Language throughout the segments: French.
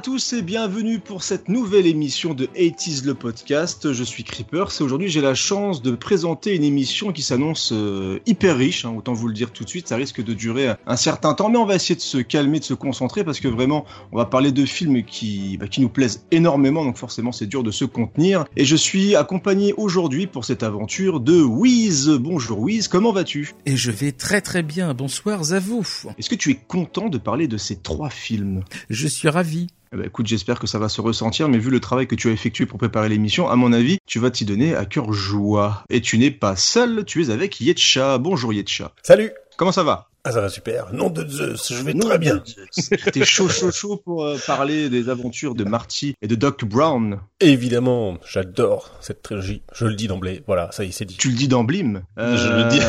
tous et bienvenue pour cette nouvelle émission de 80 le podcast. Je suis Creeper et aujourd'hui j'ai la chance de présenter une émission qui s'annonce euh, hyper riche, hein, autant vous le dire tout de suite, ça risque de durer un certain temps mais on va essayer de se calmer, de se concentrer parce que vraiment on va parler de films qui, bah, qui nous plaisent énormément donc forcément c'est dur de se contenir et je suis accompagné aujourd'hui pour cette aventure de Wiz. Bonjour Wiz, comment vas-tu? Et je vais très très bien, bonsoir à vous. Est-ce que tu es content de parler de ces trois films? Je suis ravi. Eh ben, écoute, j'espère que ça va se ressentir, mais vu le travail que tu as effectué pour préparer l'émission, à mon avis, tu vas t'y donner à cœur joie. Et tu n'es pas seul, tu es avec Yetcha. Bonjour Yetcha. Salut Comment ça va? Ah ça va super. Nom de Zeus, je vais très bien. T'es chaud chaud chaud pour euh, parler des aventures de Marty et de Doc Brown. Évidemment, j'adore cette trilogie. Je le dis d'emblée. Voilà, ça y est, c'est dit. Tu le dis d'emblime. Je le dis.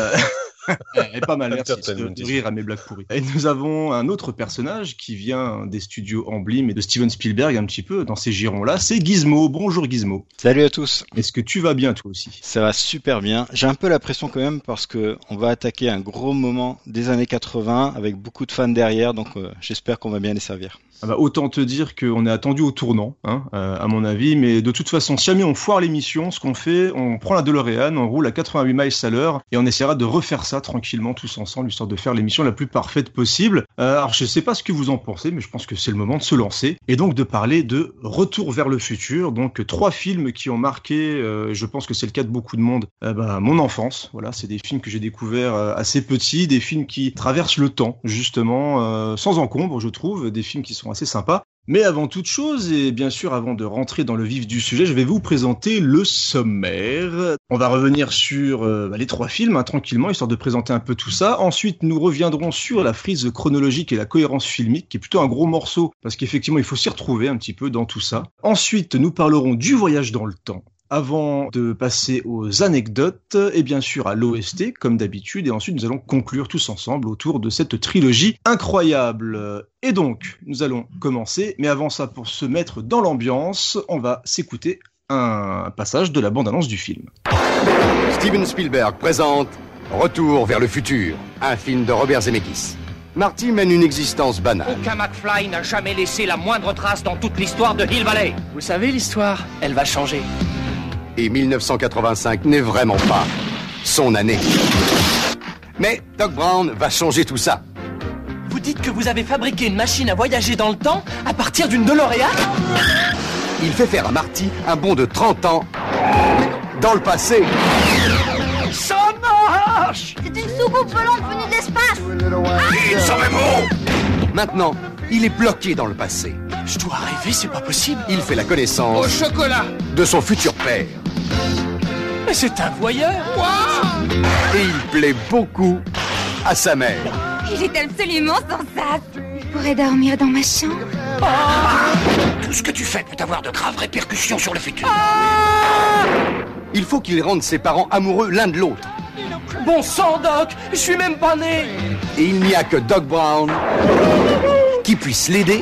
Elle est pas mal, merci de rire à mes blagues pourries. Et nous avons un autre personnage qui vient des studios Emblem et de Steven Spielberg un petit peu dans ces girons-là, c'est Gizmo. Bonjour Gizmo. Salut à tous. Est-ce que tu vas bien toi aussi? Ça va super bien. J'ai un peu la pression quand même parce que on va attaquer un gros moment des années 80 avec beaucoup de fans derrière, donc euh, j'espère qu'on va bien les servir. Ah bah, autant te dire qu'on est attendu au tournant, hein, euh, à mon avis, mais de toute façon, si jamais on foire l'émission, ce qu'on fait, on prend la DeLorean, on roule à 88 miles à l'heure et on essaiera de refaire ça tranquillement tous ensemble, histoire de faire l'émission la plus parfaite possible. Euh, alors je sais pas ce que vous en pensez, mais je pense que c'est le moment de se lancer et donc de parler de Retour vers le futur, donc trois films qui ont marqué, euh, je pense que c'est le cas de beaucoup de monde, euh, bah, mon enfance. Voilà, c'est des films que j'ai découverts assez petits, des films qui traversent le temps justement, sans encombre, je trouve, des films qui sont assez sympas. Mais avant toute chose, et bien sûr avant de rentrer dans le vif du sujet, je vais vous présenter le sommaire. On va revenir sur euh, les trois films hein, tranquillement, histoire de présenter un peu tout ça. Ensuite, nous reviendrons sur la frise chronologique et la cohérence filmique, qui est plutôt un gros morceau, parce qu'effectivement, il faut s'y retrouver un petit peu dans tout ça. Ensuite, nous parlerons du voyage dans le temps. Avant de passer aux anecdotes et bien sûr à l'OST comme d'habitude et ensuite nous allons conclure tous ensemble autour de cette trilogie incroyable. Et donc nous allons commencer mais avant ça pour se mettre dans l'ambiance on va s'écouter un passage de la bande-annonce du film. Steven Spielberg présente Retour vers le futur, un film de Robert Zemeckis. Marty mène une existence banale. Aucun McFly n'a jamais laissé la moindre trace dans toute l'histoire de Hill Valley. Vous savez, l'histoire, elle va changer. Et 1985 n'est vraiment pas son année. Mais Doc Brown va changer tout ça. Vous dites que vous avez fabriqué une machine à voyager dans le temps à partir d'une DeLorean Il fait faire à Marty un bond de 30 ans dans le passé. Ça marche C'est une soucoupe volante venue de l'espace Maintenant, il est bloqué dans le passé. Je dois rêver, c'est pas possible. Il fait la connaissance chocolat de son futur père. Mais c'est un voyeur Et il plaît beaucoup à sa mère. Il est absolument sensate Je pourrais dormir dans ma chambre Tout ce que tu fais peut avoir de graves répercussions sur le futur. Il faut qu'il rende ses parents amoureux l'un de l'autre. Bon sang, Doc Je suis même pas né Et il n'y a que Doc Brown qui puisse l'aider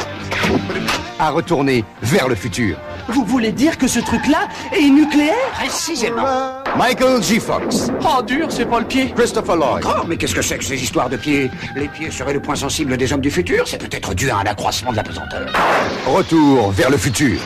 à retourner vers le futur. Vous voulez dire que ce truc-là est nucléaire? Précisément. Michael G. Fox, Oh, dur, c'est pas le pied. Christopher Lloyd, Oh, mais qu'est-ce que c'est que ces histoires de pieds? Les pieds seraient le point sensible des hommes du futur C'est peut-être dû à un accroissement de la pesanteur. Retour vers le futur.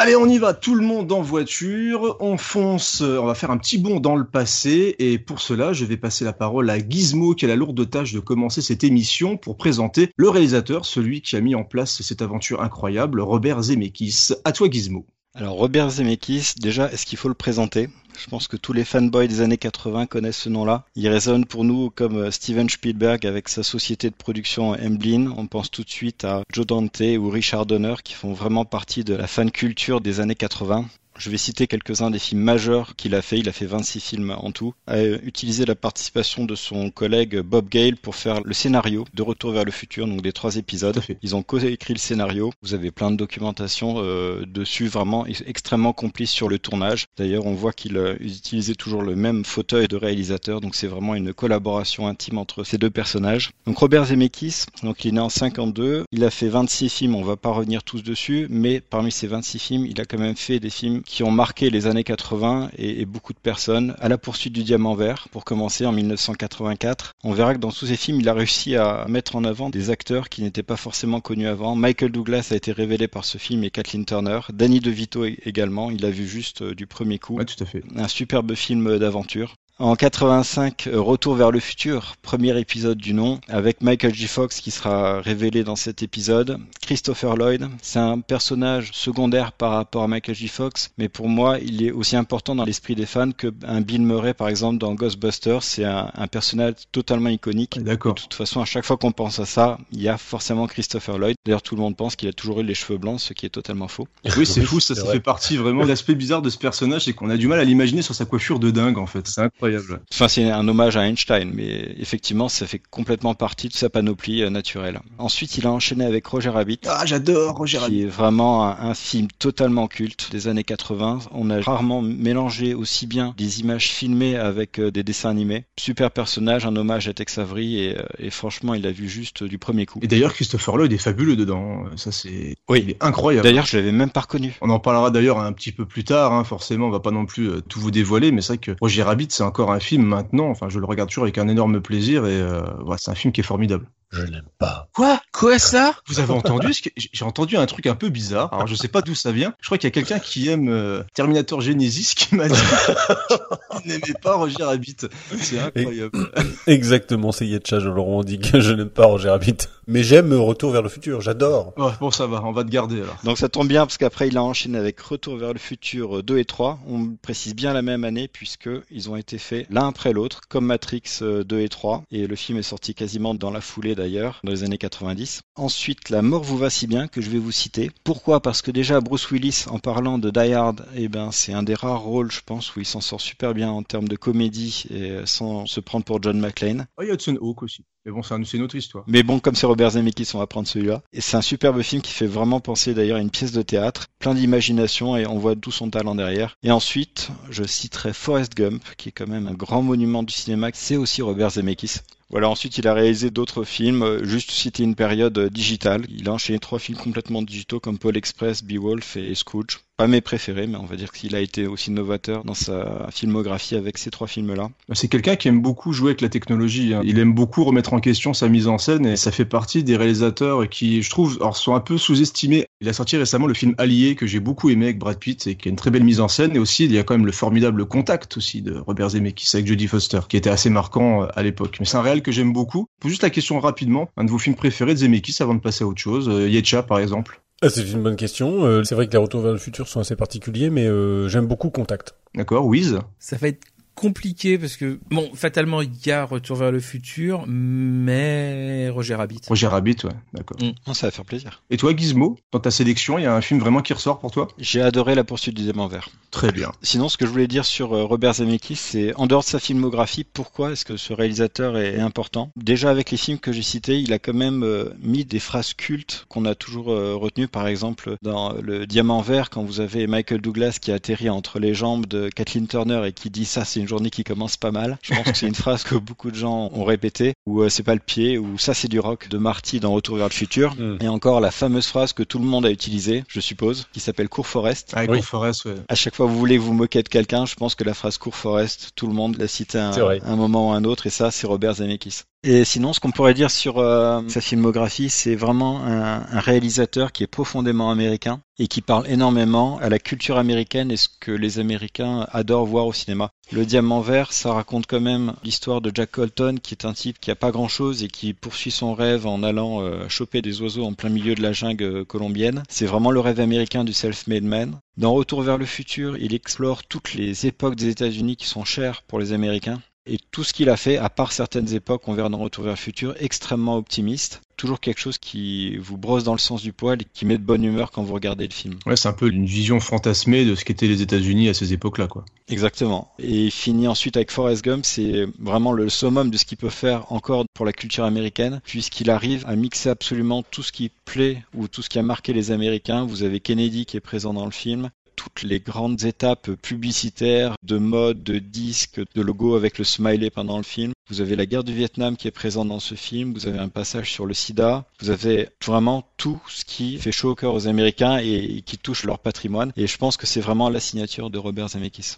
Allez, on y va, tout le monde en voiture, on fonce, euh, on va faire un petit bond dans le passé, et pour cela, je vais passer la parole à Gizmo, qui a la lourde tâche de commencer cette émission pour présenter le réalisateur, celui qui a mis en place cette aventure incroyable, Robert Zemeckis. À toi, Gizmo. Alors Robert Zemeckis, déjà, est-ce qu'il faut le présenter? Je pense que tous les fanboys des années 80 connaissent ce nom-là. Il résonne pour nous comme euh, Steven Spielberg avec sa société de production Emblem. On pense tout de suite à Joe Dante ou Richard Donner qui font vraiment partie de la fan culture des années 80. Je vais citer quelques-uns des films majeurs qu'il a fait. Il a fait 26 films en tout. A utilisé la participation de son collègue Bob Gale pour faire le scénario de Retour vers le futur, donc des trois épisodes. Ils ont co-écrit le scénario. Vous avez plein de documentation euh, dessus, vraiment ex- extrêmement complice sur le tournage. D'ailleurs, on voit qu'ils euh, utilisaient toujours le même fauteuil de réalisateur, donc c'est vraiment une collaboration intime entre ces deux personnages. Donc Robert Zemeckis, donc il est né en 52. Il a fait 26 films. On va pas revenir tous dessus, mais parmi ces 26 films, il a quand même fait des films qui ont marqué les années 80 et, et, beaucoup de personnes. À la poursuite du diamant vert, pour commencer en 1984. On verra que dans tous ces films, il a réussi à mettre en avant des acteurs qui n'étaient pas forcément connus avant. Michael Douglas a été révélé par ce film et Kathleen Turner. Danny DeVito également, il l'a vu juste euh, du premier coup. Ouais, tout à fait. Un superbe film d'aventure. En 85, euh, Retour vers le futur, premier épisode du nom, avec Michael J. Fox qui sera révélé dans cet épisode. Christopher Lloyd, c'est un personnage secondaire par rapport à Michael J. Fox, mais pour moi, il est aussi important dans l'esprit des fans que un Bill Murray, par exemple, dans Ghostbusters. C'est un, un, personnage totalement iconique. D'accord. De toute façon, à chaque fois qu'on pense à ça, il y a forcément Christopher Lloyd. D'ailleurs, tout le monde pense qu'il a toujours eu les cheveux blancs, ce qui est totalement faux. Oui, c'est fou, ça, ça fait partie vraiment de l'aspect bizarre de ce personnage, c'est qu'on a du mal à l'imaginer sur sa coiffure de dingue, en fait. C'est incroyable. Enfin, c'est un hommage à Einstein, mais effectivement, ça fait complètement partie de sa panoplie euh, naturelle. Ensuite, il a enchaîné avec Roger Rabbit. Ah, j'adore Roger Rabbit. Qui est vraiment un, un, film totalement culte des années 80. On a rarement mélangé aussi bien des images filmées avec euh, des dessins animés. Super personnage, un hommage à Tex Avery, et, euh, et franchement, il a vu juste du premier coup. Et d'ailleurs, Christopher Lloyd est fabuleux dedans. Ça, c'est oui. il est incroyable. D'ailleurs, je l'avais même pas reconnu. On en parlera d'ailleurs un petit peu plus tard. Hein. Forcément, on va pas non plus tout vous dévoiler, mais c'est vrai que Roger Rabbit, c'est encore un film maintenant Enfin, je le regarde toujours avec un énorme plaisir et euh, c'est un film qui est formidable. Je l'aime pas. Quoi? Quoi ça? Vous avez entendu ce que... J'ai entendu un truc un peu bizarre. Alors je sais pas d'où ça vient. Je crois qu'il y a quelqu'un qui aime euh, Terminator Genesis qui m'a dit qu'il n'aimait pas Roger Rabbit. C'est incroyable. Exactement, c'est Yetcha, je leur dit que je n'aime pas Roger Rabbit. Mais j'aime Retour vers le futur, j'adore. Oh, bon, ça va, on va te garder alors. Donc ça tombe bien parce qu'après il a enchaîné avec Retour vers le futur 2 et 3. On précise bien la même année puisque ils ont été faits l'un après l'autre, comme Matrix 2 et 3. Et le film est sorti quasiment dans la foulée d'ailleurs, dans les années 90. Ensuite, La mort vous va si bien que je vais vous citer. Pourquoi? Parce que déjà Bruce Willis, en parlant de Die Hard, eh ben c'est un des rares rôles, je pense, où il s'en sort super bien en termes de comédie et sans se prendre pour John McClane. Oh, il y a Hudson Hawk aussi. Mais bon, c'est un, une autre histoire. Mais bon, comme c'est Robert Zemeckis, on va prendre celui-là. Et c'est un superbe film qui fait vraiment penser d'ailleurs à une pièce de théâtre, plein d'imagination et on voit tout son talent derrière. Et ensuite, je citerai Forrest Gump, qui est quand même un grand monument du cinéma. C'est aussi Robert Zemeckis. Voilà, ensuite il a réalisé d'autres films, juste citer une période digitale. Il a enchaîné trois films complètement digitaux comme Paul Express, Beowulf et Scrooge. Pas mes préférés, mais on va dire qu'il a été aussi novateur dans sa filmographie avec ces trois films-là. C'est quelqu'un qui aime beaucoup jouer avec la technologie. Hein. Il aime beaucoup remettre en question sa mise en scène et ça fait partie des réalisateurs qui, je trouve, sont un peu sous-estimés. Il a sorti récemment le film Allié que j'ai beaucoup aimé avec Brad Pitt et qui a une très belle mise en scène. Et aussi, il y a quand même le formidable Contact aussi de Robert Zemeckis avec Jodie Foster qui était assez marquant à l'époque. Mais c'est un réel que j'aime beaucoup. Juste la question rapidement, un de vos films préférés de Zemeckis avant de passer à autre chose, Yetcha par exemple. Ah, c'est une bonne question. Euh, c'est vrai que les retours vers le futur sont assez particuliers, mais euh, j'aime beaucoup Contact. D'accord, Wiz? Ça va être compliqué parce que bon fatalement il y a Retour vers le futur mais Roger Rabbit. Roger Rabbit ouais d'accord. Mm. ça va faire plaisir. Et toi Gizmo dans ta sélection il y a un film vraiment qui ressort pour toi? J'ai adoré La poursuite du diamant vert. Très bien. Sinon ce que je voulais dire sur euh, Robert Zemeckis c'est en dehors de sa filmographie pourquoi est-ce que ce réalisateur est important? Déjà avec les films que j'ai cités il a quand même euh, mis des phrases cultes qu'on a toujours euh, retenues. Par exemple dans Le diamant vert quand vous avez Michael Douglas qui atterrit entre les jambes de Kathleen Turner et qui dit ça c'est une journée qui commence pas mal. Je pense que c'est une phrase que beaucoup de gens ont répété, ou euh, c'est pas le pied, ou ça c'est du rock de Marty dans Retour vers le futur. Mm. Et encore la fameuse phrase que tout le monde a utilisée, je suppose, qui s'appelle Court Forest. Ah, Court Forest, ouais. À chaque fois que vous voulez vous moquer de quelqu'un, je pense que la phrase Court Forest, tout le monde l'a cité à un, un moment ou un autre, et ça c'est Robert Zemeckis. Et sinon, ce qu'on pourrait dire sur euh, sa filmographie, c'est vraiment un, un, réalisateur qui est profondément américain et qui parle énormément à la culture américaine et ce que les Américains adorent voir au cinéma. Le Diamant Vert, ça raconte quand même l'histoire de Jack Colton, qui est un type qui a pas grand-chose et qui poursuit son rêve en allant euh, choper des oiseaux en plein milieu de la jungle colombienne. C'est vraiment le rêve américain du self-made man. Dans Retour vers le futur, il explore toutes les époques des États-Unis qui sont chères pour les Américains et tout ce qu'il a fait, à part certaines époques, on verra dans Retour vers le futur, extrêmement optimiste. Toujours quelque chose qui vous brosse dans le sens du poil et qui met de bonne humeur quand vous regardez le film. Ouais, c'est un peu une vision fantasmée de ce qu'étaient les États-Unis à ces époques-là, quoi. Exactement. Et il finit ensuite avec Forrest Gump, c'est vraiment le summum de ce qu'il peut faire encore pour la culture américaine, puisqu'il arrive à mixer absolument tout ce qui plaît ou tout ce qui a marqué les Américains. Vous avez Kennedy qui est présent dans le film, toutes les grandes étapes publicitaires de mode, de disques, de logos avec le smiley pendant le film. Vous avez la guerre du Vietnam qui est présente dans ce film, vous avez un passage sur le sida, vous avez vraiment tout ce qui fait chaud au cœur aux Américains et qui touche leur patrimoine. Et je pense que c'est vraiment la signature de Robert Zemeckis.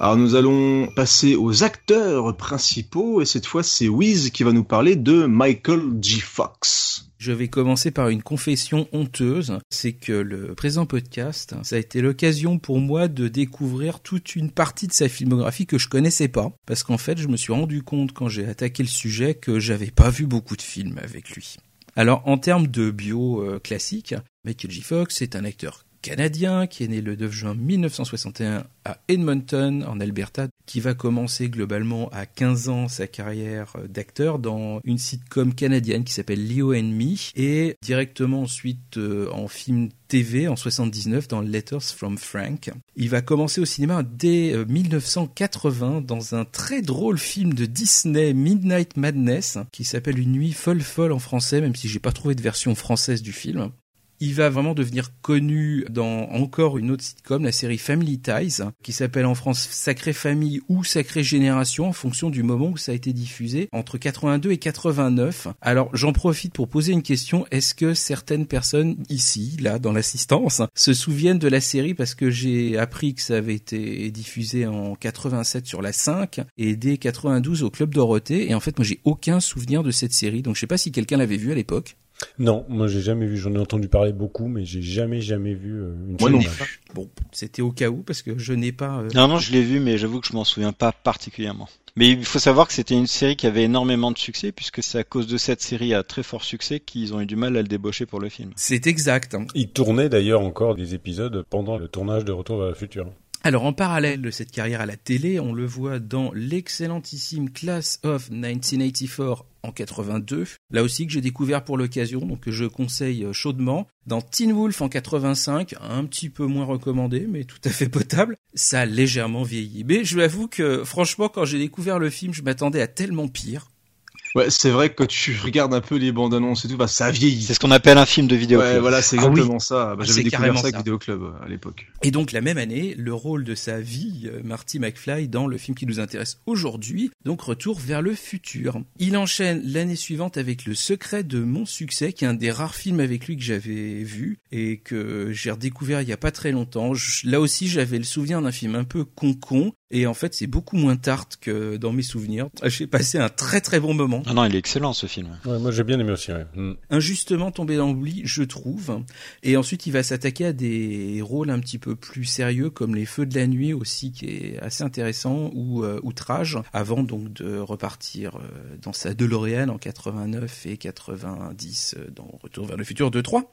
Alors nous allons passer aux acteurs principaux et cette fois c'est Wiz qui va nous parler de Michael G. Fox. Je vais commencer par une confession honteuse, c'est que le présent podcast, ça a été l'occasion pour moi de découvrir toute une partie de sa filmographie que je connaissais pas, parce qu'en fait je me suis rendu compte quand j'ai attaqué le sujet que j'avais pas vu beaucoup de films avec lui. Alors en termes de bio euh, classique, Michael G. Fox est un acteur canadien qui est né le 9 juin 1961 à Edmonton en Alberta, qui va commencer globalement à 15 ans sa carrière d'acteur dans une sitcom canadienne qui s'appelle Leo and Me et directement ensuite euh, en film TV en 79 dans Letters from Frank. Il va commencer au cinéma dès 1980 dans un très drôle film de Disney Midnight Madness qui s'appelle Une nuit folle folle en français même si j'ai pas trouvé de version française du film. Il va vraiment devenir connu dans encore une autre sitcom, la série Family Ties, qui s'appelle en France Sacrée Famille ou Sacrée Génération en fonction du moment où ça a été diffusé, entre 82 et 89. Alors j'en profite pour poser une question, est-ce que certaines personnes ici, là, dans l'assistance, se souviennent de la série? Parce que j'ai appris que ça avait été diffusé en 87 sur la 5 et dès 92 au Club Dorothée, et en fait moi j'ai aucun souvenir de cette série, donc je sais pas si quelqu'un l'avait vu à l'époque. Non, moi j'ai jamais vu. J'en ai entendu parler beaucoup, mais j'ai jamais jamais vu euh, une Moi non série. plus. Bon, c'était au cas où parce que je n'ai pas. euh, Non, non, je l'ai vu, mais j'avoue que je m'en souviens pas particulièrement. Mais il faut savoir que c'était une série qui avait énormément de succès, puisque c'est à cause de cette série à très fort succès qu'ils ont eu du mal à le débaucher pour le film. C'est exact. Il tournait d'ailleurs encore des épisodes pendant le tournage de Retour vers le futur. Alors en parallèle de cette carrière à la télé, on le voit dans l'excellentissime Class of 1984 en 82, là aussi que j'ai découvert pour l'occasion, donc que je conseille chaudement. Dans Teen Wolf en 85, un petit peu moins recommandé, mais tout à fait potable, ça a légèrement vieilli. Mais je vous avoue que franchement, quand j'ai découvert le film, je m'attendais à tellement pire. Ouais, c'est vrai que quand tu regardes un peu les bandes annonces et tout, bah ça vieillit. C'est ce qu'on appelle un film de vidéo. Ouais, voilà, c'est Ah oui. exactement ça. Bah, Ah, J'avais découvert ça avec. Vidéo Club euh, à l'époque. Et donc la même année, le rôle de sa vie, euh, Marty McFly, dans le film qui nous intéresse aujourd'hui, donc Retour vers le futur. Il enchaîne l'année suivante avec Le secret de mon succès, qui est un des rares films avec lui que j'avais vu et que j'ai redécouvert il y a pas très longtemps. Je- là aussi, j'avais le souvenir d'un film un peu con-con. Et en fait, c'est beaucoup moins tarte que dans mes souvenirs. J'ai passé un très très bon moment. Ah non, il est excellent ce film. Ouais, moi j'ai bien aimé aussi. Ouais. Mm. injustement tombé dans l'oubli, je trouve. Et ensuite, il va s'attaquer à des rôles un petit peu plus sérieux, comme Les Feux de la Nuit aussi, qui est assez intéressant, ou euh, Outrage, avant donc de repartir euh, dans sa DeLorean en 89 et 90 euh, dans Retour vers le futur 2-3.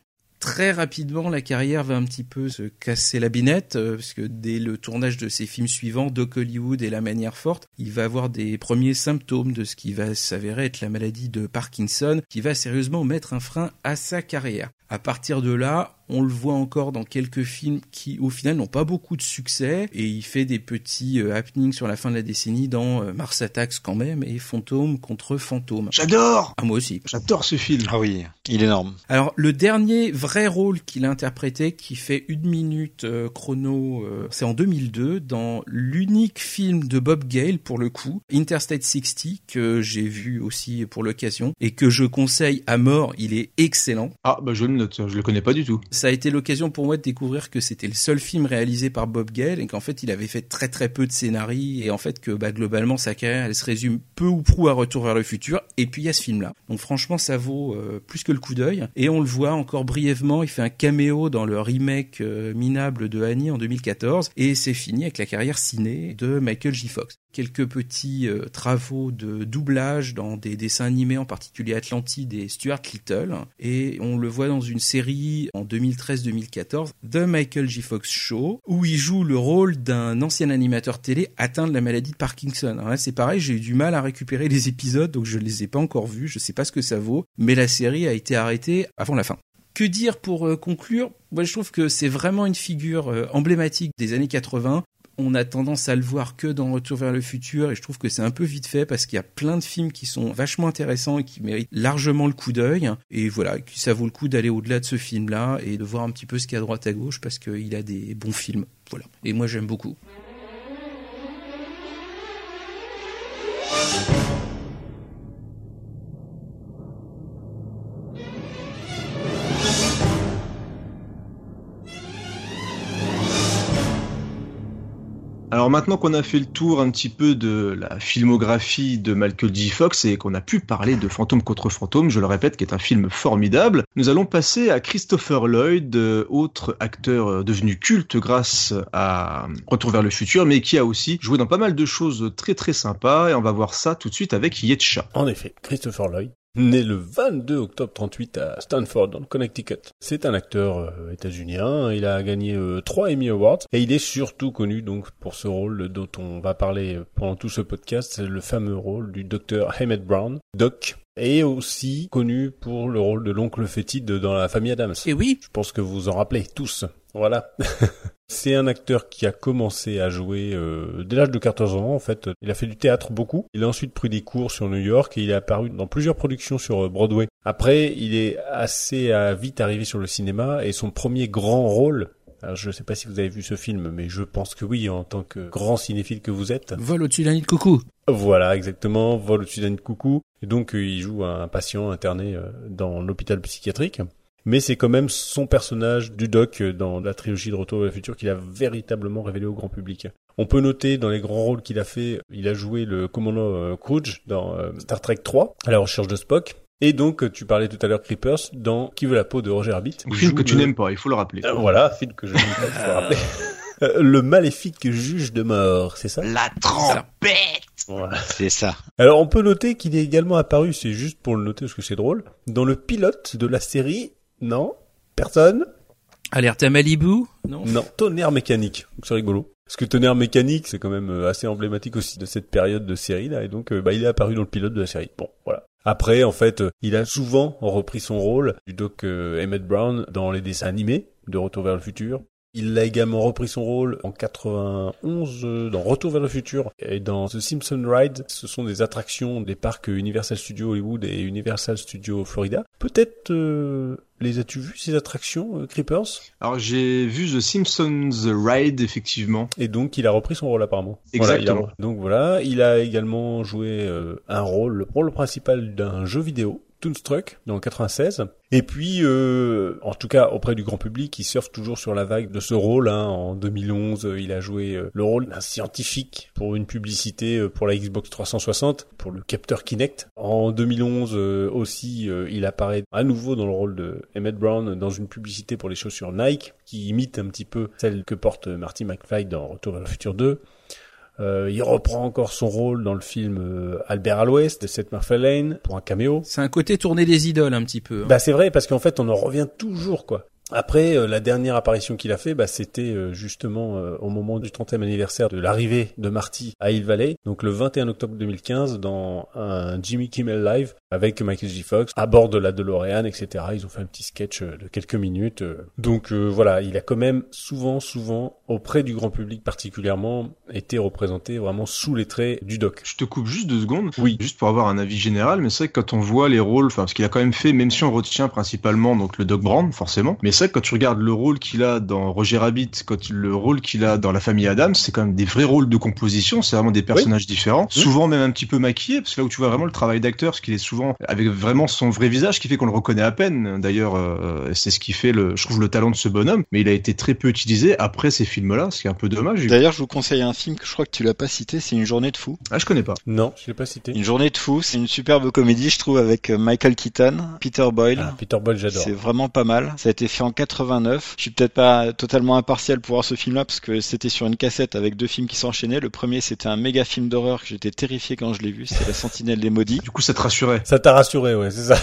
Très rapidement, la carrière va un petit peu se casser la binette, euh, parce que dès le tournage de ses films suivants, Doc Hollywood et La manière forte, il va avoir des premiers symptômes de ce qui va s'avérer être la maladie de Parkinson, qui va sérieusement mettre un frein à sa carrière. À partir de là, on le voit encore dans quelques films qui, au final, n'ont pas beaucoup de succès, et il fait des petits euh, happenings sur la fin de la décennie dans euh, Mars Attacks quand même, et Fantôme contre Fantôme. J'adore Ah, moi aussi. J'adore ce film. Ah oui, il est énorme. Alors le dernier vrai rôle qu'il a interprété, qui fait une minute euh, chrono, euh, c'est en 2002 dans l'unique film de Bob Gale pour le coup, Interstate 60, que j'ai vu aussi pour l'occasion et que je conseille à mort. Il est excellent. Ah, bah je le note, je le connais pas du tout. Ça a été l'occasion pour moi de découvrir que c'était le seul film réalisé par Bob Gale et qu'en fait il avait fait très très peu de scénarii et en fait que bah, globalement sa carrière elle se résume peu ou prou à Retour vers le futur et puis il y a ce film là. Donc franchement ça vaut euh, plus que le coup d'œil et on le voit encore brièvement, il fait un caméo dans le remake euh, minable de Annie en 2014 et c'est fini avec la carrière ciné de Michael J. Fox. Quelques petits euh, travaux de doublage dans des dessins animés en particulier Atlantide et Stuart Little et on le voit dans une série en 2013-2014 The Michael J. Fox Show où il joue le rôle d'un ancien animateur télé atteint de la maladie de Parkinson. C'est pareil, j'ai eu du mal à récupérer les épisodes donc je les ai pas encore vus, je sais pas ce que ça vaut, mais la série a été arrêtée avant la fin. Que dire pour euh, conclure? Moi je trouve que c'est vraiment une figure euh, emblématique des années 80. On a tendance à le voir que dans Retour vers le futur et je trouve que c'est un peu vite fait parce qu'il y a plein de films qui sont vachement intéressants et qui méritent largement le coup d'œil et voilà, ça vaut le coup d'aller au-delà de ce film-là et de voir un petit peu ce qu'il y a à droite à gauche parce qu'il a des bons films. Voilà. Et moi j'aime beaucoup. Alors maintenant qu'on a fait le tour un petit peu de la filmographie de Michael J. Fox et qu'on a pu parler de Fantôme contre Fantôme, je le répète, qui est un film formidable, nous allons passer à Christopher Lloyd, autre acteur devenu culte grâce à Retour vers le futur, mais qui a aussi joué dans pas mal de choses très très sympas et on va voir ça tout de suite avec Yetcha. En effet, Christopher Lloyd, né le 22 octobre 38 à Stanford, dans le Connecticut. C'est un acteur euh, états-unien, il a gagné euh, trois Emmy Awards, et il est surtout connu donc pour ce rôle dont on va parler pendant tout ce podcast, c'est le fameux rôle du docteur Emmett Brown, Doc, et aussi connu pour le rôle de l'oncle fétide dans la famille Adams. Et oui Je pense que vous vous en rappelez tous. Voilà. C'est un acteur qui a commencé à jouer euh, dès l'âge de 14 ans en fait. Il a fait du théâtre beaucoup. Il a ensuite pris des cours sur New York et il est apparu dans plusieurs productions sur euh, Broadway. Après, il est assez euh, vite arrivé sur le cinéma et son premier grand rôle alors, je ne sais pas si vous avez vu ce film, mais je pense que oui, en tant que grand cinéphile que vous êtes. Vol au-dessus d'un nid de coucou. Voilà, exactement, vol au-dessus d'un nid de coucou. Et donc, il joue un patient interné dans l'hôpital psychiatrique mais c'est quand même son personnage du Doc dans la trilogie de Retour vers le futur qu'il a véritablement révélé au grand public. On peut noter dans les grands rôles qu'il a fait, il a joué le commandant Kruge dans Star Trek 3, à la recherche de Spock. Et donc, tu parlais tout à l'heure Creepers dans Qui veut la peau de Roger Rabbit. Film que tu n'aimes pas, il faut le rappeler. Euh, voilà, film que je n'aime pas, il faut le rappeler. Euh, le maléfique juge de mort, c'est ça? La trompette Voilà. C'est ça. Alors on peut noter qu'il est également apparu, c'est juste pour le noter parce que c'est drôle, dans le pilote de la série non Personne Alerte à Malibu Non. Non, tonnerre mécanique. C'est rigolo. Parce que tonnerre mécanique, c'est quand même euh, assez emblématique aussi de cette période de série là, et donc euh, bah, il est apparu dans le pilote de la série. Bon, voilà. Après, en fait, euh, il a souvent repris son rôle du Doc Emmett Brown dans les dessins animés de Retour vers le futur. Il a également repris son rôle en 91 dans Retour vers le futur et dans The Simpson Ride. Ce sont des attractions des parcs Universal Studios Hollywood et Universal Studios Florida. Peut-être les as-tu vus ces attractions, Creepers? Alors j'ai vu The Simpsons Ride effectivement. Et donc il a repris son rôle apparemment. Exactement. Voilà, donc voilà, il a également joué un rôle, le rôle principal d'un jeu vidéo Toonstruck dans 96. Et puis, euh, en tout cas auprès du grand public, il surfe toujours sur la vague de ce rôle. Hein. En 2011, il a joué euh, le rôle d'un scientifique pour une publicité euh, pour la Xbox 360, pour le capteur Kinect. En 2011 aussi, il apparaît à nouveau dans le rôle de Emmett Brown dans une publicité pour les chaussures Nike, qui imite un petit peu celle que porte Marty McFly dans Retour vers le futur 2. Euh, il reprend encore son rôle dans le film euh, Albert à l'Ouest de Seth MacFarlane pour un caméo. C'est un côté tourné des idoles un petit peu. Hein. Bah c'est vrai parce qu'en fait on en revient toujours quoi. Après, euh, la dernière apparition qu'il a fait, bah, c'était euh, justement euh, au moment du 30e anniversaire de l'arrivée de Marty à Hill Valley, donc le 21 octobre 2015, dans un Jimmy Kimmel Live avec Michael J. Fox à bord de la DeLorean, etc. Ils ont fait un petit sketch de quelques minutes. Donc voilà, il a quand même souvent, souvent, auprès du grand public particulièrement, été représenté vraiment sous les traits du doc. Je te coupe juste deux secondes. Oui. Juste pour avoir un avis général, mais c'est vrai que quand on voit les rôles, enfin, parce qu'il a quand même fait, même si on retient principalement donc le Doc Brown, forcément, mais c'est vrai que quand tu regardes le rôle qu'il a dans Roger Rabbit, quand le rôle qu'il a dans La Famille Adams, c'est quand même des vrais rôles de composition, c'est vraiment des personnages différents, souvent même un petit peu maquillés, parce que là où tu vois vraiment le travail d'acteur, ce qu'il est souvent avec vraiment son vrai visage, qui fait qu'on le reconnaît à peine. D'ailleurs, euh, c'est ce qui fait, le, je trouve, le talent de ce bonhomme, mais il a été très peu utilisé après ces films-là, ce qui est un peu dommage. D'ailleurs, je vous conseille un film que je crois que tu l'as pas cité, c'est Une journée de fou. Ah, je connais pas. Non, je l'ai pas cité. Une journée de fou, c'est une superbe comédie, je trouve, avec euh, Michael Keaton, Peter Boyle. Ah, Peter Boyle, j'adore. C'est vraiment pas mal. Ça a été fait en 89. Je suis peut-être pas totalement impartial pour voir ce film-là parce que c'était sur une cassette avec deux films qui s'enchaînaient. Le premier, c'était un méga film d'horreur que j'étais terrifié quand je l'ai vu. C'était La Sentinelle des Maudits. Du coup, ça te rassurait. Ça t'a rassuré, ouais, c'est ça.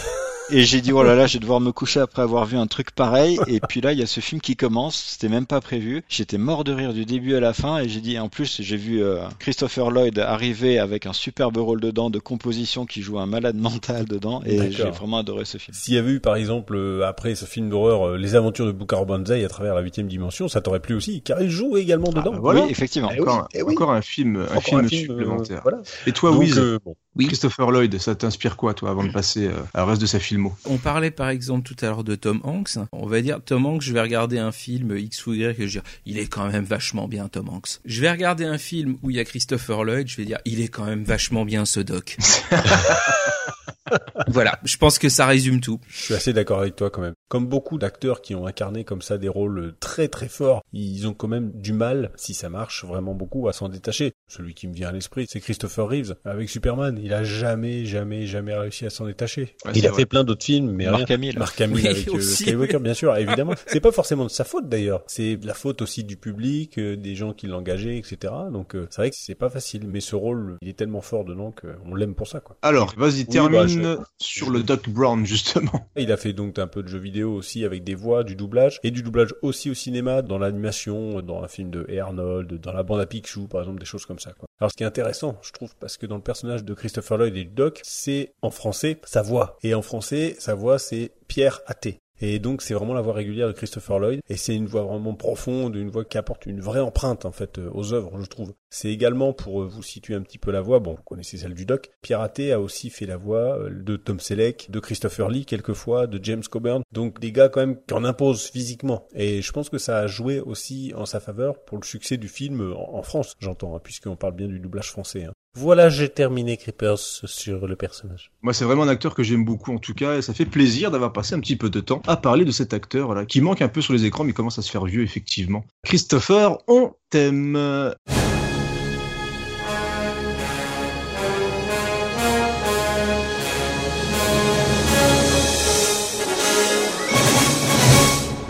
Et j'ai dit, oh là là, je vais devoir me coucher après avoir vu un truc pareil. Et puis là, il y a ce film qui commence. C'était même pas prévu. J'étais mort de rire du début à la fin. Et j'ai dit, en plus, j'ai vu euh, Christopher Lloyd arriver avec un superbe rôle dedans de composition qui joue un malade mental dedans. Et j'ai vraiment adoré ce film. S'il y avait eu, par exemple, euh, après ce film d'horreur, euh, Les aventures de Bukaro Banzai à travers la huitième dimension, ça t'aurait plu aussi. Car il joue également dedans. Ah, voilà. Oui, effectivement. Eh encore, Eh encore un film, un film, supplémentaire. voilà. Et toi, Donc, Wiz, euh, bon. Oui. Christopher Lloyd, ça t'inspire quoi, toi, avant de passer euh, à reste de sa filmo On parlait par exemple tout à l'heure de Tom Hanks. On va dire Tom Hanks, je vais regarder un film X ou Y et je vais dire il est quand même vachement bien Tom Hanks. Je vais regarder un film où il y a Christopher Lloyd, je vais dire il est quand même vachement bien ce doc. voilà, je pense que ça résume tout. Je suis assez d'accord avec toi quand même. Comme beaucoup d'acteurs qui ont incarné comme ça des rôles très très forts, ils ont quand même du mal, si ça marche vraiment beaucoup, à s'en détacher. Celui qui me vient à l'esprit, c'est Christopher Reeves avec Superman. Il a jamais, jamais, jamais réussi à s'en détacher. Ouais, il a vrai. fait plein d'autres films, mais Mark rien. Hamill. Mark Hamill Oui, avec euh, aussi, Skywalker, bien sûr, évidemment. C'est pas forcément de sa faute d'ailleurs. C'est la faute aussi du public, euh, des gens qui l'engageaient, etc. Donc euh, c'est vrai que c'est pas facile, mais ce rôle, il est tellement fort dedans qu'on l'aime pour ça, quoi. Alors, vas-y, Oui, termine bah, sur le Doc Brown, justement. Il a fait donc un peu de jeux vidéo aussi avec des voix, du doublage et du doublage aussi au cinéma, dans l'animation, dans un film de Arnold, dans la bande à Picsou par exemple, des choses comme ça. Quoi. Alors ce qui est intéressant, je trouve, parce que dans le personnage de Christopher Lloyd et du Doc, c'est en français sa voix et en français sa voix c'est Pierre Athé. Et donc c'est vraiment la voix régulière de Christopher Lloyd et c'est une voix vraiment profonde, une voix qui apporte une vraie empreinte en fait euh, aux œuvres, je trouve. C'est également pour euh, vous situer un petit peu la voix, bon vous connaissez celle du Doc, Pierre Athé a aussi fait la voix euh, de Tom Selleck, de Christopher Lee quelquefois, de James Coburn, donc des gars quand même qui en imposent physiquement. Et je pense que ça a joué aussi en sa faveur pour le succès du film en en France, j'entends, hein, puisqu'on parle bien du doublage français. hein. Voilà, j'ai terminé Creepers sur le personnage. Moi, c'est vraiment un acteur que j'aime beaucoup, en tout cas, et ça fait plaisir d'avoir passé un petit peu de temps à parler de cet acteur, voilà, qui manque un peu sur les écrans, mais commence à se faire vieux, effectivement. Christopher, on t'aime.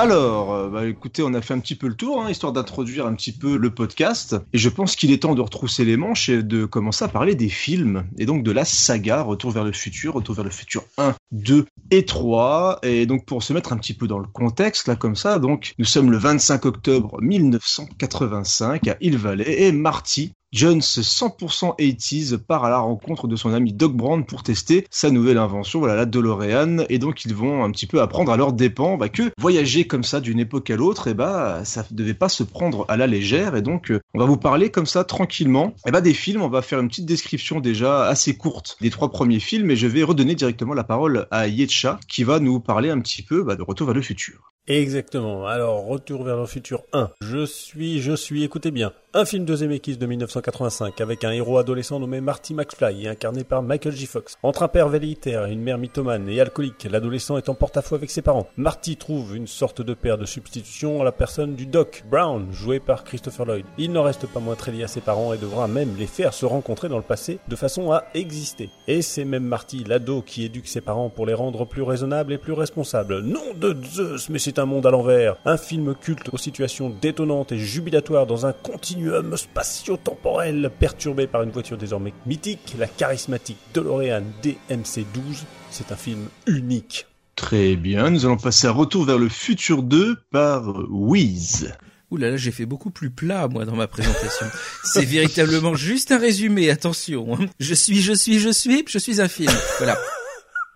Alors, euh, bah, écoutez, on a fait un petit peu le tour, hein, histoire d'introduire un petit peu le podcast. Et je pense qu'il est temps de retrousser les manches et de commencer à parler des films. Et donc de la saga Retour vers le futur, Retour vers le futur 1, 2 et 3. Et donc pour se mettre un petit peu dans le contexte, là comme ça, donc nous sommes le 25 octobre 1985 à Hill et Marty, Jones 100% 80s part à la rencontre de son ami Doc Brown pour tester sa nouvelle invention, voilà la DeLorean, et donc ils vont un petit peu apprendre à leurs dépens bah, que voyager comme ça d'une époque à l'autre, et bah ça devait pas se prendre à la légère, et donc euh, on va vous parler comme ça tranquillement, et bah des films, on va faire une petite description déjà assez courte des trois premiers films, et je vais redonner directement la parole à Yetcha qui va nous parler un petit peu bah, de Retour vers le futur. Exactement. Alors, Retour vers le futur 1. Je suis, je suis, écoutez bien, un film de Zemeckis de 1985 avec un héros adolescent nommé Marty McFly incarné par Michael J. Fox. Entre un père velléitaire et une mère mythomane et alcoolique, l'adolescent est en porte-à-faux avec ses parents. Marty trouve une sorte de père de substitution à la personne du Doc Brown, joué par Christopher Lloyd. Il n'en reste pas moins très lié à ses parents et devra même les faire se rencontrer dans le passé de façon à exister. Et c'est même Marty, l'ado, qui éduque ses parents pour les rendre plus raisonnables et plus responsables. Nom de Zeus, mais c'est un monde à l'envers. Un film culte aux situations détonnantes et jubilatoires dans un continuum spatio-temporel perturbé par une voiture désormais mythique, la charismatique DeLorean DMC-12. C'est un film unique. Très bien, nous allons passer à Retour vers le futur 2 par euh, Wiz. Ouh là là, j'ai fait beaucoup plus plat, moi, dans ma présentation. C'est véritablement juste un résumé, attention. hein. Je suis, je suis, je suis, je suis un film. Voilà.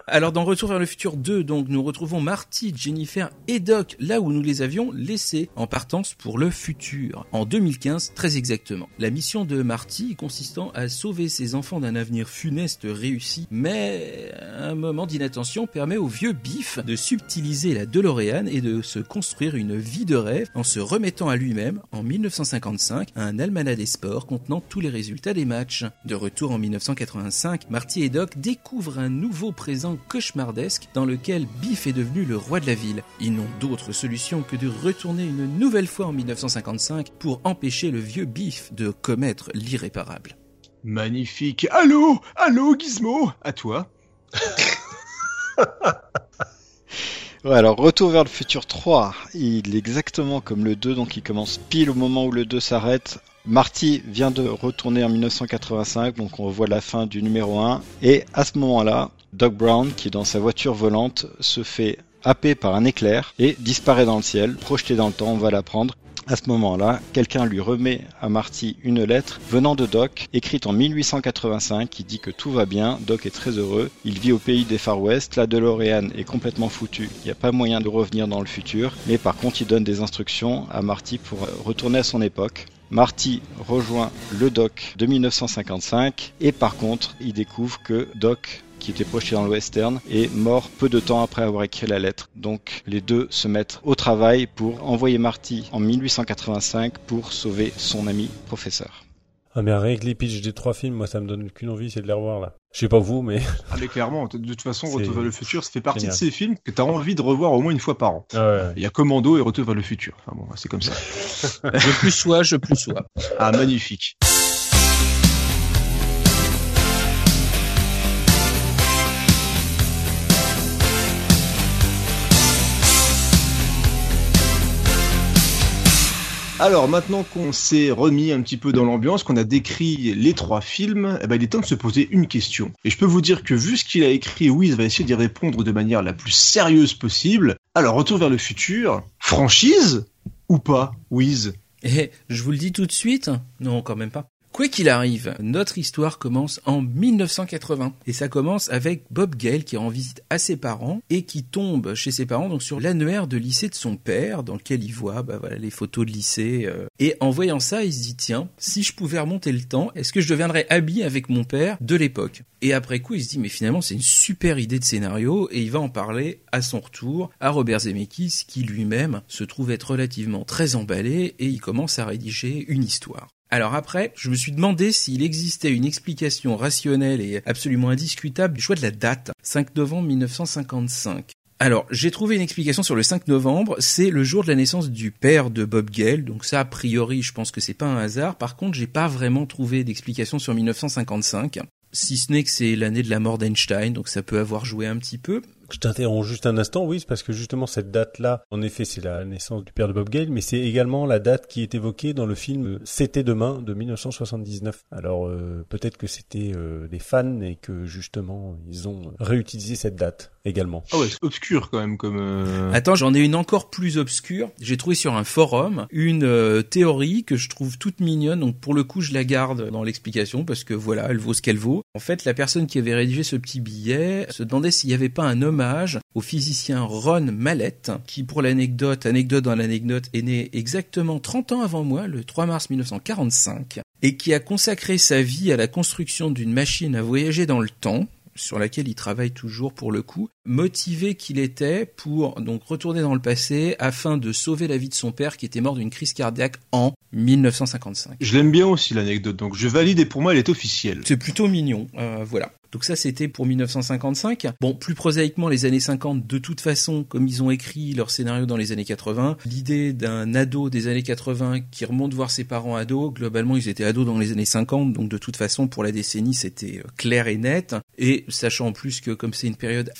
Alors dans Retour vers le futur 2, donc nous retrouvons Marty, Jennifer et Doc là où nous les avions laissés en partance pour le futur, en 2015 très exactement. La mission de Marty consistant à sauver ses enfants d'un avenir funeste réussi, mais un moment d'inattention permet au vieux Biff de subtiliser la DeLorean et de se construire une vie de rêve en se remettant à lui-même en 1955 un almanach des sports contenant tous les résultats des matchs. De retour en 1985, Marty et Doc découvrent un nouveau présent cauchemardesque dans lequel Biff est devenu le roi de la ville. Ils n'ont d'autre solution que de retourner une nouvelle fois en 1955 pour empêcher le vieux Biff de commettre l'irréparable. Magnifique. Allô? Allô, Gizmo? À toi. Ouais, alors Retour vers le futur 3, il est exactement comme le 2, donc il commence pile au moment où le 2 s'arrête. Marty vient de retourner en 1985, donc on revoit la fin du numéro 1, et à ce moment-là, Doc Brown, qui dans sa voiture volante se fait happer par un éclair et disparaît dans le ciel, projeté dans le temps, on va l'apprendre. À ce moment-là, quelqu'un lui remet à Marty une lettre venant de Doc, écrite en 1885, qui dit que tout va bien, Doc est très heureux, il vit au pays des Far West, la DeLorean est complètement foutue, il n'y a pas moyen de revenir dans le futur, mais par contre il donne des instructions à Marty pour retourner à son époque. Marty rejoint le Doc de 1955 et par contre il découvre que Doc qui était projeté dans le western, est mort peu de temps après avoir écrit la lettre. Donc les deux se mettent au travail pour envoyer Marty en 1885 pour sauver son ami professeur. Ah mais rien que les pitchs des trois films, moi ça me donne qu'une envie, c'est de les revoir là. Je sais pas vous, mais... Ah mais clairement, de toute façon, Retour vers le futur, ça fait partie génial. de ces films que t'as envie de revoir au moins une fois par an. Ah ouais. Il y a Commando et Retour vers le futur. Enfin bon, c'est comme ça. Je plus sois, je plus sois. Ah, magnifique. Alors maintenant qu'on s'est remis un petit peu dans l'ambiance, qu'on a décrit les trois films, eh ben, il est temps de se poser une question. Et je peux vous dire que vu ce qu'il a écrit, Wiz va essayer d'y répondre de manière la plus sérieuse possible. Alors Retour vers le futur, franchise ou pas, Wiz? Et je vous le dis tout de suite, non quand même pas. Quoi qu'il arrive, notre histoire commence en 1980 et ça commence avec Bob Gale qui rend visite à ses parents et qui tombe chez ses parents donc sur l'annuaire de lycée de son père dans lequel il voit bah, voilà, les photos de lycée euh. et en voyant ça il se dit tiens si je pouvais remonter le temps est-ce que je deviendrais habillé avec mon père de l'époque? Et après coup il se dit mais finalement c'est une super idée de scénario et il va en parler à son retour à Robert Zemeckis qui lui-même se trouve être relativement très emballé et il commence à rédiger une histoire. Alors après, je me suis demandé s'il existait une explication rationnelle et absolument indiscutable du choix de la date, 5 novembre 1955. Alors, j'ai trouvé une explication sur le 5 novembre, c'est le jour de la naissance du père de Bob Gale, donc ça, a priori, je pense que c'est pas un hasard. Par contre, j'ai pas vraiment trouvé d'explication sur 1955, si ce n'est que c'est l'année de la mort d'Einstein, donc ça peut avoir joué un petit peu. Je t'interromps juste un instant, oui, c'est parce que justement cette date-là, en effet, c'est la naissance du père de Bob Gale, mais c'est également la date qui est évoquée dans le film C'était demain de 1979. Alors euh, peut-être que c'était euh, des fans et que justement ils ont réutilisé cette date également. Ah ouais, c'est obscur quand même comme... euh, Attends, j'en ai une encore plus obscure. J'ai trouvé sur un forum une euh, théorie que je trouve toute mignonne. Donc pour le coup, je la garde dans l'explication parce que voilà, elle vaut ce qu'elle vaut. En fait, la personne qui avait rédigé ce petit billet se demandait s'il n'y avait pas un au physicien Ron Mallett, qui pour l'anecdote, anecdote dans l'anecdote, est né exactement 30 ans avant moi, le 3 mars 1945, et qui a consacré sa vie à la construction d'une machine à voyager dans le temps sur laquelle il travaille toujours pour le coup, motivé qu'il était pour donc retourner dans le passé afin de sauver la vie de son père qui était mort d'une crise cardiaque en 1955. Je l'aime bien aussi l'anecdote, donc je valide et pour moi elle est officielle. C'est plutôt mignon, euh, voilà. Donc ça c'était pour 1955. Bon, plus prosaïquement les années 50, de toute façon, comme ils ont écrit leur scénario dans les années 80, l'idée d'un ado des années 80 qui remonte voir ses parents ados, globalement ils étaient ados dans les années 50, donc de toute façon pour la décennie c'était euh, clair et net. Et sachant en plus que comme c'est une période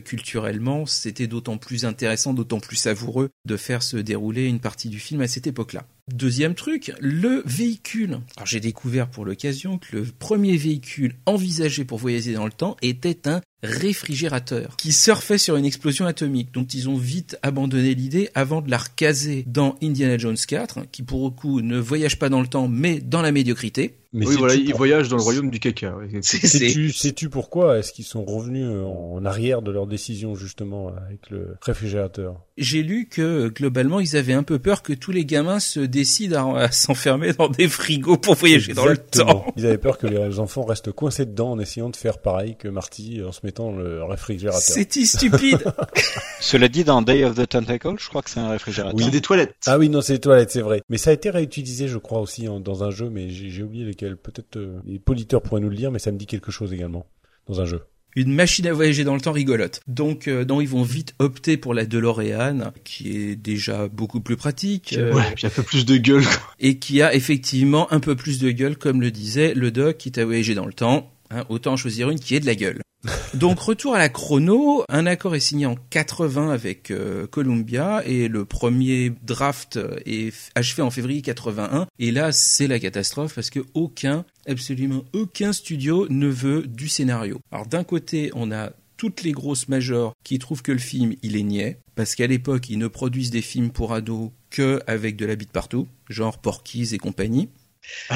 culturellement, c'était d'autant plus intéressant, d'autant plus savoureux de faire se dérouler une partie du film à cette époque-là. Deuxième truc, le véhicule. Alors j'ai découvert pour l'occasion que le premier véhicule envisagé pour voyager dans le temps était un réfrigérateur qui surfait sur une explosion atomique dont ils ont vite abandonné l'idée avant de la recaser dans Indiana Jones 4 qui pour le coup ne voyage pas dans le temps mais dans la médiocrité. Mais oui, voilà, il pour- voyage dans le royaume du caca. Sais-tu sais-tu pourquoi est-ce qu'ils sont revenus euh, en arrière de leur décision justement avec le réfrigérateur? J'ai lu que globalement ils avaient un peu peur que tous les gamins se décident à, à s'enfermer dans des frigos pour voyager dans le temps. Ils avaient peur que les enfants restent coincés dedans en essayant de faire pareil que Marty en se mettant le réfrigérateur. C'était stupide. Cela dit, dans Day of the Tentacle, je crois que c'est un réfrigérateur. C'est des toilettes. Ah oui, non, c'est les toilettes, c'est vrai. Mais ça a été réutilisé, je crois, aussi en- dans un jeu, mais j'ai oublié lequel. Peut-être euh, les politeurs pourraient nous le dire, mais ça me dit quelque chose également dans un jeu. une machine à voyager dans le temps rigolote. Donc, euh, non, ils vont vite opter pour la DeLorean, qui est déjà beaucoup plus pratique euh, Ouais, puis un peu plus de gueule. quoi. et qui a effectivement un peu plus de gueule, comme le disait le doc qui t'a voyagé dans le temps. Hein, autant choisir une qui est de la gueule. Donc retour à la chrono, un accord est signé en 80 avec euh, Columbia et le premier draft est achevé en février 81 et là c'est la catastrophe parce que aucun absolument aucun studio ne veut du scénario. Alors d'un côté, on a toutes les grosses majors qui trouvent que le film il est niais parce qu'à l'époque ils ne produisent des films pour ados que avec de la bite partout, genre Porky's et compagnie.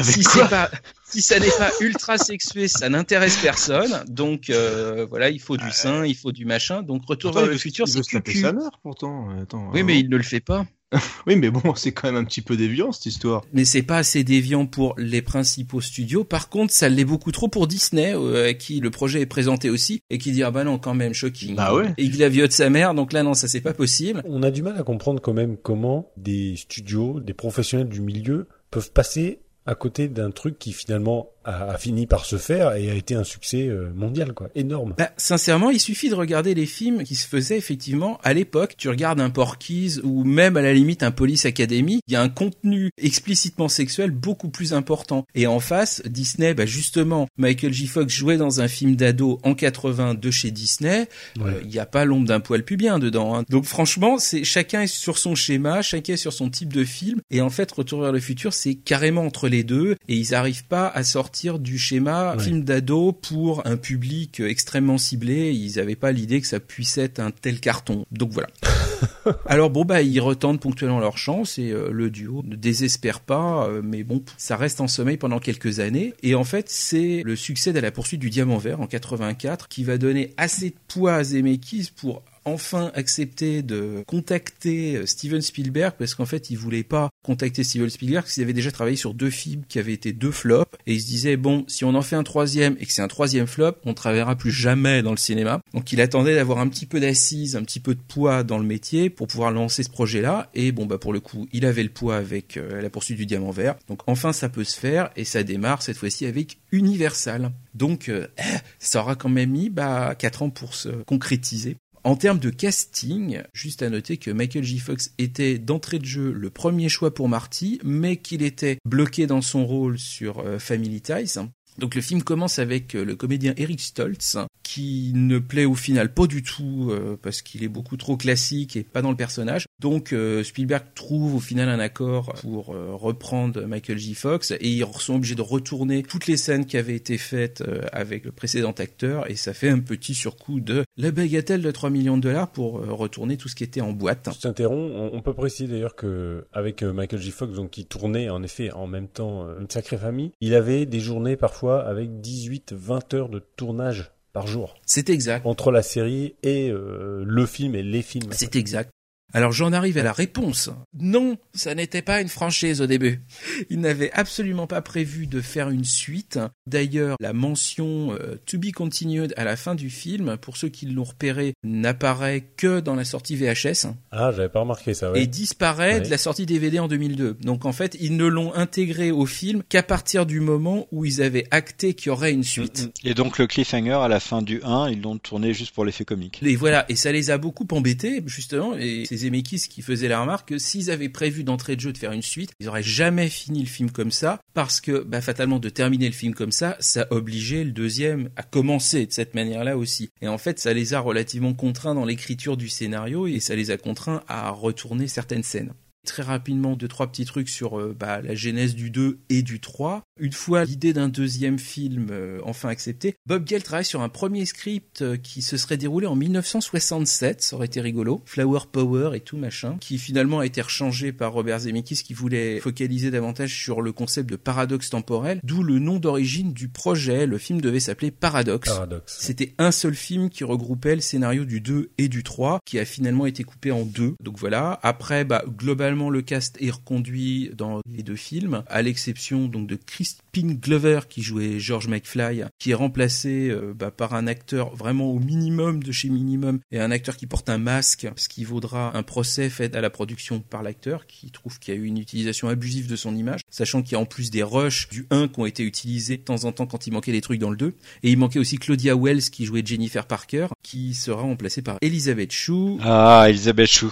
Si, pas, si ça n'est pas ultra sexué, ça n'intéresse personne. Donc euh, voilà, il faut du sein, il faut du machin. Donc retour vers le futur, c'est sa mère pourtant. Attends, oui, mais il ne le fait pas. oui, mais bon, c'est quand même un petit peu déviant cette histoire. Mais c'est pas assez déviant pour les principaux studios. Par contre, ça l'est beaucoup trop pour Disney, euh, à qui le projet est présenté aussi, et qui dit ah bah non, quand même, shocking. Bah ouais. Et il la de sa mère, donc là non, ça c'est pas possible. On a du mal à comprendre quand même comment des studios, des professionnels du milieu peuvent passer à côté d'un truc qui finalement a, fini par se faire et a été un succès euh, mondial, quoi, énorme. Bah, sincèrement, il suffit de regarder les films qui se faisaient effectivement à l'époque. Tu regardes un Porky's ou même à la limite un Police Academy, il y a un contenu explicitement sexuel beaucoup plus important. Et en face, Disney, bah justement, Michael J. Fox jouait dans un film d'ado en 80 de chez Disney. Euh, il n'y a pas l'ombre d'un poil pubien dedans. Hein. Donc franchement, c'est chacun est sur son schéma, chacun est sur son type de film. Et en fait, Retour vers le futur, c'est carrément entre les deux. Et ils n'arrivent pas à sortir du schéma film d'ado pour un public extrêmement ciblé. Ils n'avaient pas l'idée que ça puisse être un tel carton. Donc voilà. Alors bon bah ils retentent ponctuellement leur chance et euh, le duo ne désespère pas, euh, mais bon ça reste en sommeil pendant quelques années. Et en fait c'est le succès de la poursuite du diamant vert en 84 qui va donner assez de poids à Zemeckis pour enfin accepté de contacter euh, Steven Spielberg parce qu'en fait il voulait pas contacter Steven Spielberg parce qu'il avait déjà travaillé sur deux films qui avaient été deux flops et il se disait bon si on en fait un troisième et que c'est un troisième flop on travaillera plus jamais dans le cinéma. Donc il attendait d'avoir un petit peu d'assise un petit peu de poids dans le métier pour pouvoir lancer ce projet là et bon bah pour le coup il avait le poids avec euh, la poursuite du diamant vert. Donc enfin ça peut se faire et ça démarre cette fois-ci avec Universal. Donc euh, ça aura quand même mis bah 4 ans pour se concrétiser en termes de casting, juste à noter que Michael J. Fox était d'entrée de jeu le premier choix pour Marty, mais qu'il était bloqué dans son rôle sur euh, Family Ties. Donc le film commence avec euh, le comédien Eric Stoltz, qui ne plaît au final pas du tout euh, parce qu'il est beaucoup trop classique et pas dans le personnage. Donc euh, Spielberg trouve au final un accord pour euh, reprendre Michael J. Fox et ils sont obligés de retourner toutes les scènes qui avaient été faites avec le précédent acteur et ça fait un petit surcoût de la bagatelle de 3 millions de dollars pour retourner tout ce qui était en boîte. Je t'interromps, on peut préciser d'ailleurs que avec Michael J. Fox donc qui tournait en effet en même temps une sacrée famille, il avait des journées parfois avec 18-20 heures de tournage par jour. C'est exact. Entre la série et euh, le film et les films. C'est exact. Alors j'en arrive à la réponse. Non, ça n'était pas une franchise au début. Ils n'avaient absolument pas prévu de faire une suite. D'ailleurs, la mention euh, To be continued à la fin du film, pour ceux qui l'ont repéré, n'apparaît que dans la sortie VHS. Ah, j'avais pas remarqué ça. Et disparaît de la sortie DVD en 2002. Donc en fait, ils ne l'ont intégré au film qu'à partir du moment où ils avaient acté qu'il y aurait une suite. Et donc le cliffhanger à la fin du 1, ils l'ont tourné juste pour l'effet comique. Et voilà, et ça les a beaucoup embêtés justement. Et Qui faisait la remarque que s'ils avaient prévu d'entrée de jeu de faire une suite, ils auraient jamais fini le film comme ça parce que bah, fatalement de terminer le film comme ça, ça obligeait le deuxième à commencer de cette manière-là aussi. Et en fait, ça les a relativement contraints dans l'écriture du scénario et ça les a contraints à retourner certaines scènes très rapidement deux trois petits trucs sur euh, bah, la genèse du 2 et du 3 une fois l'idée d'un deuxième film euh, enfin acceptée, Bob Gale travaille sur un premier script euh, qui se serait déroulé en 1967, ça aurait été rigolo, Flower Power et tout machin, qui finalement a été rechangé par Robert Zemeckis qui voulait focaliser davantage sur le concept de paradoxe temporel, d'où le nom d'origine du projet, le film devait s'appeler Paradox. Paradox. C'était un seul film qui regroupait le scénario du 2 et du 3, qui a finalement été coupé en deux. Donc voilà, après bah globalement le cast est reconduit dans les deux films, à l'exception donc de Chris Crispin Glover qui jouait George McFly, qui est remplacé euh, bah, par un acteur vraiment au minimum de chez minimum et un acteur qui porte un masque, ce qui vaudra un procès fait à la production par l'acteur qui trouve qu'il y a eu une utilisation abusive de son image, sachant qu'il y a en plus des rushs du 1 qui ont été utilisés de temps en temps quand il manquait des trucs dans le 2. Et il manquait aussi Claudia Wells qui jouait Jennifer Parker, qui sera remplacée par Elizabeth Shue. Ah, Elizabeth Shue.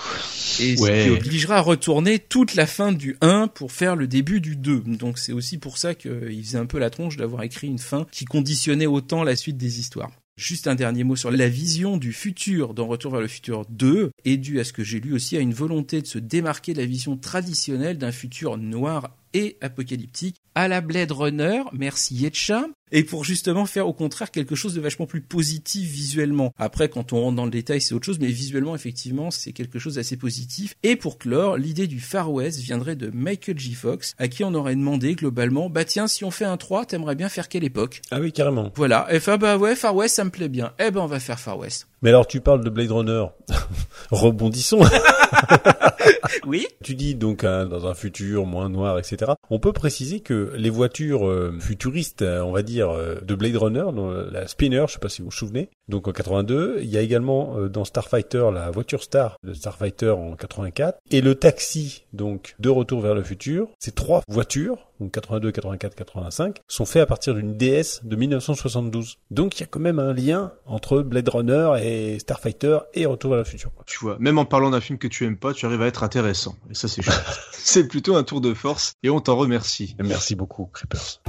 Et ce qui obligera à retourner toute la fin du 1 pour faire le début du 2. Donc c'est aussi pour ça que il faisait un peu la tronche d'avoir écrit une fin qui conditionnait autant la suite des histoires. Juste un dernier mot sur la vision du futur dans Retour vers le futur 2 est due à ce que j'ai lu aussi à une volonté de se démarquer de la vision traditionnelle d'un futur noir et apocalyptique à la Blade Runner, merci Yetcha, et pour justement faire au contraire quelque chose de vachement plus positif visuellement. Après, quand on rentre dans le détail, c'est autre chose, mais visuellement, effectivement, c'est quelque chose d'assez positif. Et pour clore, l'idée du Far West viendrait de Michael J. Fox, à qui on aurait demandé globalement, bah tiens, si on fait un 3, t'aimerais bien faire quelle époque? Ah oui, carrément. Voilà, et enfin, bah ouais, Far West, ça me plaît bien. Eh ben, on va faire Far West. Mais alors, tu parles de Blade Runner. Rebondissons. oui. Tu dis donc hein, dans un futur moins noir, etc. On peut préciser que les voitures euh, futuristes, euh, on va dire, euh, de Blade Runner, dans la Spinner, je sais pas si vous vous souvenez, donc en 82, il y a également dans Starfighter la voiture Star de Starfighter en 84 et le taxi donc de Retour vers le futur. Ces trois voitures, donc 82, 84, 85, sont faits à partir d'une DS de 1972. Donc il y a quand même un lien entre Blade Runner et Starfighter et Retour vers le futur. Tu vois, même en parlant d'un film que tu aimes pas, tu arrives à être intéressant. Et ça c'est chouette. c'est plutôt un tour de force et on t'en remercie. Merci beaucoup, Creepers.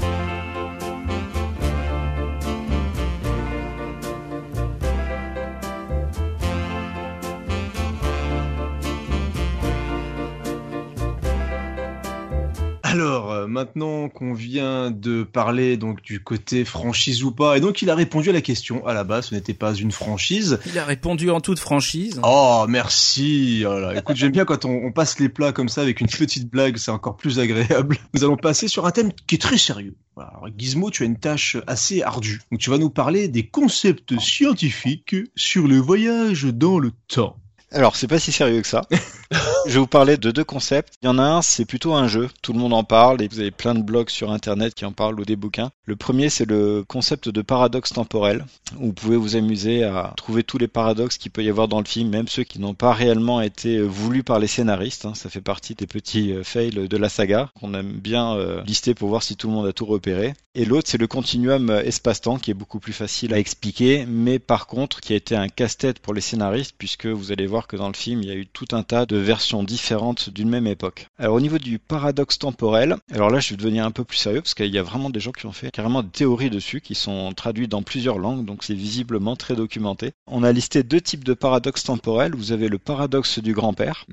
Alors, euh, maintenant qu'on vient de parler donc du côté franchise ou pas, et donc il a répondu à la question. À la base, ce n'était pas une franchise. Il a répondu en toute franchise. Oh, merci. Oh là, écoute, j'aime bien quand on, on passe les plats comme ça avec une petite blague, c'est encore plus agréable. Nous allons passer sur un thème qui est très sérieux. Voilà. Alors, Gizmo, tu as une tâche assez ardue. Donc, tu vas nous parler des concepts scientifiques sur le voyage dans le temps. Alors, c'est pas si sérieux que ça. je vais vous parler de deux concepts. Il y en a un, c'est plutôt un jeu. Tout le monde en parle et vous avez plein de blogs sur Internet qui en parlent ou des bouquins. Le premier, c'est le concept de paradoxe temporel. Où vous pouvez vous amuser à trouver tous les paradoxes qu'il peut y avoir dans le film, même ceux qui n'ont pas réellement été voulus par les scénaristes. hein. Ça fait partie des petits euh, fails de la saga qu'on aime bien euh, lister pour voir si tout le monde a tout repéré. Et l'autre, c'est le continuum euh, espace-temps qui est beaucoup plus facile à expliquer, mais par contre qui a été un casse-tête pour les scénaristes puisque vous allez voir que dans le film, il y a eu tout un tas de versions différentes d'une même époque. Alors au niveau du paradoxe temporel, alors là je vais devenir un peu plus sérieux parce qu'il y a vraiment des gens qui ont fait carrément des théories dessus qui sont traduites dans plusieurs langues, donc c'est visiblement très documenté. On a listé deux types de paradoxes temporels. Vous avez le paradoxe du grand-père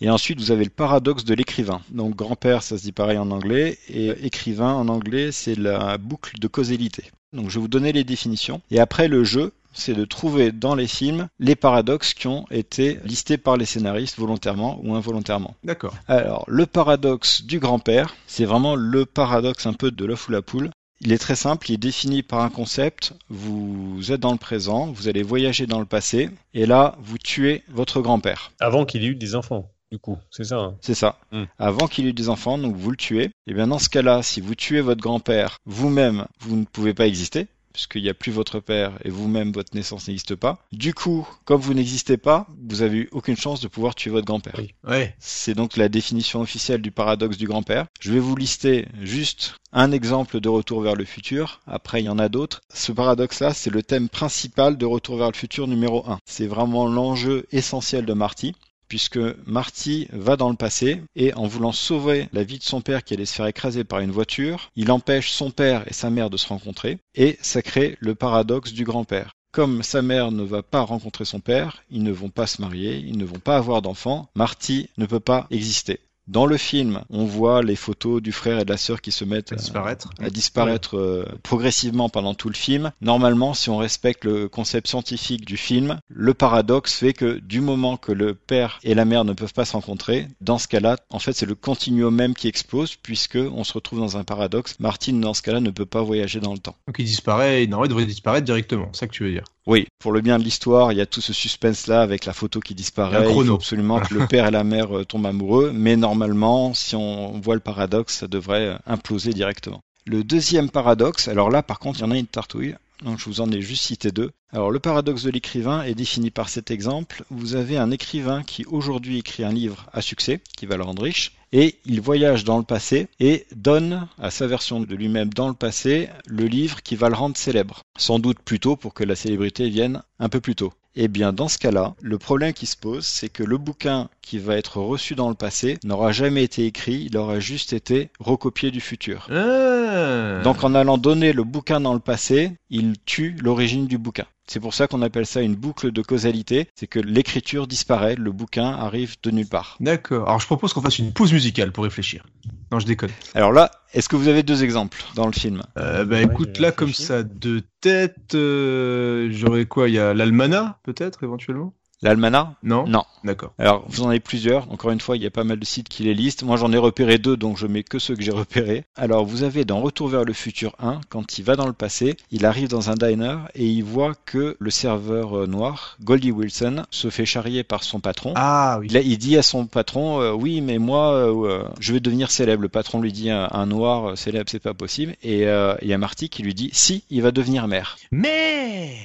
et ensuite vous avez le paradoxe de l'écrivain. Donc grand-père ça se dit pareil en anglais et écrivain en anglais c'est la boucle de causalité. Donc je vais vous donner les définitions et après le jeu c'est de trouver dans les films les paradoxes qui ont été listés par les scénaristes volontairement ou involontairement. D'accord. Alors, le paradoxe du grand-père, c'est vraiment le paradoxe un peu de l'œuf ou la poule. Il est très simple, il est défini par un concept. Vous êtes dans le présent, vous allez voyager dans le passé, et là, vous tuez votre grand-père. Avant qu'il ait eu des enfants, du coup, c'est ça. hein? C'est ça. Hmm. Avant qu'il ait eu des enfants, donc vous le tuez. Et bien dans ce cas-là, si vous tuez votre grand-père, vous-même, vous ne pouvez pas exister, puisqu'il n'y a plus votre père et vous-même, votre naissance n'existe pas. Du coup, comme vous n'existez pas, vous avez eu aucune chance de pouvoir tuer votre grand-père. Oui. Ouais. C'est donc la définition officielle du paradoxe du grand-père. Je vais vous lister juste un exemple de Retour vers le futur. Après, il y en a d'autres. Ce paradoxe-là, c'est le thème principal de Retour vers le futur numéro 1. C'est vraiment l'enjeu essentiel de Marty puisque Marty va dans le passé et en voulant sauver la vie de son père qui allait se faire écraser par une voiture, il empêche son père et sa mère de se rencontrer et ça crée le paradoxe du grand-père. Comme sa mère ne va pas rencontrer son père, ils ne vont pas se marier, ils ne vont pas avoir d'enfants, Marty ne peut pas exister. Dans le film, on voit les photos du frère et de la sœur qui se mettent À disparaître. à disparaître euh, progressivement pendant tout le film. Normalement, si on respecte le concept scientifique du film, le paradoxe fait que du moment que le père et la mère ne peuvent pas se rencontrer, dans ce cas-là, en fait, c'est le continuum même qui explose puisque on se retrouve dans un paradoxe. Martine, dans ce cas-là, ne peut pas voyager dans le temps. Donc il disparaît, non, il devrait disparaître directement, c'est ça que tu veux dire. Oui, pour le bien de l'histoire, il y a tout ce suspense-là avec la photo qui disparaît. Il faut absolument que le père et la mère euh, tombent amoureux, mais normalement, si on voit le paradoxe, ça devrait euh, imploser directement. Le deuxième paradoxe, alors là par contre il y en a une tartouille, donc je vous en ai juste cité deux. Alors le paradoxe de l'écrivain est défini par cet exemple. Vous avez un écrivain qui aujourd'hui écrit un livre à succès, qui va le rendre riche, et il voyage dans le passé et donne à sa version de lui-même dans le passé le livre qui va le rendre célèbre. Sans doute plus tôt pour que la célébrité vienne un peu plus tôt. Eh bien, dans ce cas-là, le problème qui se pose, c'est que le bouquin qui va être reçu dans le passé n'aura jamais été écrit, il aura juste été recopié du futur. Ah. Donc en allant donner le bouquin dans le passé, il tue l'origine du bouquin. C'est pour ça qu'on appelle ça une boucle de causalité, c'est que l'écriture disparaît, le bouquin arrive de nulle part. D'accord. Alors je propose qu'on fasse une pause musicale pour réfléchir. Non, je déconne. Alors là, est-ce que vous avez deux exemples dans le film? Euh, bah Ouais, écoute, là comme ça, de tête, euh, j'aurais quoi? Il y a l'almanach, peut-être, éventuellement? L'almanach Non Non. D'accord. Alors, vous en avez plusieurs. Encore une fois, il y a pas mal de sites qui les listent. Moi, j'en ai repéré deux, donc je mets que ceux que j'ai repérés. Alors, vous avez dans Retour vers le futur 1, quand il va dans le passé, il arrive dans un diner et il voit que le serveur euh, noir, Goldie Wilson, se fait charrier par son patron. Ah oui. A- il dit à son patron, euh, oui, mais moi, euh, je vais devenir célèbre. Le patron lui dit, un, un noir euh, célèbre, c'est pas possible. Et il y a Marty qui lui dit, si, il va devenir maire. Mais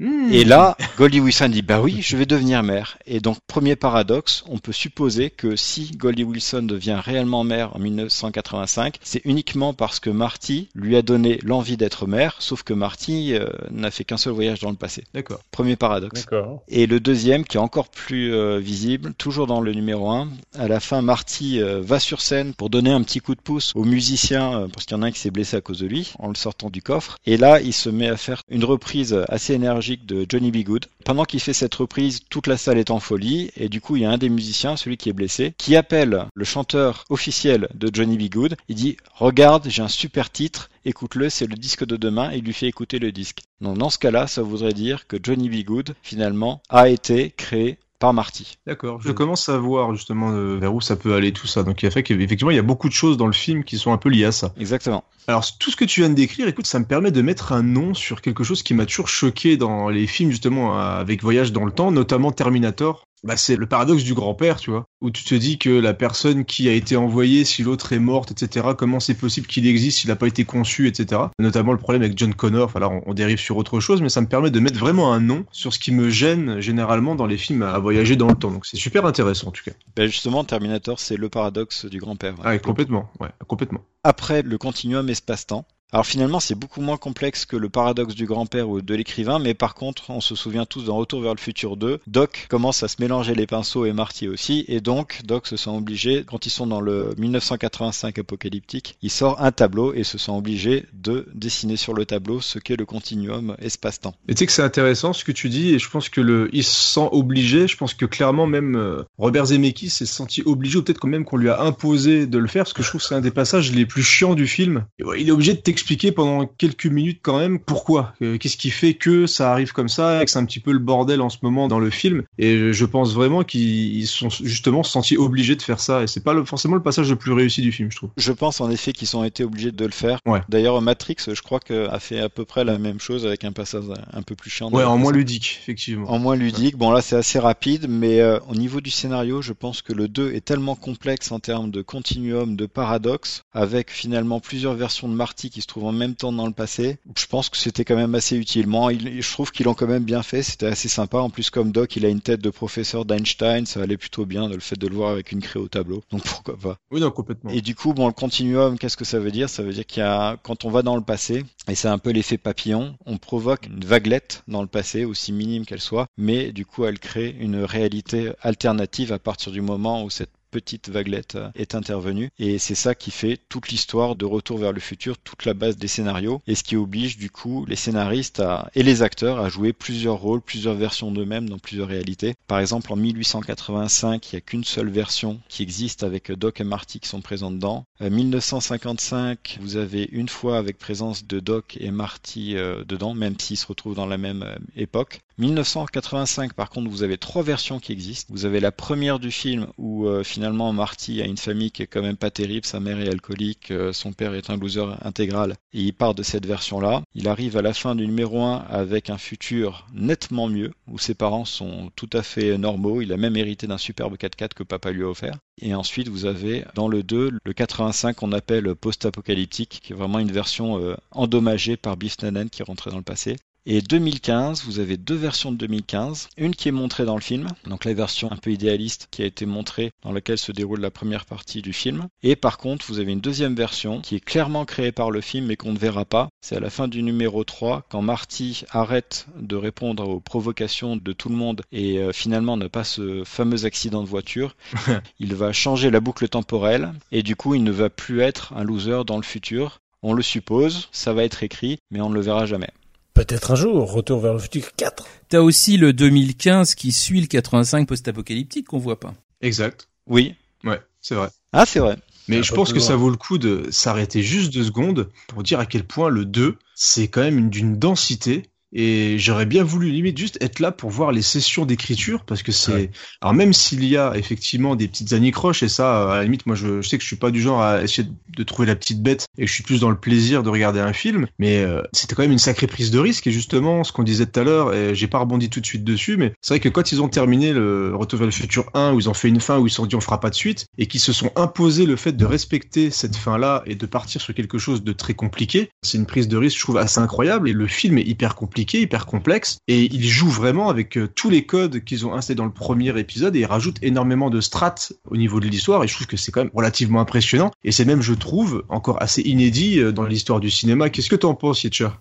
Et là, Goldie Wilson dit bah oui, je vais devenir maire. Et donc premier paradoxe, on peut supposer que si Goldie Wilson devient réellement maire en 1985, c'est uniquement parce que Marty lui a donné l'envie d'être maire, sauf que Marty euh, n'a fait qu'un seul voyage dans le passé. D'accord. Premier paradoxe. D'accord. Et le deuxième, qui est encore plus euh, visible, toujours dans le numéro 1, à la fin, Marty euh, va sur scène pour donner un petit coup de pouce aux musiciens, euh, parce qu'il y en a un qui s'est blessé à cause de lui, en le sortant du coffre. Et là, il se met à faire une reprise assez énergique de Johnny B. Good. Pendant qu'il fait cette reprise, toute la salle est en folie, et du coup, il y a un des musiciens, celui qui est blessé, qui appelle le chanteur officiel de Johnny B. Good. Il dit, regarde, j'ai un super titre, écoute-le, c'est le disque de demain, et il lui fait écouter le disque. Donc dans ce cas-là, ça voudrait dire que Johnny B. Good, finalement, a été créé par Marty. D'accord. Je commence à voir justement euh, vers où ça peut aller tout ça. Donc il y a fait qu'effectivement il y a beaucoup de choses dans le film qui sont un peu liées à ça. Exactement. Alors tout ce que tu viens de décrire, écoute, ça me permet de mettre un nom sur quelque chose qui m'a toujours choqué dans les films justement euh, avec voyage dans le temps, notamment Terminator. Bah, c'est le paradoxe du grand-père, tu vois, où tu te dis que la personne qui a été envoyée, si l'autre est morte, etc., comment c'est possible qu'il existe s'il n'a pas été conçu, etc. Notamment le problème avec John Connor, enfin là on, on dérive sur autre chose, mais ça me permet de mettre vraiment un nom sur ce qui me gêne généralement dans les films à voyager dans le temps. Donc c'est super intéressant en tout cas. Ben justement, Terminator, c'est le paradoxe du grand-père. Ah, ouais, complètement, ouais, complètement. Après le continuum espace-temps. Alors finalement, c'est beaucoup moins complexe que le paradoxe du grand-père ou de l'écrivain, mais par contre, on se souvient tous dans Retour vers le futur 2, Doc commence à se mélanger les pinceaux et Marty aussi, et donc Doc se sent obligé, quand ils sont dans le 1985 apocalyptique, il sort un tableau et se sent obligé de dessiner sur le tableau ce qu'est le continuum espace-temps. Et tu sais que c'est intéressant ce que tu dis, et je pense que le, il se sent obligé. Je pense que clairement même euh, Robert Zemeckis s'est senti obligé, ou peut-être quand même qu'on lui a imposé de le faire, parce que je trouve que c'est un des passages les plus chiants du film. Et ouais, il est obligé de t'expliquer pendant quelques minutes quand même pourquoi, euh, qu'est-ce qui fait que ça arrive comme ça, et que c'est un petit peu le bordel en ce moment dans le film. Et je- pense vraiment qu'ils sont justement sentis obligés de faire ça, et c'est pas le- forcément le passage le plus réussi du film, je trouve. Je pense en effet qu'ils ont été obligés de le faire. Ouais. D'ailleurs, Matrix, je crois que a fait à peu près la même chose avec un passage un peu plus chiant. Ouais, en moins ludique, effectivement. En moins ludique. Bon, là, c'est assez rapide, mais euh, au niveau du scénario, je pense que le 2 est tellement complexe en termes de continuum, de paradoxe, avec finalement plusieurs versions de Marty qui se trouvent en même temps dans le passé. Je pense que c'était quand même assez utile. Moi, il- je trouve qu'ils l'ont quand même bien fait. C'était assez sympa. En plus, comme Doc, il a une tête de professeur d'Einstein. Ça allait plutôt bien, le fait de le voir avec une craie au tableau. Donc pourquoi pas. Oui, non, complètement. Et du coup, bon, le continuum, qu'est-ce que ça veut dire? Ça veut dire qu'il y a, quand on va dans le passé, et c'est un peu l'effet papillon, on provoque une vaguelette dans le passé, aussi minime qu'elle soit, mais du coup, elle crée une réalité alternative à partir du moment où cette petite vaguelette euh, est intervenue et c'est ça qui fait toute l'histoire de Retour vers le futur, toute la base des scénarios et ce qui oblige du coup les scénaristes à, et les acteurs à jouer plusieurs rôles, plusieurs versions d'eux-mêmes dans plusieurs réalités. Par exemple en 1885 il n'y a qu'une seule version qui existe avec Doc et Marty qui sont présents dedans. Euh, 1955 vous avez une fois avec présence de Doc et Marty euh, dedans même s'ils se retrouvent dans la même euh, époque. 1985 par contre vous avez trois versions qui existent. Vous avez la première du film où euh, finalement Marty a une famille qui est quand même pas terrible, sa mère est alcoolique, euh, son père est un loser intégral et il part de cette version là. Il arrive à la fin du numéro 1 avec un futur nettement mieux où ses parents sont tout à fait normaux, il a même hérité d'un superbe 4x4 que papa lui a offert. Et ensuite vous avez dans le 2 le 85 qu'on appelle post-apocalyptique qui est vraiment une version euh, endommagée par Biff Tannen qui est rentré dans le passé. Et 2015, vous avez deux versions de 2015. Une qui est montrée dans le film, donc la version un peu idéaliste qui a été montrée dans laquelle se déroule la première partie du film. Et par contre, vous avez une deuxième version qui est clairement créée par le film mais qu'on ne verra pas. C'est à la fin du numéro 3, quand Marty arrête de répondre aux provocations de tout le monde et euh, finalement ne pas ce fameux accident de voiture. il va changer la boucle temporelle et du coup, il ne va plus être un loser dans le futur. On le suppose, ça va être écrit, mais on ne le verra jamais. Peut-être un jour, Retour vers le futur 4. T'as aussi le 2015 qui suit le 85 post-apocalyptique qu'on voit pas. Exact. Oui. Ouais, c'est vrai. Ah, c'est vrai. Mais Un je pense que ça vaut le coup de s'arrêter juste deux secondes pour dire à quel point le 2, c'est quand même une- d'une densité. Et j'aurais bien voulu limite juste être là pour voir les sessions d'écriture parce que c'est Ouais. alors même s'il y a effectivement des petites anicroches et ça à la limite moi je, je sais que je suis pas du genre à essayer de trouver la petite bête et je suis plus dans le plaisir de regarder un film mais euh, c'était quand même une sacrée prise de risque. Et justement ce qu'on disait tout à l'heure et j'ai pas rebondi tout de suite dessus mais c'est vrai que quand ils ont terminé le Retour vers le futur 1 où ils ont fait une fin où ils se sont dit on fera pas de suite et qu'ils se sont imposés le fait de respecter cette fin là et de partir sur quelque chose de très compliqué c'est une prise de risque je trouve assez incroyable. Et le film est hyper compliqué hyper complexe et ils jouent vraiment avec euh, tous les codes qu'ils ont installés dans le premier épisode et ils rajoutent énormément de strates au niveau de l'histoire et je trouve que c'est quand même relativement impressionnant et c'est même je trouve encore assez inédit euh, dans l'histoire du cinéma. Qu'est-ce que t'en penses Yetcha?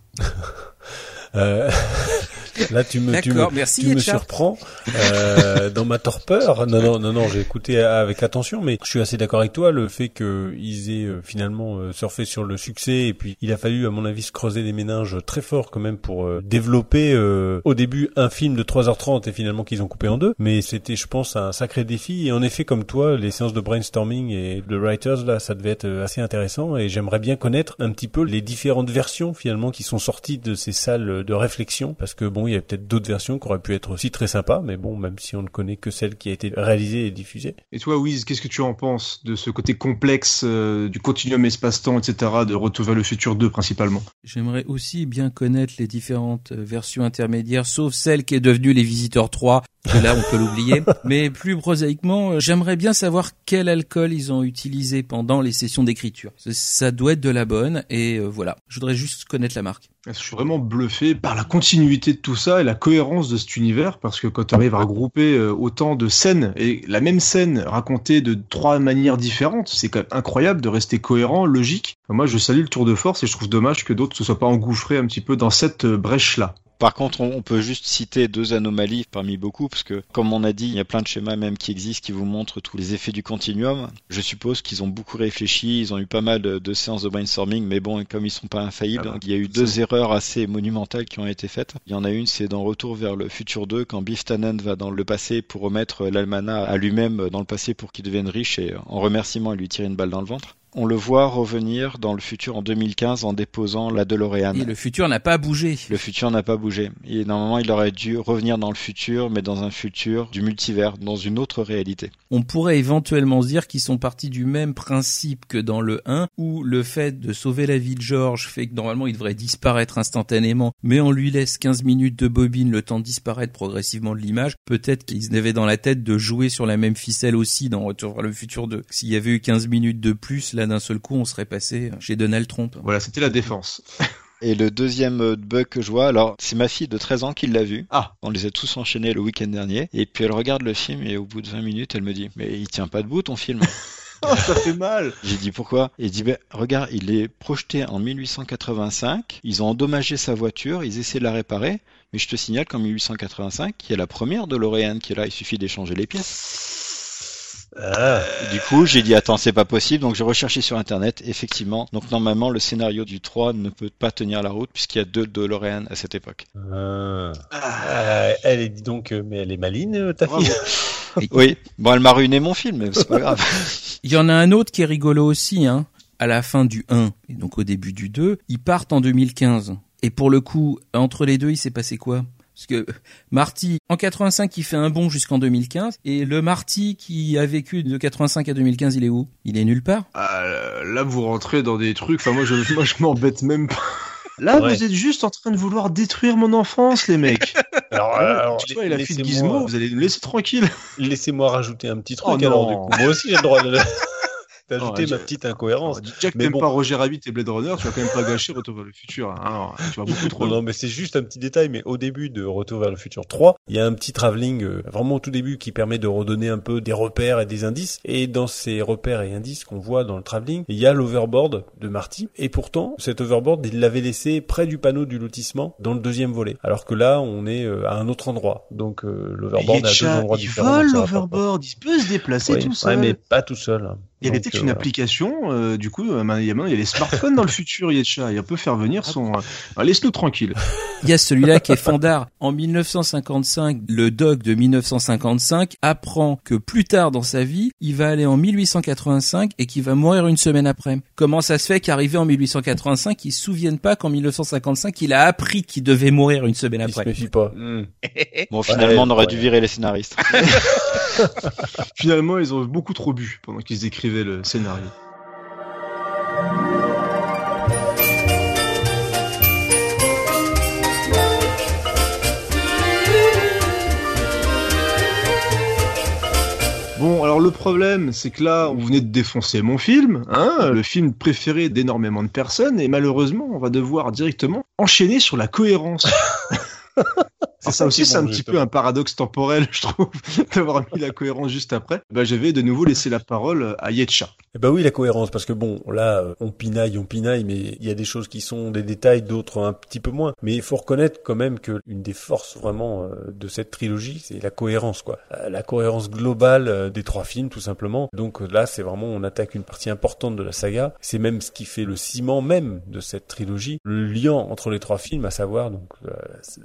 Euh, Là, tu me, tu me, merci, tu me surprends euh, dans ma torpeur. Non, non, non, non, j'ai écouté avec attention, mais je suis assez d'accord avec toi. Le fait qu'ils aient euh, finalement euh, surfé sur le succès, et puis il a fallu, à mon avis, se creuser les méninges très fort quand même pour euh, développer euh, au début un film de 3h30 et finalement qu'ils ont coupé en deux. Mais c'était, je pense, un sacré défi. Et en effet, comme toi, les séances de brainstorming et de writers là, ça devait être assez intéressant. Et j'aimerais bien connaître un petit peu les différentes versions finalement qui sont sorties de ces salles de réflexion, parce que bon, il y a peut-être d'autres versions qui auraient pu être aussi très sympas, mais bon, même si on ne connaît que celle qui a été réalisée et diffusée. Et toi, Wiz, qu'est-ce que tu en penses de ce côté complexe euh, du continuum espace-temps, etc., de Retour vers le futur 2 principalement? J'aimerais aussi bien connaître les différentes euh, versions intermédiaires, sauf celle qui est devenue les Visiteurs 3, que là on peut l'oublier. Mais plus prosaïquement, euh, j'aimerais bien savoir quel alcool ils ont utilisé pendant les sessions d'écriture. Ça- Ça doit être de la bonne, et euh, voilà. Je voudrais juste connaître la marque. Je suis vraiment bluffé par la continuité de tout ça et la cohérence de cet univers, parce que quand tu arrives à regrouper euh, autant de scènes, et la même scène racontée de trois manières différentes, c'est quand même incroyable de rester cohérent, logique. Moi, je salue le tour de force et je trouve dommage que d'autres se soient pas engouffrés un petit peu dans cette euh, brèche-là. Par contre, on, on peut juste citer deux anomalies parmi beaucoup, parce que, comme on a dit, il y a plein de schémas même qui existent qui vous montrent tous les effets du continuum. Je suppose qu'ils ont beaucoup réfléchi, ils ont eu pas mal de, de séances de brainstorming, mais bon, comme ils sont pas infaillibles, Ah bah, il y a eu deux erreurs assez monumentales qui ont été faites. Il y en a une, c'est dans Retour vers le futur 2, quand Biff Tannen va dans le passé pour remettre l'almanach à lui-même dans le passé pour qu'il devienne riche, et en remerciement, il lui tire une balle dans le ventre. On le voit revenir dans le futur en 2015 en déposant la DeLorean. Et le futur n'a pas bougé. Le futur n'a pas bougé. Et normalement, il aurait dû revenir dans le futur, mais dans un futur du multivers, dans une autre réalité. On pourrait éventuellement se dire qu'ils sont partis du même principe que dans le 1, où le fait de sauver la vie de George fait que normalement il devrait disparaître instantanément, mais on lui laisse 15 minutes de bobine, le temps de disparaître progressivement de l'image. Peut-être qu'ils avaient dans la tête de jouer sur la même ficelle aussi dans Retour vers le futur 2. S'il y avait eu 15 minutes de plus, là d'un seul coup on serait passé chez Donald Trump. Voilà, c'était la défense. Et le deuxième euh, bug que je vois, alors c'est ma fille de 13 ans qui l'a vu. Ah. On les a tous enchaînés le week-end dernier. Et puis elle regarde le film et au bout de 20 minutes, elle me dit Mais il tient pas debout ton film. Oh, ça fait mal J'ai dit pourquoi? Et il dit ben, regarde, il est projeté en 1885. Ils ont endommagé sa voiture, ils essaient de la réparer. Mais je te signale qu'en 1885, il y a la première DeLorean qui est là, il suffit d'échanger les pièces. Du coup, j'ai dit attends, c'est pas possible, donc j'ai recherché sur internet, effectivement. Donc normalement, le scénario du 3 ne peut pas tenir la route puisqu'il y a deux DeLorean à cette époque. Ah. Ah, elle est dit donc, euh, mais elle est maline, euh, ta Bravo. fille. Oui, bon, elle m'a ruiné mon film, mais c'est pas grave. Il y en a un autre qui est rigolo aussi, hein. À la fin du 1 et donc au début du 2, ils partent en 2015. Et pour le coup, entre les deux, il s'est passé quoi? Parce que Marty, en 85, il fait un bond jusqu'en 2015. Et le Marty qui a vécu de 85 à 2015, il est où? Il est nulle part? Ah, là, vous rentrez dans des trucs. Enfin, moi, je, moi, je m'embête même pas. Là, Ouais. vous êtes juste en train de vouloir détruire mon enfance, les mecs. Alors, alors, tu vois, il a fait de Gizmo. Vous allez nous laisser tranquille. Laissez-moi rajouter un petit truc Oh alors non. du coup. Moi aussi j'ai le droit de T'as ajouté ma petite incohérence. Jack, Mais t'aimes bon. pas Roger Rabbit et Blade Runner, tu vas quand même pas gâcher Retour vers le futur. hein. Alors, tu vas beaucoup trop Non, mais c'est juste un petit détail, mais au début de Retour vers le futur 3, il y a un petit travelling euh, vraiment au tout début qui permet de redonner un peu des repères et des indices. Et dans ces repères et indices qu'on voit dans le travelling, il y a l'overboard de Marty. Et pourtant, cet overboard, il l'avait laissé près du panneau du lotissement dans le deuxième volet. Alors que là, on est euh, à un autre endroit. Donc euh, l'overboard est à deux endroits il différents. vole donc ça va pas- l'overboard, il peut se déplacer tout ouais, seul. mais pas tout seul. hein. Il y avait peut-être euh, une voilà. application, euh, du coup, euh, il y a maintenant il y a les smartphones dans le futur, Yetcha, il peut faire venir son... euh, ah, Laisse-nous tranquille. Il y a celui-là qui est fandard. En 1955, le doc de 1955 apprend que plus tard dans sa vie, il va aller en 1885 et qu'il va mourir une semaine après. Comment ça se fait qu'arrivé en 1885, il se souvienne pas qu'en 1955, il a appris qu'il devait mourir une semaine Il se après? méfie pas. Bon, finalement, on aurait ouais. dû virer les scénaristes. Finalement, ils ont beaucoup trop bu pendant qu'ils écrivaient le scénario. Bon, alors le problème, c'est que là, vous venez de défoncer mon film, hein, le film préféré d'énormément de personnes, et malheureusement, on va devoir directement enchaîner sur la cohérence. Alors ça aussi, c'est un petit peu un paradoxe temporel, je trouve, d'avoir mis la cohérence juste après. Bah, je vais de nouveau laisser la parole à Yetcha. Eh ben oui, la cohérence, parce que bon, là, euh, on pinaille, on pinaille, mais il y a des choses qui sont des détails, d'autres un petit peu moins. Mais il faut reconnaître quand même que une des forces vraiment euh, de cette trilogie, c'est la cohérence, quoi. Euh, La cohérence globale euh, des trois films, tout simplement. Donc euh, là, c'est vraiment, on attaque une partie importante de la saga. C'est même ce qui fait le ciment même de cette trilogie, le lien entre les trois films, à savoir donc euh,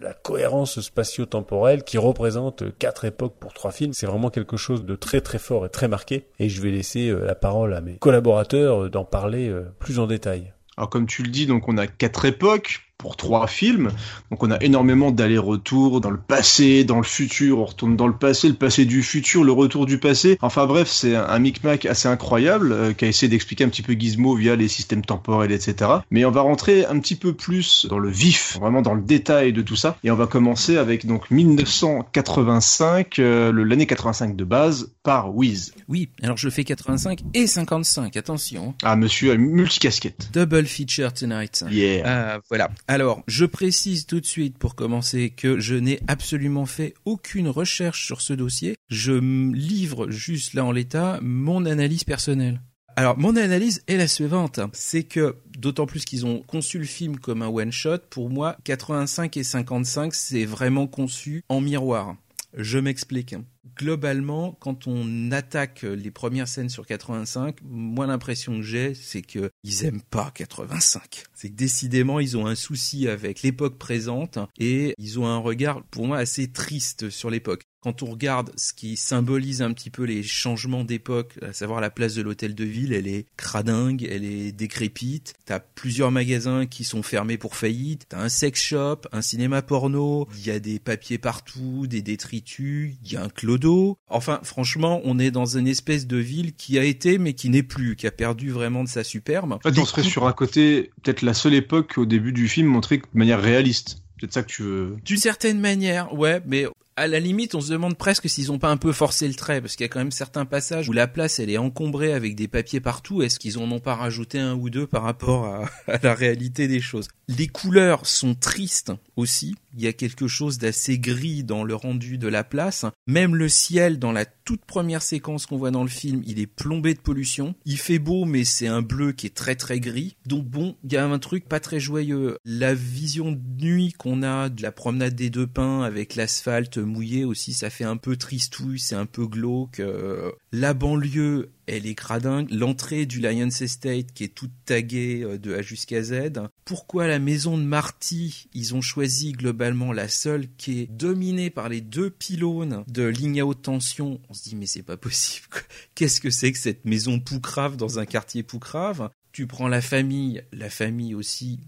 la cohérence spatio-temporelle qui représente quatre époques pour trois films. C'est vraiment quelque chose de très très fort et très marqué. Et je vais laisser euh, la parole à mes collaborateurs euh, d'en parler euh, plus en détail. Alors comme tu le dis, donc on a quatre époques pour trois films. Donc on a énormément d'allers-retours dans le passé, dans le futur. On retourne dans le passé, le passé du futur, le retour du passé. Enfin bref, c'est un, un micmac assez incroyable euh, qui a essayé d'expliquer un petit peu Gizmo via les systèmes temporels, etc. Mais on va rentrer un petit peu plus dans le vif, vraiment dans le détail de tout ça. Et on va commencer avec donc 1985, euh, l'année 85 de base, par Wiz. Oui, alors je fais 85 et 55, attention. Ah monsieur multicasquette. Double feature tonight. Yeah. Ah, voilà. Alors, je précise tout de suite pour commencer que je n'ai absolument fait aucune recherche sur ce dossier. Je livre juste là en l'état mon analyse personnelle. Alors, mon analyse est la suivante. C'est que, d'autant plus qu'ils ont conçu le film comme un one-shot, pour moi, 85 et 55, c'est vraiment conçu en miroir. Je m'explique. Globalement, quand on attaque les premières scènes sur 85, moi l'impression que j'ai, c'est que ils aiment pas 85. C'est que décidément ils ont un souci avec l'époque présente et ils ont un regard pour moi assez triste sur l'époque. Quand on regarde ce qui symbolise un petit peu les changements d'époque, à savoir la place de l'hôtel de ville, elle est cradingue, elle est décrépite. T'as plusieurs magasins qui sont fermés pour faillite. T'as un sex shop, un cinéma porno. Il y a des papiers partout, des détritus. Il y a un clodo. Enfin, franchement, on est dans une espèce de ville qui a été mais qui n'est plus, qui a perdu vraiment de sa superbe. En fait, on serait sur un côté, peut-être la seule époque au début du film montrée de manière réaliste. Peut-être ça que tu veux. D'une certaine manière, ouais, mais à la limite, on se demande presque s'ils ont pas un peu forcé le trait, parce qu'il y a quand même certains passages où la place, elle est encombrée avec des papiers partout. Est-ce qu'ils en ont pas rajouté un ou deux par rapport à, à la réalité des choses? Les couleurs sont tristes aussi. Il y a quelque chose d'assez gris dans le rendu de la place. Même le ciel, dans la toute première séquence qu'on voit dans le film, il est plombé de pollution. Il fait beau, mais c'est un bleu qui est très très gris. Donc bon, il y a un truc pas très joyeux. La vision de nuit qu'on a de la promenade des deux pins avec l'asphalte mouillé aussi, ça fait un peu tristouille, c'est un peu glauque. Euh, la banlieue, elle est cradingue. L'entrée du Lions Estate qui est toute taguée euh, de A jusqu'à Z. Pourquoi la maison de Marty, ils ont choisi globalement la seule qui est dominée par les deux pylônes de ligne à haute tension? On se dit mais c'est pas possible. Qu'est-ce que c'est que cette maison poucrave dans un quartier poucrave? Tu prends la famille, la famille aussi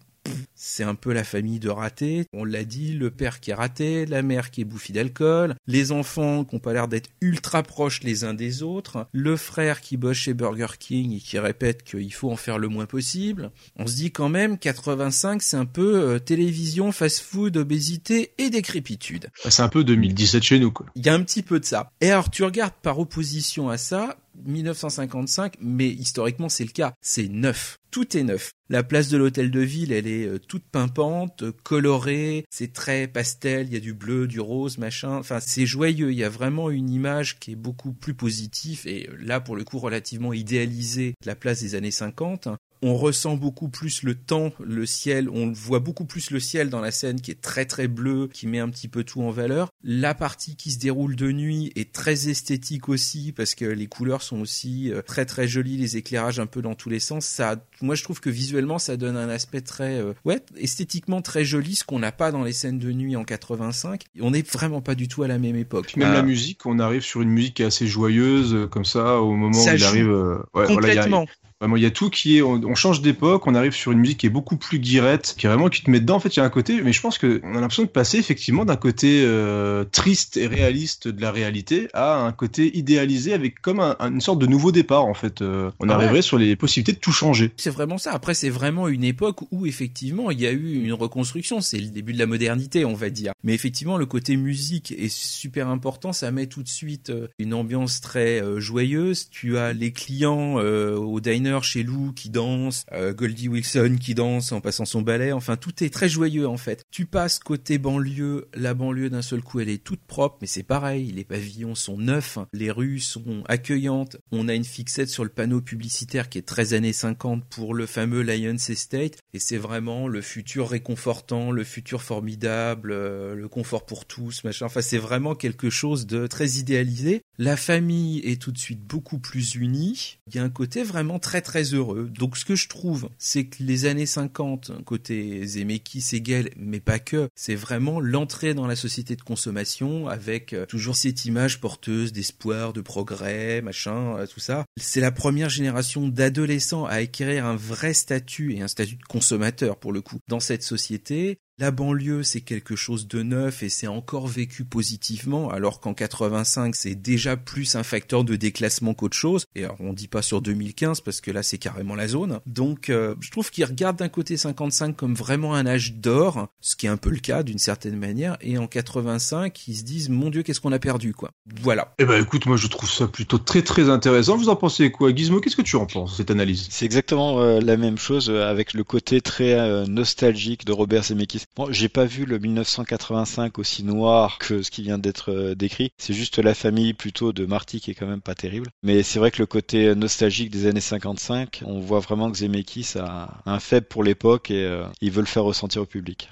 c'est un peu la famille de ratés. On l'a dit, le père qui est raté, la mère qui est bouffie d'alcool, les enfants qui ont pas l'air d'être ultra proches les uns des autres, le frère qui bosse chez Burger King et qui répète qu'il faut en faire le moins possible. On se dit quand même, 85, c'est un peu euh, télévision, fast-food, obésité et décrépitude. C'est un peu 2017 chez nous, quoi. Il y a un petit peu de ça. Et alors, tu regardes par opposition à ça, 1955, mais historiquement c'est le cas, c'est neuf. Tout est neuf. La place de l'hôtel de ville, elle est euh, toute pimpante, colorée, c'est très pastel, il y a du bleu, du rose, machin. Enfin, c'est joyeux, il y a vraiment une image qui est beaucoup plus positive et euh, là, pour le coup, relativement idéalisée de la place des années 50 on ressent beaucoup plus le temps, le ciel, on voit beaucoup plus le ciel dans la scène qui est très très bleu, qui met un petit peu tout en valeur. La partie qui se déroule de nuit est très esthétique aussi parce que les couleurs sont aussi euh, très très jolies, les éclairages un peu dans tous les sens. Ça, moi je trouve que visuellement ça donne un aspect très, euh, ouais, esthétiquement très joli, ce qu'on n'a pas dans les scènes de nuit en 85. On n'est vraiment pas du tout à la même époque. Même la musique, on arrive sur une musique qui est assez joyeuse, euh, comme ça, au moment où il arrive. Ouais, complètement. Vraiment, il y a tout qui est, on, change d'époque, on arrive sur une musique qui est beaucoup plus guirette, qui est vraiment qui te met dedans. En fait, il y a un côté, mais je pense que on a l'impression de passer effectivement d'un côté euh, triste et réaliste de la réalité à un côté idéalisé avec comme un, une sorte de nouveau départ. En fait, euh, on ah arriverait sur les possibilités de tout changer. C'est vraiment ça. Après, c'est vraiment une époque où effectivement il y a eu une reconstruction. C'est le début de la modernité, on va dire. Mais effectivement, le côté musique est super important. Ça met tout de suite euh, une ambiance très joyeuse. Tu as les clients au diner chez Lou qui danse, euh, Goldie Wilson qui danse en passant son balai, enfin tout est très joyeux en fait. Tu passes côté banlieue, la banlieue d'un seul coup elle est toute propre, mais c'est pareil, les pavillons sont neufs, les rues sont accueillantes, on a une fixette sur le panneau publicitaire qui est très années 50 pour le fameux Lions Estate, et c'est vraiment le futur réconfortant, le futur formidable, euh, le confort pour tous, machin, enfin c'est vraiment quelque chose de très idéalisé. La famille est tout de suite beaucoup plus unie, il y a un côté vraiment très très heureux. Donc ce que je trouve, c'est que les années 50, côté Zemeckis, Segel, mais pas que, c'est vraiment l'entrée dans la société de consommation avec euh, toujours cette image porteuse d'espoir, de progrès, machin, euh, tout ça. C'est la première génération d'adolescents à acquérir un vrai statut et un statut de consommateur pour le coup dans cette société. La banlieue, c'est quelque chose de neuf et c'est encore vécu positivement, alors qu'en 85, c'est déjà plus un facteur de déclassement qu'autre chose. Et alors, on dit pas sur 2015 parce que là, c'est carrément la zone. Donc, euh, je trouve qu'ils regardent d'un côté 55 comme vraiment un âge d'or, ce qui est un peu le cas d'une certaine manière, et en 85, ils se disent, mon Dieu, qu'est-ce qu'on a perdu, quoi. Voilà. Eh ben, écoute, moi, je trouve ça plutôt très, très intéressant. Vous en pensez quoi, Gizmo? Qu'est-ce que tu en penses cette analyse? C'est exactement euh, la même chose euh, avec le côté très nostalgique de Robert Zemeckis. Bon, j'ai pas vu le 1985 aussi noir que ce qui vient d'être euh, décrit. C'est juste la famille plutôt de Marty qui est quand même pas terrible. Mais c'est vrai que le côté nostalgique des années 55, on voit vraiment que Zemeckis a un faible pour l'époque et euh, il veut le faire ressentir au public.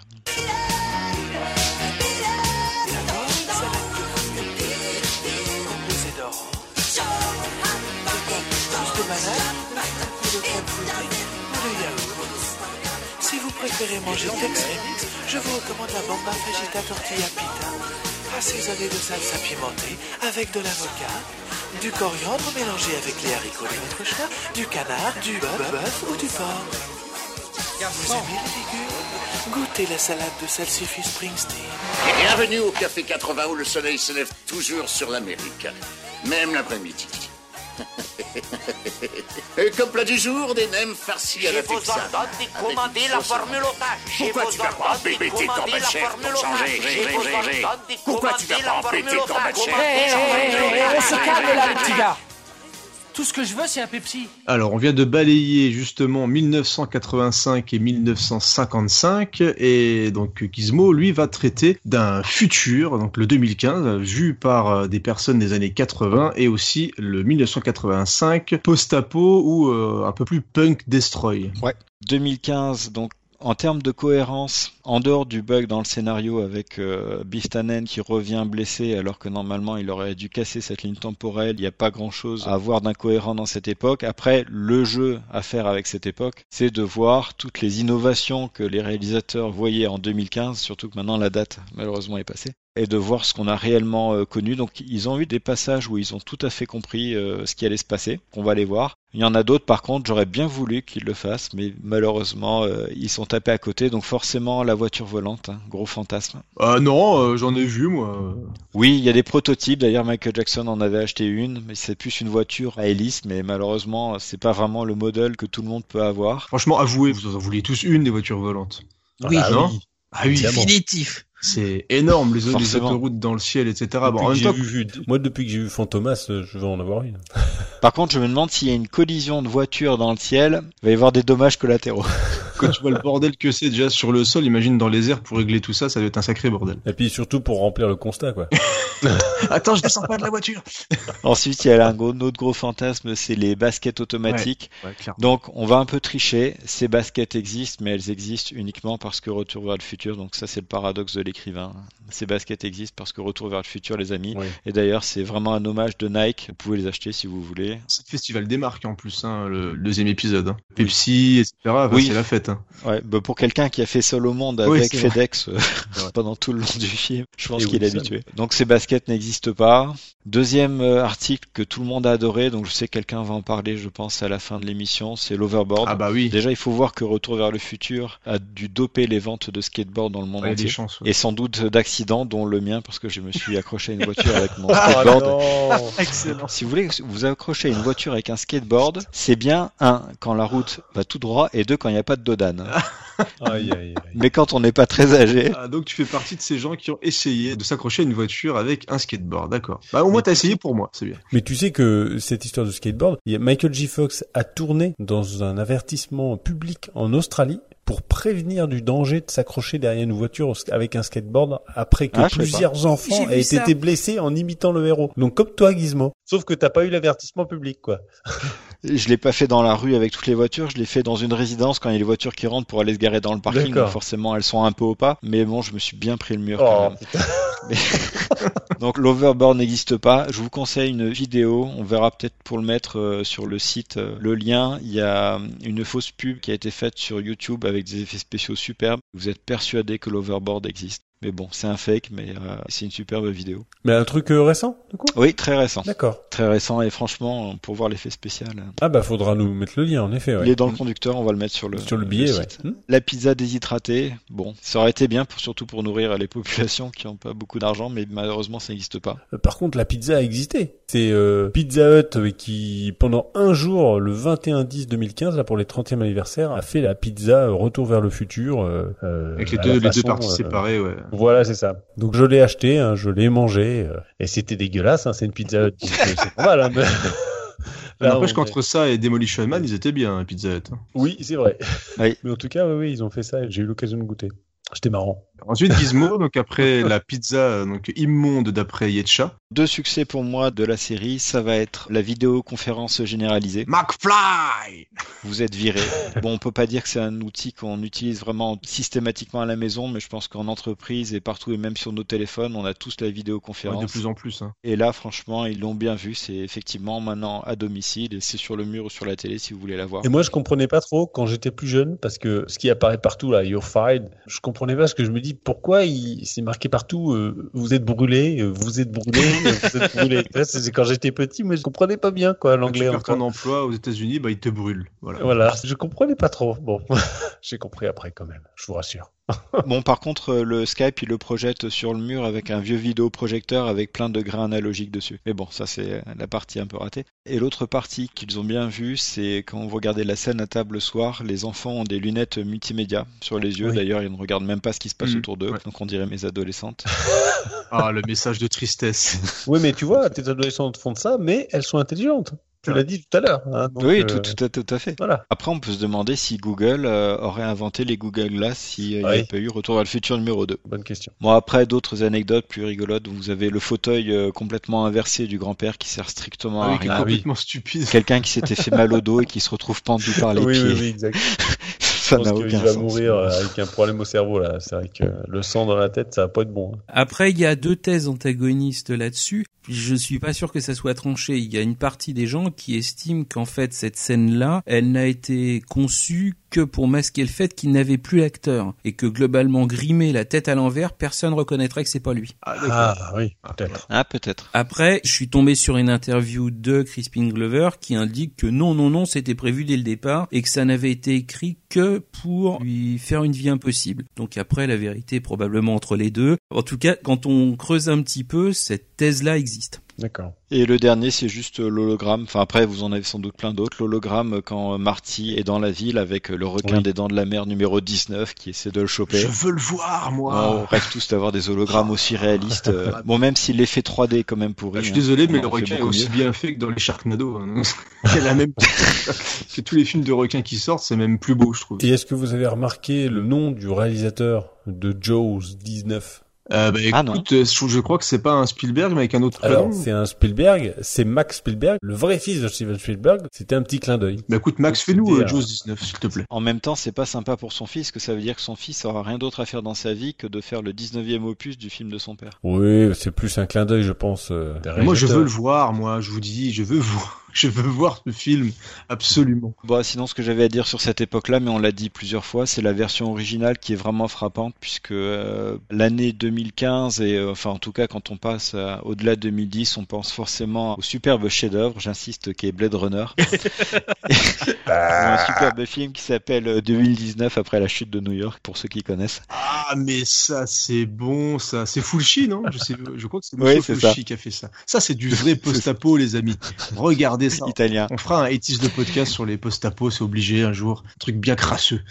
Préférez manger Tex je vous recommande la bomba fajita tortilla pita, assaisonnée de salsa pimentée avec de l'avocat, du coriandre mélangé avec les haricots de votre choix, du canard, du bœuf ou du porc. Vous aimez les légumes? Goûtez la salade de salsifis Springsteen. Bienvenue au Café 80 où le soleil se lève toujours sur l'Amérique, même l'après-midi. Et comme plat du jour, des nems farcis à la Je vous ordonne de commander la formule otage. Pourquoi tu vas pas embêter chef pour changer Pourquoi tu vas pas embêter ton bel chef On se calme là, le petit gars tout ce que je veux, c'est un Pepsi. Alors, on vient de balayer justement 1985 et 1955, et donc Gizmo, lui, va traiter d'un futur, donc le 2015, vu par euh, des personnes des années 80, et aussi le 1985 post-apo ou euh, un peu plus punk destroy. Ouais. 2015, donc en termes de cohérence, en dehors du bug dans le scénario avec euh, Bistanen qui revient blessé alors que normalement il aurait dû casser cette ligne temporelle, il n'y a pas grand chose à voir d'incohérent dans cette époque. Après, le jeu à faire avec cette époque, c'est de voir toutes les innovations que les réalisateurs voyaient en 2015, surtout que maintenant la date malheureusement est passée et de voir ce qu'on a réellement euh, connu. Donc ils ont eu des passages où ils ont tout à fait compris euh, ce qui allait se passer, qu'on va aller voir. Il y en a d'autres par contre, j'aurais bien voulu qu'ils le fassent, mais malheureusement euh, ils sont tapés à côté, donc forcément la voiture volante, hein, gros fantasme. Ah non, j'en ai vu moi. Oui, il y a des prototypes, d'ailleurs Michael Jackson en avait acheté une, mais c'est plus une voiture à hélice, mais malheureusement c'est pas vraiment le modèle que tout le monde peut avoir. Franchement, avouez, vous en vouliez tous une des voitures volantes. Oui, ah, non? Ah oui, définitif. C'est énorme les, les autoroutes dans le ciel, etc. Bon, en même temps, vu, moi depuis que j'ai vu Fantomas, je veux en avoir une. Par contre, je me demande s'il y a une collision de voitures dans le ciel, il va y avoir des dommages collatéraux. Quand tu vois le bordel que c'est déjà sur le sol, imagine dans les airs pour régler tout ça, ça doit être un sacré bordel. Et puis surtout pour remplir le constat, quoi. Attends, je descends pas de la voiture. Ensuite, il y a un, gros, un autre gros fantasme, c'est les baskets automatiques. Ouais. Donc, on va un peu tricher. Ces baskets existent, mais elles existent uniquement parce que Retour vers le futur. Donc, ça, c'est le paradoxe de l'écrivain. Ces baskets existent parce que Retour vers le futur, les amis. Oui. Et d'ailleurs, c'est vraiment un hommage de Nike. Vous pouvez les acheter si vous voulez. Ce festival démarque en plus, hein, le, le deuxième épisode. hein. Pepsi, etc. Oui. C'est la fête. Hein. Ouais, bah, pour quelqu'un qui a fait seul au monde avec c'est. FedEx euh, pendant tout le long du film, je pense qu'il est habitué. Donc ces baskets n'existent pas. Deuxième euh, article que tout le monde a adoré, donc je sais que quelqu'un va en parler, je pense, à la fin de l'émission, c'est l'overboard. Ah bah oui. Déjà, il faut voir que Retour vers le futur a dû doper les ventes de skateboard dans le monde Ouais, des entier. chances. ouais. Et sans doute d'accidents, dont le mien, parce que je me suis accroché à une voiture avec mon Ah skateboard. Excellent. Si vous voulez vous accrocher à une voiture avec un skateboard, c'est bien, un, quand la route va tout droit, et deux, quand il n'y a pas de dodane. Aïe, aïe, aïe. Mais quand on n'est pas très âgé, Ah, donc tu fais partie de ces gens qui ont essayé de s'accrocher à une voiture avec un skateboard, d'accord. Bah au moins t'as essayé pour moi, c'est bien. Mais tu sais que cette histoire de skateboard, Michael J. Fox a tourné dans un avertissement public en Australie pour prévenir du danger de s'accrocher derrière une voiture avec un skateboard après que Ah, plusieurs enfants aient été blessés en imitant le héros. Donc comme toi, Gizmo. Sauf que t'as pas eu l'avertissement public, quoi. Je l'ai pas fait dans la rue avec toutes les voitures, je l'ai fait dans une résidence quand il y a les voitures qui rentrent pour aller se garer dans le parking. Donc forcément, elles sont un peu au pas. Mais bon, je me suis bien pris le mur quand Oh, même. Donc l'overboard n'existe pas. Je vous conseille une vidéo. On verra peut-être pour le mettre euh, sur le site euh, le lien. Il y a une fausse pub qui a été faite sur YouTube avec des effets spéciaux superbes. Vous êtes persuadé que l'overboard existe. Mais bon, c'est un fake, mais euh, c'est une superbe vidéo. Mais un truc euh, récent, du coup? Oui, très récent. D'accord. Très récent et franchement, pour voir l'effet spécial, euh, Ah bah faudra nous mettre le lien, en effet. Ouais. il est dans le conducteur. On va le mettre sur le Sur le billet, ouais. site. Hmm. La pizza déshydratée, bon, ça aurait été bien pour surtout pour nourrir les populations qui n'ont pas beaucoup d'argent, mais malheureusement ça n'existe pas. Euh, Par contre, la pizza a existé. C'est euh, Pizza Hut euh, qui, pendant un jour, le 21-10-2015, là pour les 30e anniversaire, a fait la pizza Retour vers le futur. euh, euh, Avec les deux, les deux parties euh, séparées, ouais. Voilà, c'est ça. Donc je l'ai acheté, hein, je l'ai mangé, euh, et c'était dégueulasse. Hein, c'est une Pizza c'est pas mal. Hein, mais- Là, N'empêche on qu'entre ça et Demolition Man, ils étaient bien, hein, Pizza Hut. hein. Oui, c'est vrai. Oui. Mais en tout cas, oui, oui, ils ont fait ça et j'ai eu l'occasion de goûter. C'était marrant. Ensuite, Gizmo, donc après la pizza donc immonde d'après Yetcha. Deux succès pour moi de la série, ça va être la vidéoconférence généralisée. McFly Vous êtes viré. Bon, on peut pas dire que c'est un outil qu'on utilise vraiment systématiquement à la maison, mais je pense qu'en entreprise et partout et même sur nos téléphones, on a tous la Ouais, vidéoconférence. De plus en plus. Hein. Et là, franchement, ils l'ont bien vu. C'est effectivement maintenant à domicile et c'est sur le mur ou sur la télé si vous voulez la voir. Et moi, je comprenais pas trop quand j'étais plus jeune, parce que ce qui apparaît partout là, You're fired, je comprenais pas ce que je me dis. Pourquoi il c'est marqué partout euh, Vous êtes brûlé, euh, vous êtes brûlé, c'est quand j'étais petit, mais je comprenais pas bien quoi Quand tu l'anglais. ton emploi aux États-Unis, bah ils te brûlent. Voilà. Voilà, je comprenais pas trop. Bon, j'ai compris après quand même. Je vous rassure. Bon, par contre, euh, le Skype, il le projette sur le mur avec un vieux vidéoprojecteur avec plein de grains analogiques dessus. Mais bon, ça, c'est la partie un peu ratée. Et l'autre partie qu'ils ont bien vue, c'est quand vous regardez la scène à table le soir, les enfants ont des lunettes multimédia sur les yeux. Oui. D'ailleurs, ils ne regardent même pas ce qui se passe Mhm, autour d'eux. ouais. Donc, on dirait mes adolescentes. Ah, le message de tristesse. Oui, mais tu vois, tes adolescentes font de ça, mais elles sont intelligentes. Tu l'as dit tout à l'heure. hein, oui, euh, tout, tout, à, tout à fait. Voilà. Après, on peut se demander si Google euh, aurait inventé les Google Glass s'il n'y avait pas eu Retour vers le futur numéro 2. Bonne question. Bon, après, d'autres anecdotes plus rigolotes. Vous avez le fauteuil euh, complètement inversé du grand-père qui sert strictement Ah à oui, rien. complètement stupide. Quelqu'un qui s'était fait mal au dos et qui se retrouve pendu par les oui, pieds. oui, oui, exact. Ça Je pense qu'il va sens. mourir euh, avec un problème au cerveau là. C'est vrai que le sang dans la tête, ça va pas être bon. hein. Après, il y a deux thèses antagonistes là-dessus. Je suis pas sûr que ça soit tranché. Il y a une partie des gens qui estiment qu'en fait, cette scène-là, elle n'a été conçue que pour masquer le fait qu'il n'avait plus l'acteur. Et que globalement, grimé la tête à l'envers, personne reconnaîtrait que c'est pas lui. Ah, d'accord. Ah oui, peut-être. Ah, peut-être. Après, je suis tombé sur une interview de Crispin Glover qui indique que non, non, non, c'était prévu dès le départ et que ça n'avait été écrit que pour lui faire une vie impossible. Donc après, la vérité est probablement entre les deux. En tout cas, quand on creuse un petit peu, cette thèse-là existe. D'accord. Et le dernier, c'est juste l'hologramme. Enfin, après, vous en avez sans doute plein d'autres. L'hologramme quand Marty est dans la ville avec le requin Oui. des dents de la mer numéro 19 qui essaie de le choper. Je veux le voir, On moi. rêve tous d'avoir des hologrammes aussi réalistes. euh, Bon, même si l'effet 3D est quand même pourri. Ah, je suis hein. désolé, mais On le requin est aussi mieux. bien fait que dans les Sharknado. Hein. A la même que tous les films de requins qui sortent, c'est même plus beau, je trouve. Et est-ce que vous avez remarqué le nom du réalisateur de Jaws 19 Euh, bah, Ah, non. écoute, euh, je, je crois que c'est pas un Spielberg, mais avec un autre Alors, prénom. c'est un Spielberg, c'est Max Spielberg, le vrai fils de Steven Spielberg. C'était un petit clin d'œil. Bah écoute, Max, fais-nous euh, Jaws 19, s'il te plaît. En même temps, c'est pas sympa pour son fils, que ça veut dire que son fils aura rien d'autre à faire dans sa vie que de faire le 19e opus du film de son père. Oui, c'est plus un clin d'œil, je pense. euh, Moi, je veux le voir, moi, je vous dis, je veux voir, je veux voir ce film, absolument. Bon, sinon, ce que j'avais à dire sur cette époque-là, mais on l'a dit plusieurs fois, c'est la version originale qui est vraiment frappante, puisque euh, l'année 2015, et euh, enfin, en tout cas, quand on passe à- au-delà de 2010, on pense forcément au superbe chef-d'œuvre, j'insiste, qui est Blade Runner. un superbe film qui s'appelle euh, 2019 après la chute de New York, pour ceux qui connaissent. Ah, mais ça, c'est bon, ça. C'est Fulci, non? Je, sais, je crois que c'est Oui, Monsieur c'est Fulci qui a fait ça. Ça, c'est du vrai post-apo, les amis. Regardez ça. Italien. On fera un 80 de podcast sur les post-apo, c'est obligé un jour. Un truc bien crasseux.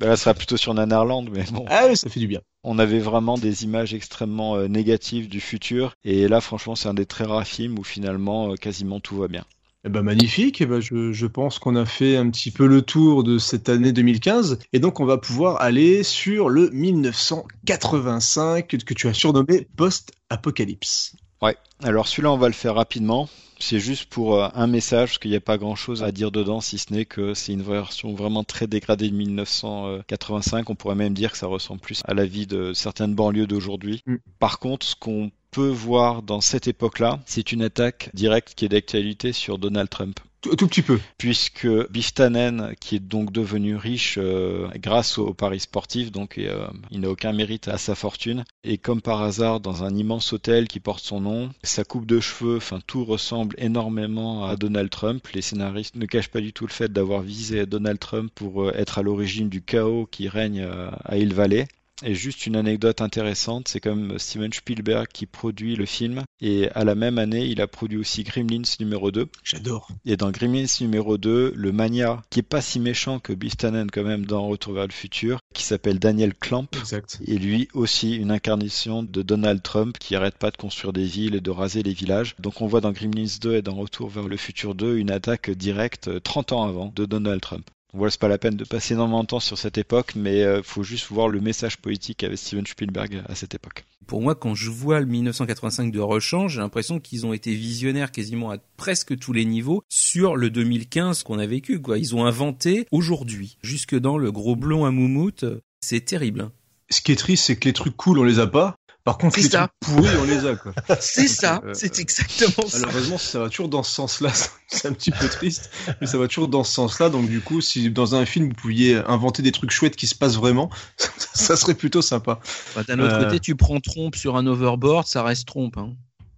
Là, ce sera plutôt sur Nanarland, mais bon. Ah oui, ça fait du bien. On avait vraiment des images extrêmement euh, négatives du futur, et là, franchement, c'est un des très rares films où finalement, euh, quasiment tout va bien. Eh ben magnifique, eh ben je, je pense qu'on a fait un petit peu le tour de cette année 2015 et donc on va pouvoir aller sur le 1985 que, que tu as surnommé post-apocalypse. Ouais. Alors celui-là, on va le faire rapidement. C'est juste pour euh, un message, parce qu'il n'y a pas grand-chose à dire dedans, si ce n'est que c'est une version vraiment très dégradée de 1985. On pourrait même dire que ça ressemble plus à la vie de certaines banlieues d'aujourd'hui. Mm. Par contre, ce qu'on peut voir dans cette époque-là, c'est une attaque directe qui est d'actualité sur Donald Trump Tout, tout petit peu. puisque Biff Tannen, qui est donc devenu riche euh, grâce au paris sportif, donc euh, il n'a aucun mérite à sa fortune, et comme par hasard dans un immense hôtel qui porte son nom, sa coupe de cheveux, enfin tout ressemble énormément à Donald Trump. Les scénaristes ne cachent pas du tout le fait d'avoir visé Donald Trump pour euh, être à l'origine du chaos qui règne à Hill Valley. Et juste une anecdote intéressante, c'est comme Steven Spielberg qui produit le film, et à la même année, il a produit aussi Gremlins numéro 2. J'adore. Et dans Gremlins numéro 2, le mania, qui est pas si méchant que Biff Tannen quand même dans Retour vers le futur, qui s'appelle Daniel Clamp, Exact. et lui aussi une incarnation de Donald Trump qui arrête pas de construire des villes et de raser les villages. Donc on voit dans Gremlins 2 et dans Retour vers le futur 2 une attaque directe euh, 30 ans avant de Donald Trump. Voilà, c'est pas la peine de passer énormément de temps sur cette époque, mais euh, faut juste voir le message politique qu'avait Steven Spielberg à cette époque. Pour moi, quand je vois le 1985 de Rechange, j'ai l'impression qu'ils ont été visionnaires quasiment à presque tous les niveaux sur le 2015 qu'on a vécu. Quoi. Ils ont inventé aujourd'hui, jusque dans le gros blond à moumoute. C'est terrible. Ce qui est triste, c'est que les trucs cool, on les a pas. Par contre, C'est les ça. trucs pourris, on les a, quoi. C'est ça, euh, c'est exactement ça. Malheureusement, ça va toujours dans ce sens-là. C'est un petit peu triste, mais ça va toujours dans ce sens-là. Donc, du coup, si dans un film vous pouviez inventer des trucs chouettes qui se passent vraiment, ça serait plutôt sympa. Bah, D'un autre Euh. côté, tu prends trompe sur un overboard, ça reste trompe. Hein.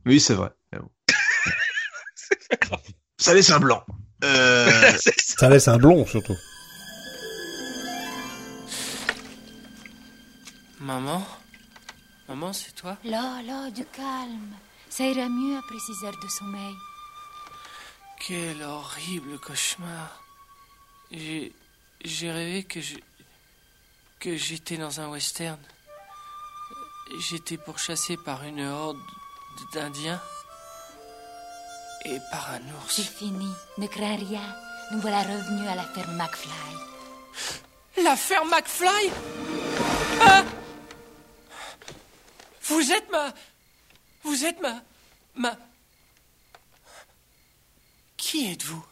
Oui, c'est vrai. Ça laisse un blanc. Euh, Ça laisse un blond, surtout. Maman? Maman, c'est toi? Là, là, du calme. Ça ira mieux après six heures de sommeil. Quel horrible cauchemar. J'ai. J'ai rêvé que je. que j'étais dans un western. J'étais pourchassé par une horde d'Indiens. Et par un C'est ours. fini. Ne crains rien. Nous voilà revenus à la ferme McFly. La ferme McFly? Ah Vous êtes ma. Vous êtes ma. ma. Qui êtes-vous?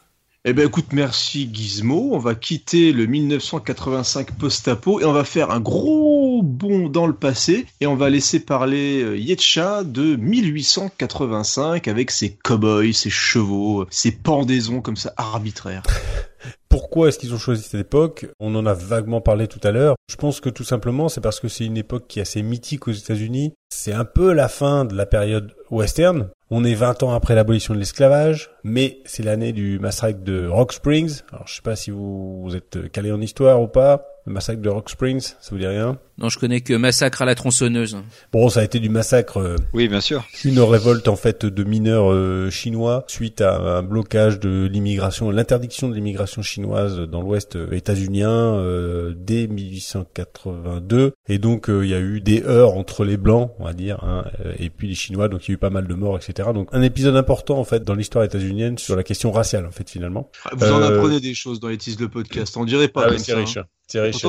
Eh ben écoute, merci Gizmo. On va quitter le 1985 post-apo et on va faire un gros bond dans le passé et on va laisser parler euh, Yetcha de 1885 avec ses cow-boys, ses chevaux, ses pendaisons comme ça arbitraires. Pourquoi est-ce qu'ils ont choisi cette époque? On en a vaguement parlé tout à l'heure. Je pense que tout simplement, c'est parce que c'est une époque qui est assez mythique aux États-Unis. C'est un peu la fin de la période western. On est 20 ans après l'abolition de l'esclavage, mais c'est l'année du massacre de Rock Springs. Alors, je sais pas si vous, vous êtes calé en histoire ou pas. Le massacre de Rock Springs, ça vous dit rien? Non, je connais que Massacre à la tronçonneuse. Bon, ça a été du massacre. euh, Oui, bien sûr. Une révolte en fait de mineurs euh, chinois suite à un blocage de l'immigration, l'interdiction de l'immigration chinoise dans l'Ouest euh, états-unien euh, dès 1882. Et donc euh, il y a eu des heurts entre les blancs, on va dire, hein, et puis les Chinois. Donc il y a eu pas mal de morts, etc. Donc un épisode important en fait dans l'histoire états-unienne sur la question raciale en fait finalement. Vous en apprenez des choses dans les le podcast. On dirait pas Ah comme c'est ça. riche. hein.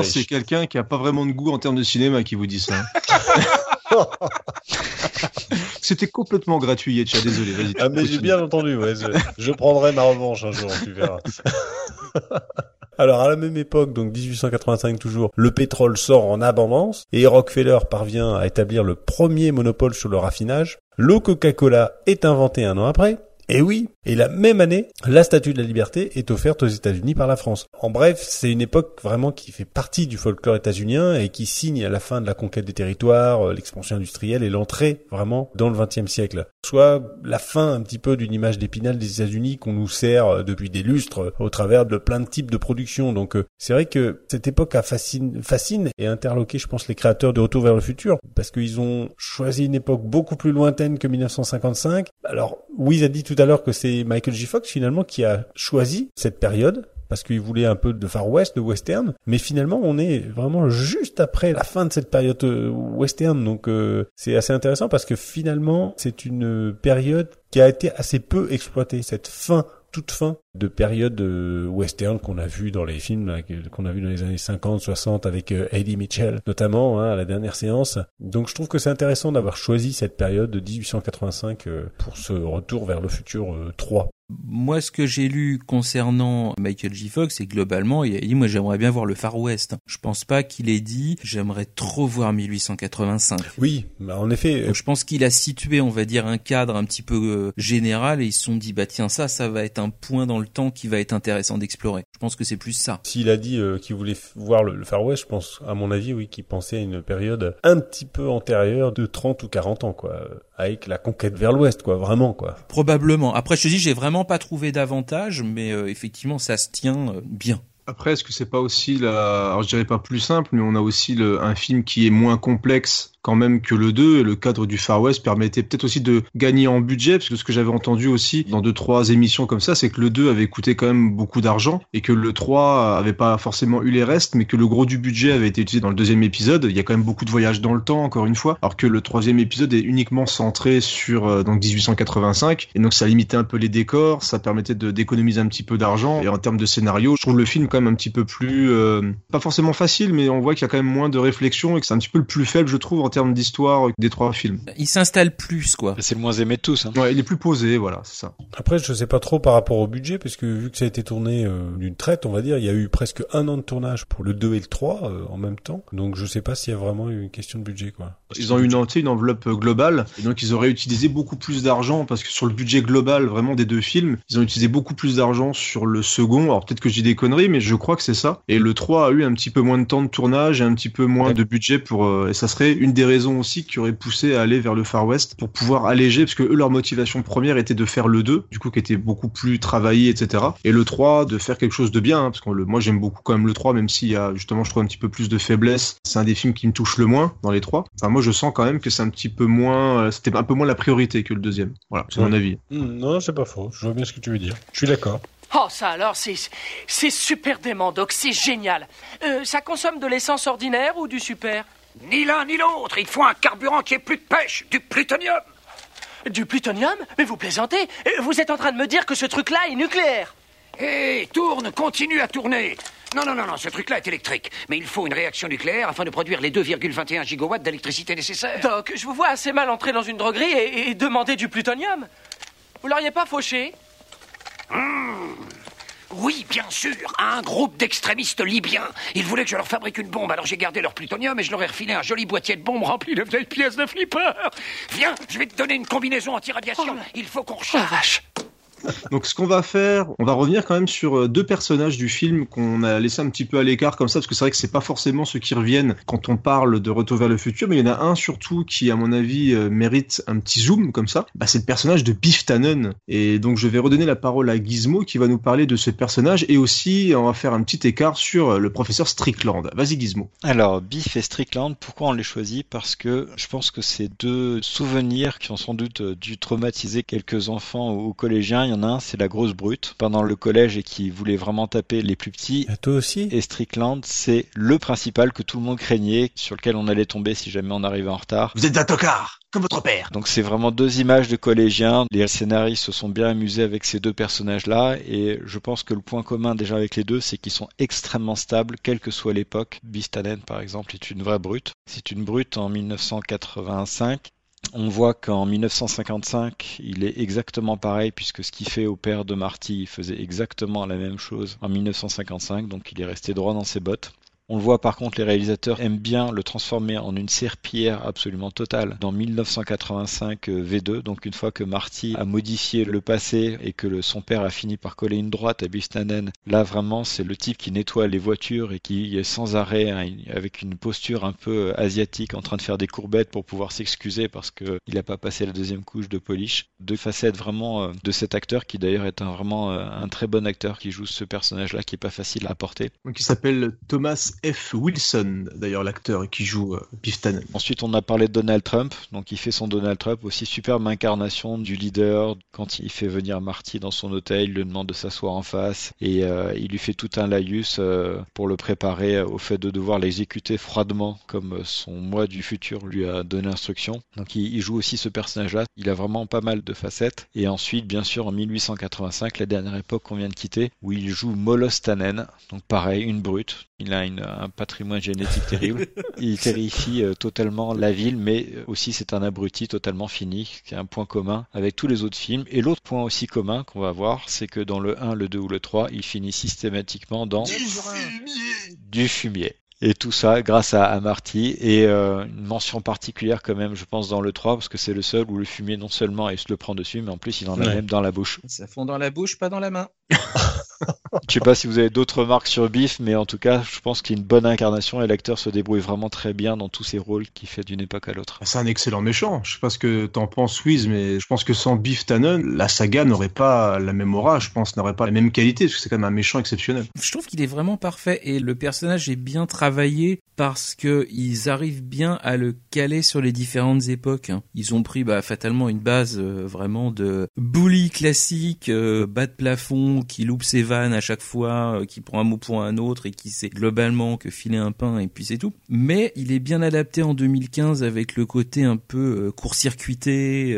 C'est quelqu'un qui a pas vraiment de goût en termes de cinéma qui vous dit ça. C'était complètement gratuit, Yetcha. Désolé, vas-y. Ah mais j'ai bien entendu, ouais. Je, je prendrai ma revanche un jour, tu verras. Alors à la même époque, donc 1885 toujours, le pétrole sort en abondance et Rockefeller parvient à établir le premier monopole sur le raffinage. L'eau Coca-Cola est inventée un an après. Et oui, et la même année, la Statue de la Liberté est offerte aux États-Unis par la France. En bref, c'est une époque vraiment qui fait partie du folklore états-unien et qui signe à la fin de la conquête des territoires, euh, l'expansion industrielle et l'entrée vraiment dans le XXe siècle. Soit la fin un petit peu d'une image d'épinal des États-Unis qu'on nous sert euh, depuis des lustres euh, au travers de plein de types de production. Donc c'est vrai que cette époque a fascine, et interloqué, je pense, les créateurs de Retour vers le futur parce qu'ils ont choisi une époque beaucoup plus lointaine que 1955. Alors Wiz a dit tout à l'heure que c'est Michael J. Fox finalement qui a choisi cette période parce qu'il voulait un peu de Far West, de western, mais finalement on est vraiment juste après la fin de cette période euh, western, donc euh, c'est assez intéressant parce que finalement c'est une période qui a été assez peu exploitée, cette fin toute fin de période euh, western qu'on a vu dans les films qu'on a vu dans les années 50, 60 avec euh, Eddie Mitchell notamment hein, à la dernière séance. Donc je trouve que c'est intéressant d'avoir choisi cette période de 1885 euh, pour ce retour vers le futur euh, 3. Moi, ce que j'ai lu concernant Michael J. Fox, c'est globalement, il a dit, moi, j'aimerais bien voir le Far West. Je pense pas qu'il ait dit, j'aimerais trop voir 1885. Oui, bah en effet. Donc, je pense qu'il a situé, on va dire, un cadre un petit peu euh, général et ils se sont dit, bah tiens, ça, ça va être un point dans le temps qui va être intéressant d'explorer. Je pense que c'est plus ça. S'il a dit euh, qu'il voulait voir le, le Far West, je pense, à mon avis, oui, qu'il pensait à une période un petit peu antérieure de 30 ou 40 ans, quoi, euh, avec la conquête vers l'Ouest, quoi, vraiment, quoi. Probablement. Après, je te dis, j'ai vraiment pas trouvé d'avantage, mais euh, effectivement, ça se tient euh, bien. Après, est-ce que c'est pas aussi la, alors je dirais pas plus simple, mais on a aussi un film qui est moins complexe quand même que le 2 et le cadre du Far West permettait peut-être aussi de gagner en budget parce que ce que j'avais entendu aussi dans deux trois émissions comme ça c'est que le 2 avait coûté quand même beaucoup d'argent et que le 3 avait pas forcément eu les restes mais que le gros du budget avait été utilisé dans le deuxième épisode. Il y a quand même beaucoup de voyages dans le temps encore une fois alors que le troisième épisode est uniquement centré sur euh, donc 1885 et donc ça limitait un peu les décors ça permettait d'économiser un petit peu d'argent et en termes de scénario je trouve le film quand même un petit peu plus euh, pas forcément facile mais on voit qu'il y a quand même moins de réflexion et que c'est un petit peu le plus faible je trouve en termes d'histoire des trois films Il s'installe plus, quoi. C'est le moins aimé de tous. Hein. ouais il est plus posé voilà c'est ça Après, je sais pas trop par rapport au budget, parce que vu que ça a été tourné euh, d'une traite, on va dire, il y a eu presque un an de tournage pour le 2 et le 3 euh, en même temps. Donc je sais pas s'il y a vraiment eu une question de budget, quoi. Ils ont eu une, une enveloppe globale, et donc ils auraient utilisé beaucoup plus d'argent, parce que sur le budget global vraiment des deux films, ils ont utilisé beaucoup plus d'argent sur le second, alors peut-être que je dis des conneries, mais je crois que c'est ça. Et le 3 a eu un petit peu moins de temps de tournage et un petit peu moins de budget pour... euh, et ça serait une des raisons aussi qui aurait poussé à aller vers le Far West, pour pouvoir alléger, parce que eux, leur motivation première était de faire le 2, du coup qui était beaucoup plus travaillé, etc. Et le 3, de faire quelque chose de bien, hein, parce que le, moi j'aime beaucoup quand même le 3, même s'il y a justement, je trouve, un petit peu plus de faiblesse. C'est un des films qui me touche le moins dans les trois. Enfin, moi je sens quand même que c'est un petit peu moins, euh, c'était un peu moins la priorité que le deuxième. Voilà, c'est mon avis. Hmm, non, c'est pas faux. Je vois bien ce que tu veux dire. Je suis d'accord. Oh, ça alors, c'est c'est super dément, Doc, c'est génial. Euh, ça consomme de l'essence ordinaire ou du super? Ni l'un ni l'autre. Il faut un carburant qui ait plus de pêche, du plutonium. Du plutonium Mais vous plaisantez Vous êtes en train de me dire que ce truc-là est nucléaire Hé, tourne, continue à tourner. Non, non, non, non, ce truc-là est électrique. Mais il faut une réaction nucléaire afin de produire les 2,21 gigawatts d'électricité nécessaires. Doc, je vous vois assez mal entrer dans une droguerie et, et demander du plutonium. Vous l'auriez pas fauché? Hmm. Oui, bien sûr, à un groupe d'extrémistes libyens. Ils voulaient que je leur fabrique une bombe, alors j'ai gardé leur plutonium et je leur ai refilé un joli boîtier de bombes rempli de vieilles pièces de flipper. Viens, je vais te donner une combinaison anti-radiation. Il faut qu'on recharge. vache Donc ce qu'on va faire, on va revenir quand même sur euh, deux personnages du film qu'on a laissé un petit peu à l'écart comme ça, parce que c'est vrai que c'est pas forcément ceux qui reviennent quand on parle de Retour vers le futur, mais il y en a un surtout qui, à mon avis, euh, mérite un petit zoom comme ça. Bah, c'est le personnage de Biff Tannen. Et donc je vais redonner la parole à Gizmo qui va nous parler de ce personnage et aussi on va faire un petit écart sur euh, le professeur Strickland. Vas-y Gizmo. Alors, Biff et Strickland, pourquoi on les choisit? Parce que je pense que c'est deux souvenirs qui ont sans doute dû traumatiser quelques enfants ou collégiens. Il y en a un, c'est la grosse brute pendant le collège et qui voulait vraiment taper les plus petits. Et toi aussi Et Strickland, c'est le principal que tout le monde craignait, sur lequel on allait tomber si jamais on arrivait en retard. Vous êtes un tocard comme votre père. Donc c'est vraiment deux images de collégiens. Les scénaristes se sont bien amusés avec ces deux personnages-là et je pense que le point commun déjà avec les deux, c'est qu'ils sont extrêmement stables, quelle que soit l'époque. Bistanen par exemple est une vraie brute. C'est une brute en 1985. On voit qu'en 1955, il est exactement pareil puisque ce qu'il fait au père de Marty, il faisait exactement la même chose en 1955, donc il est resté droit dans ses bottes. On le voit par contre, les réalisateurs aiment bien le transformer en une serpillière absolument totale. Dans 1985 euh, V2, donc une fois que Marty a modifié le passé et que son père a fini par coller une droite à Bistanen, là vraiment c'est le type qui nettoie les voitures et qui est sans arrêt hein, avec une posture un peu euh, asiatique en train de faire des courbettes pour pouvoir s'excuser parce qu'il n'a pas passé la deuxième couche de polish. Deux facettes vraiment euh, de cet acteur qui d'ailleurs est un, vraiment un très bon acteur qui joue ce personnage-là qui est pas facile à porter. Il s'appelle Thomas F. Wilson, d'ailleurs l'acteur qui joue euh, Biff Tannen. Ensuite, on a parlé de Donald Trump, donc il fait son Donald Trump, aussi superbe incarnation du leader. Quand il fait venir Marty dans son hôtel, il lui demande de s'asseoir en face et euh, il lui fait tout un laïus euh, pour le préparer au fait de devoir l'exécuter froidement, comme son moi du futur lui a donné instruction. Donc il, il joue aussi ce personnage-là. Il a vraiment pas mal de facettes. Et ensuite, bien sûr, en 1885, la dernière époque qu'on vient de quitter, où il joue Molos Tannen, donc pareil, une brute. Il a une, un patrimoine génétique terrible. Il terrifie euh, totalement la ville, mais aussi c'est un abruti totalement fini, qui a un point commun avec tous les autres films. Et l'autre point aussi commun qu'on va voir, c'est que dans le 1, le 2 ou le 3, il finit systématiquement dans Du fumier. du fumier. Et tout ça grâce à, à Marty et euh, une mention particulière quand même, je pense, dans le 3, parce que c'est le seul où le fumier non seulement il se le prend dessus, mais en plus il en a Ouais. même dans la bouche. Ça fond dans la bouche, pas dans la main. Je sais pas si vous avez d'autres remarques sur Biff, mais en tout cas, je pense qu'il y a une bonne incarnation et l'acteur se débrouille vraiment très bien dans tous ses rôles qu'il fait d'une époque à l'autre. Ah, C'est un excellent méchant. Je sais pas ce que t'en penses, Wiz, mais je pense que sans Biff Tannen, la saga n'aurait pas la même aura, je pense, n'aurait pas la même qualité, parce que c'est quand même un méchant exceptionnel. Je trouve qu'il est vraiment parfait et le personnage est bien travaillé parce que ils arrivent bien à le caler sur les différentes époques. hein. Ils ont pris bah, fatalement une base euh, vraiment de bully classique, euh, bas de plafond, qui loupe ses vannes à chaque fois, euh, qui prend un mot pour un autre et qui sait globalement que filer un pain et puis c'est tout. Mais il est bien adapté en 2015 avec le côté un peu court-circuité.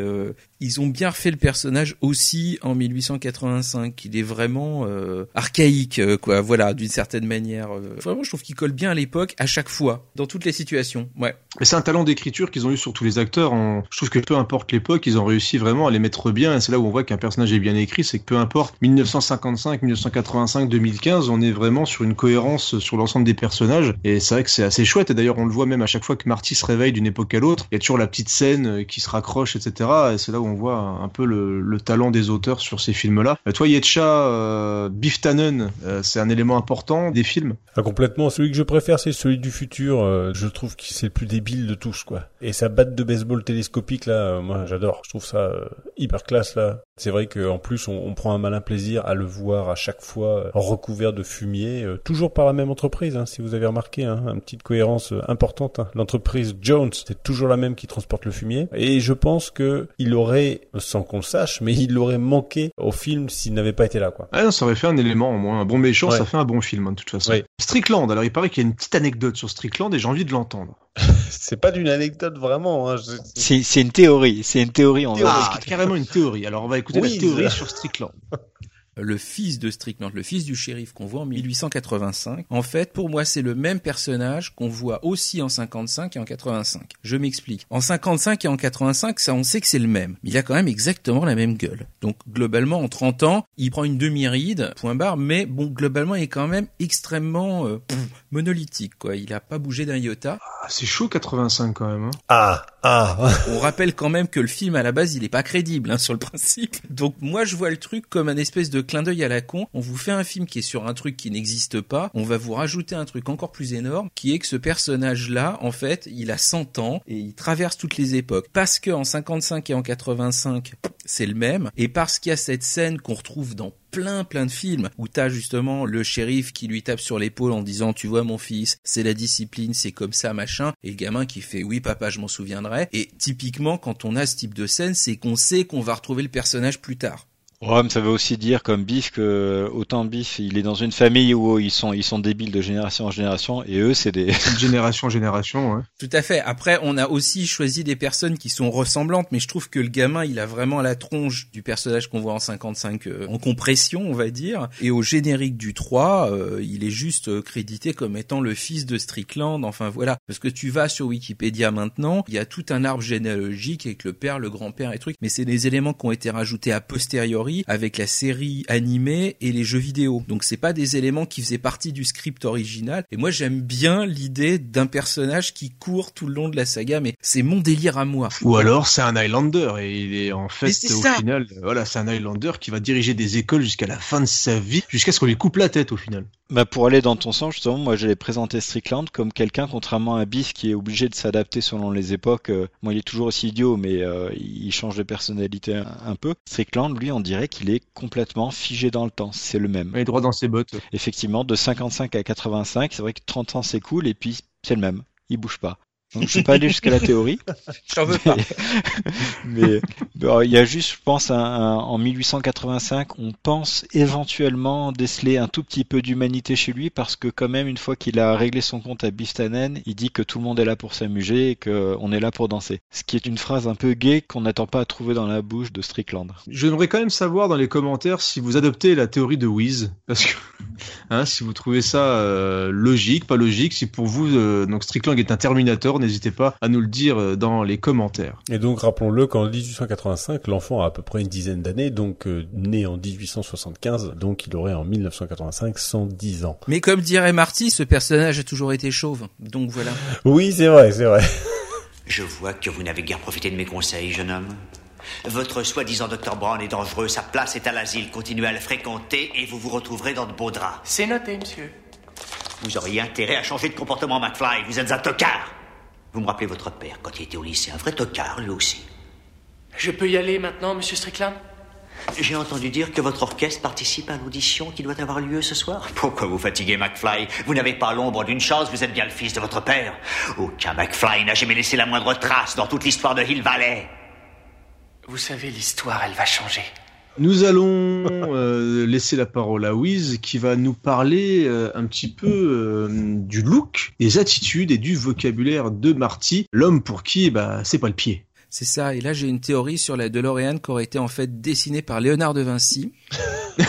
ils ont bien refait le personnage aussi en 1885. Il est vraiment archaïque, quoi. Voilà, d'une certaine manière. Vraiment, je trouve qu'il colle bien à l'époque, à chaque fois, dans toutes les situations. Ouais. Mais c'est un talent d'écriture qu'ils ont eu sur tous les acteurs. En- Je trouve que peu importe l'époque, ils ont réussi vraiment à les mettre bien. Et c'est là où on voit qu'un personnage est bien écrit, c'est que peu importe 1955, 1985, 2015, on est vraiment sur une cohérence sur l'ensemble des personnages. Et c'est vrai que c'est assez chouette. Et d'ailleurs, on le voit même à chaque fois que Marty se réveille d'une époque à l'autre, il y a toujours la petite scène qui se raccroche, etc. Et c'est là où on voit un peu le, le talent des auteurs sur ces films-là. Euh, Toi, Yetcha, euh, Biff Tannen, euh, c'est un élément important des films? Ah, complètement. Celui que je préfère, c'est celui du futur. Euh, je trouve que c'est le plus débile de tous, quoi. Et sa batte de baseball télescopique, là, euh, moi, j'adore. Je trouve ça euh, hyper classe, là. C'est vrai qu'en plus, on, on prend un malin plaisir à le voir à chaque fois recouvert de fumier, toujours par la même entreprise, hein, si vous avez remarqué, hein, une petite cohérence importante. hein. L'entreprise Jones, c'est toujours la même qui transporte le fumier. Et je pense que il aurait, sans qu'on le sache, mais il aurait manqué au film s'il n'avait pas été là, quoi. Ah non, ça aurait fait un élément au moins. Un bon méchant, Ouais. ça fait un bon film, hein, de toute façon. Ouais. Strickland, alors il paraît qu'il y a une petite anecdote sur Strickland et j'ai envie de l'entendre. C'est pas d'une anecdote vraiment. Hein. je- C'est une théorie, c'est une théorie, on va Ah, carrément une théorie. Alors on va écouter Oui, la théorie sur Strickland. le fils de Strickland, le fils du shérif qu'on voit en 1885. En fait, pour moi, c'est le même personnage qu'on voit aussi en 55 et en 85. Je m'explique. En 55 et en 85, ça, on sait que c'est le même. Mais il a quand même exactement la même gueule. Donc, globalement, en 30 ans, il prend une demi-ride, point barre, mais bon, globalement, il est quand même extrêmement euh, pff, monolithique, quoi. Il a pas bougé d'un iota. Ah, c'est chaud 85 quand même. Hein. Ah, Ah. On rappelle quand même que le film à la base il est pas crédible hein, sur le principe. Donc moi je vois le truc comme un espèce de clin d'œil à la con. On vous fait un film qui est sur un truc qui n'existe pas. On va vous rajouter un truc encore plus énorme qui est que ce personnage là en fait il a 100 ans et il traverse toutes les époques. Parce que en 55 et en 85 c'est le même et parce qu'il y a cette scène qu'on retrouve dans plein plein de films où t'as justement le shérif qui lui tape sur l'épaule en disant tu vois mon fils c'est la discipline c'est comme ça machin et le gamin qui fait oui papa je m'en souviendrai et typiquement quand on a ce type de scène c'est qu'on sait qu'on va retrouver le personnage plus tard Ouais, mais ça veut aussi dire, comme Biff, que autant Biff, il est dans une famille où ils sont, ils sont débiles de génération en génération, et eux, c'est des... génération en génération, ouais. Tout à fait. Après, on a aussi choisi des personnes qui sont ressemblantes, mais je trouve que le gamin, il a vraiment la tronche du personnage qu'on voit en 55 euh, en compression, on va dire. Et au générique du 3, euh, il est juste euh, crédité comme étant le fils de Strickland. Enfin voilà. Parce que tu vas sur Wikipédia maintenant, il y a tout un arbre généalogique avec le père, le grand-père et trucs, mais c'est des éléments qui ont été rajoutés a posteriori avec la série animée et les jeux vidéo. Donc c'est pas des éléments qui faisaient partie du script original. Et moi j'aime bien l'idée d'un personnage qui court tout le long de la saga, mais c'est mon délire à moi. Ou alors c'est un Highlander et il est en fait c'est au ça. final, voilà, c'est un Highlander qui va diriger des écoles jusqu'à la fin de sa vie, jusqu'à ce qu'on lui coupe la tête au final. Bah pour aller dans ton sens, justement, moi j'allais présenter Strickland comme quelqu'un, contrairement à Biff, qui est obligé de s'adapter selon les époques. Euh, Moi, il est toujours aussi idiot, mais euh, il change de personnalité un, un peu. Strickland, lui, on dirait qu'il est complètement figé dans le temps. C'est le même. Il est droit dans ses bottes. Effectivement, de 55 à 85, c'est vrai que 30 ans s'écoulent et puis c'est le même. Il bouge pas. Donc je vais pas aller jusqu'à la théorie. J'en veux pas. Mais bon, il y a juste, je pense, un- un- en 1885, on pense éventuellement déceler un tout petit peu d'humanité chez lui parce que quand même, une fois qu'il a réglé son compte à Bistanen, il dit que tout le monde est là pour s'amuser et qu'on est là pour danser. Ce qui est une phrase un peu gay qu'on n'attend pas à trouver dans la bouche de Strickland. J'aimerais quand même savoir dans les commentaires si vous adoptez la théorie de Wiz, parce que hein, si vous trouvez ça euh, logique, pas logique, si pour vous euh, donc Strickland est un Terminator, n'hésitez pas à nous le dire euh, dans les commentaires. Et donc rappelons-le qu'en 1885, l'enfant a à peu près une dizaine d'années, donc euh, né en 1875, donc il aurait en 1985 110 ans. Mais comme dirait Marty, ce personnage a toujours été chauve. Donc voilà. Oui, c'est vrai, c'est vrai. Je vois que vous n'avez guère profité de mes conseils, jeune homme. Votre soi-disant docteur Brown est dangereux, sa place est à l'asile. Continuez à le fréquenter et vous vous retrouverez dans de beaux draps. C'est noté, monsieur. Vous auriez intérêt à changer de comportement, McFly. Vous êtes un tocard. Vous me rappelez votre père quand il était au lycée, un vrai tocard, lui aussi. Je peux y aller maintenant, monsieur Strickland? J'ai entendu dire que votre orchestre participe à l'audition qui doit avoir lieu ce soir. Pourquoi vous fatiguez, McFly? Vous n'avez pas l'ombre d'une chance, vous êtes bien le fils de votre père. Aucun McFly n'a jamais laissé la moindre trace dans toute l'histoire de Hill Valley. Vous savez, l'histoire, elle va changer. Nous allons euh, laisser la parole à Wiz qui va nous parler euh, un petit peu euh, du look, des attitudes et du vocabulaire de Marty, l'homme pour qui bah c'est pas le pied. C'est ça. Et là, j'ai une théorie sur la DeLorean qui aurait été en fait dessinée par Léonard de Vinci.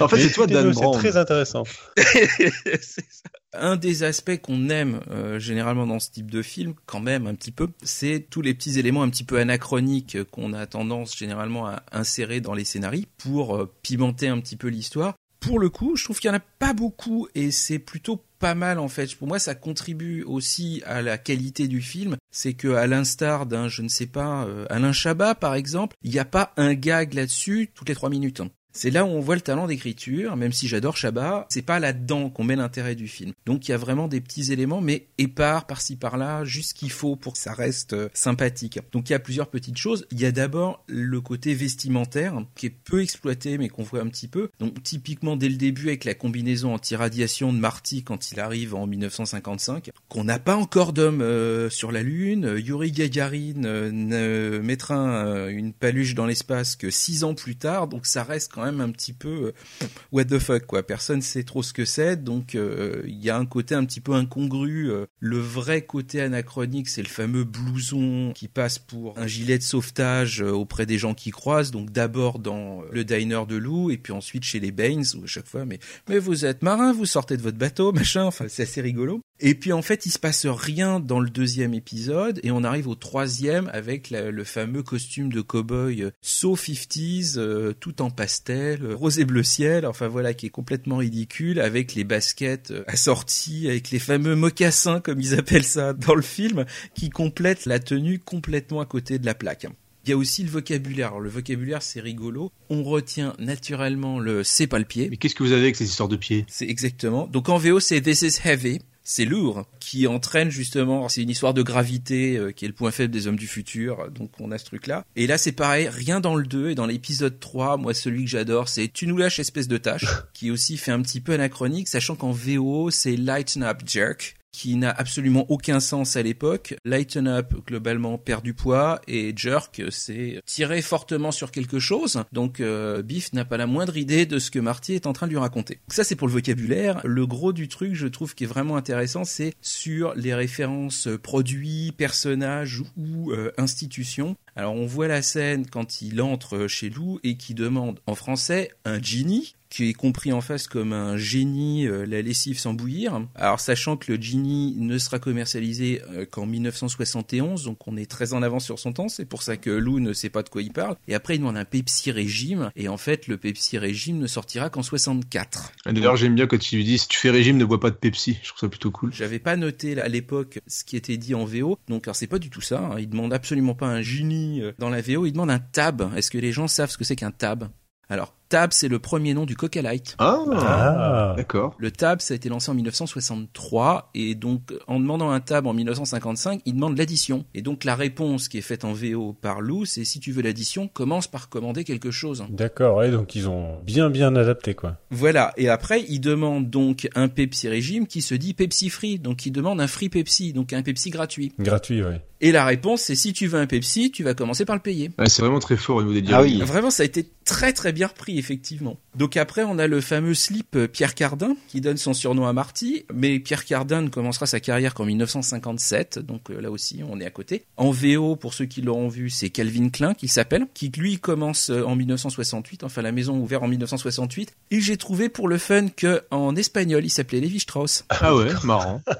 En fait, c'est toi Dan C'est très intéressant. Un des aspects qu'on aime euh, généralement dans ce type de film, quand même un petit peu, c'est tous les petits éléments un petit peu anachroniques qu'on a tendance généralement à insérer dans les scénarios pour euh, pimenter un petit peu l'histoire. Pour le coup, je trouve qu'il y en a pas beaucoup et c'est plutôt pas mal en fait. Pour moi, ça contribue aussi à la qualité du film. C'est que à l'instar d'un, je ne sais pas, euh, Alain Chabat par exemple, il n'y a pas un gag là-dessus toutes les trois minutes. hein. C'est là où on voit le talent d'écriture, même si j'adore Chabat, c'est pas là-dedans qu'on met l'intérêt du film. Donc il y a vraiment des petits éléments, mais épars par-ci par-là, juste ce qu'il faut pour que ça reste euh, sympathique. Donc il y a plusieurs petites choses. Il y a d'abord le côté vestimentaire, qui est peu exploité, mais qu'on voit un petit peu. Donc typiquement dès le début avec la combinaison anti-radiation de Marty quand il arrive en 1955, qu'on n'a pas encore d'homme euh, sur la Lune. Yuri Gagarin euh, ne mettra un- une paluche dans l'espace que six ans plus tard, donc ça reste quand même un petit peu euh, what the fuck quoi. Personne sait trop ce que c'est, donc euh, il y a un côté un petit peu incongru. euh. Le vrai côté anachronique, c'est le fameux blouson qui passe pour un gilet de sauvetage auprès des gens qui croisent. Donc d'abord dans le diner de Lou et puis ensuite chez les Baines où à chaque fois mais mais vous êtes marin, vous sortez de votre bateau, machin. Enfin c'est assez rigolo. Et puis en fait il se passe rien dans le deuxième épisode et on arrive au troisième avec le fameux costume de cow-boy so 50s euh, tout en pastel euh, rose et bleu ciel, enfin voilà, qui est complètement ridicule, avec les baskets euh, assorties, avec les fameux mocassins, comme ils appellent ça dans le film, qui complètent la tenue complètement à côté de la plaque. Il y a aussi le vocabulaire. Alors, le vocabulaire, c'est rigolo. On retient naturellement le c'est pas le pied. Mais qu'est-ce que vous avez avec ces histoires de pieds? C'est exactement. Donc en VO, c'est this is heavy. C'est lourd, qui entraîne justement, c'est une histoire de gravité euh, qui est le point faible des hommes du futur, donc on a ce truc-là. Et là c'est pareil, rien dans le 2 et dans l'épisode 3, moi celui que j'adore c'est Tu nous lâches espèce de tâche, qui aussi fait un petit peu anachronique, sachant qu'en VO c'est Lighten Up Jerk, qui n'a absolument aucun sens à l'époque. Lighten up, globalement, perd du poids, et jerk, c'est tirer fortement sur quelque chose. Donc, euh, Biff n'a pas la moindre idée de ce que Marty est en train de lui raconter. Ça, c'est pour le vocabulaire. Le gros du truc, je trouve, qui est vraiment intéressant, c'est sur les références produits, personnages ou euh, institutions. Alors, on voit la scène quand il entre chez Lou et qui demande en français un genie qui est compris en face comme un génie, euh, la lessive sans bouillir. Alors sachant que le Genie ne sera commercialisé euh, qu'en 1971, donc on est très en avance sur son temps, c'est pour ça que Lou ne sait pas de quoi il parle. Et après il demande un Pepsi régime, et en fait le Pepsi régime ne sortira qu'en 64. Ah, D'ailleurs j'aime bien quand il lui dit si tu fais régime ne bois pas de Pepsi, je trouve ça plutôt cool. J'avais pas noté à l'époque ce qui était dit en VO, donc alors c'est pas du tout ça, hein. il demande absolument pas un Genie euh, dans la VO, il demande un tab. Est-ce que les gens savent ce que c'est qu'un tab? Alors, Tab, c'est le premier nom du Coca Light. Ah, Ah. d'accord. Le Tab, ça a été lancé en 1963, et donc, en demandant un Tab en 1955, il demande l'addition. Et donc, la réponse qui est faite en VO par Lou, c'est si tu veux l'addition, commence par commander quelque chose. D'accord, ouais, donc ils ont bien bien adapté quoi. Voilà. Et après, il demande donc un Pepsi régime qui se dit Pepsi Free. Donc, il demande un Free Pepsi, donc un Pepsi gratuit. Gratuit, ouais. Et la réponse, c'est si tu veux un Pepsi, tu vas commencer par le payer. C'est vraiment très fort au niveau des Ah dialogues. oui. Vraiment, ça a été très très bien repris, effectivement. Donc après, on a le fameux slip euh, Pierre Cardin, qui donne son surnom à Marty, mais Pierre Cardin ne commencera sa carrière qu'en 1957, donc euh, là aussi, on est à côté. En VO, pour ceux qui l'auront vu, c'est Calvin Klein qui s'appelle, qui lui commence euh, en 1968, enfin la maison ouverte en 1968, et j'ai trouvé pour le fun que en espagnol, il s'appelait Lévi Strauss. Ah ouais, marrant.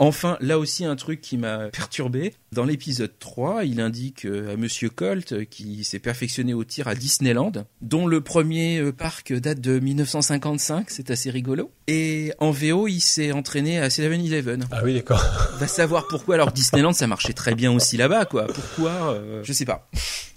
Enfin, là aussi un truc qui m'a perturbé. Dans l'épisode 3, il indique à Monsieur Colt, qui s'est perfectionné au tir à Disneyland, dont le premier euh, parc date de 1955, c'est assez rigolo. Et en VO, il s'est entraîné à 7-Eleven. Ah oui, d'accord. Va savoir pourquoi. Alors Disneyland, ça marchait très bien aussi là-bas, quoi. Pourquoi euh, Je sais pas.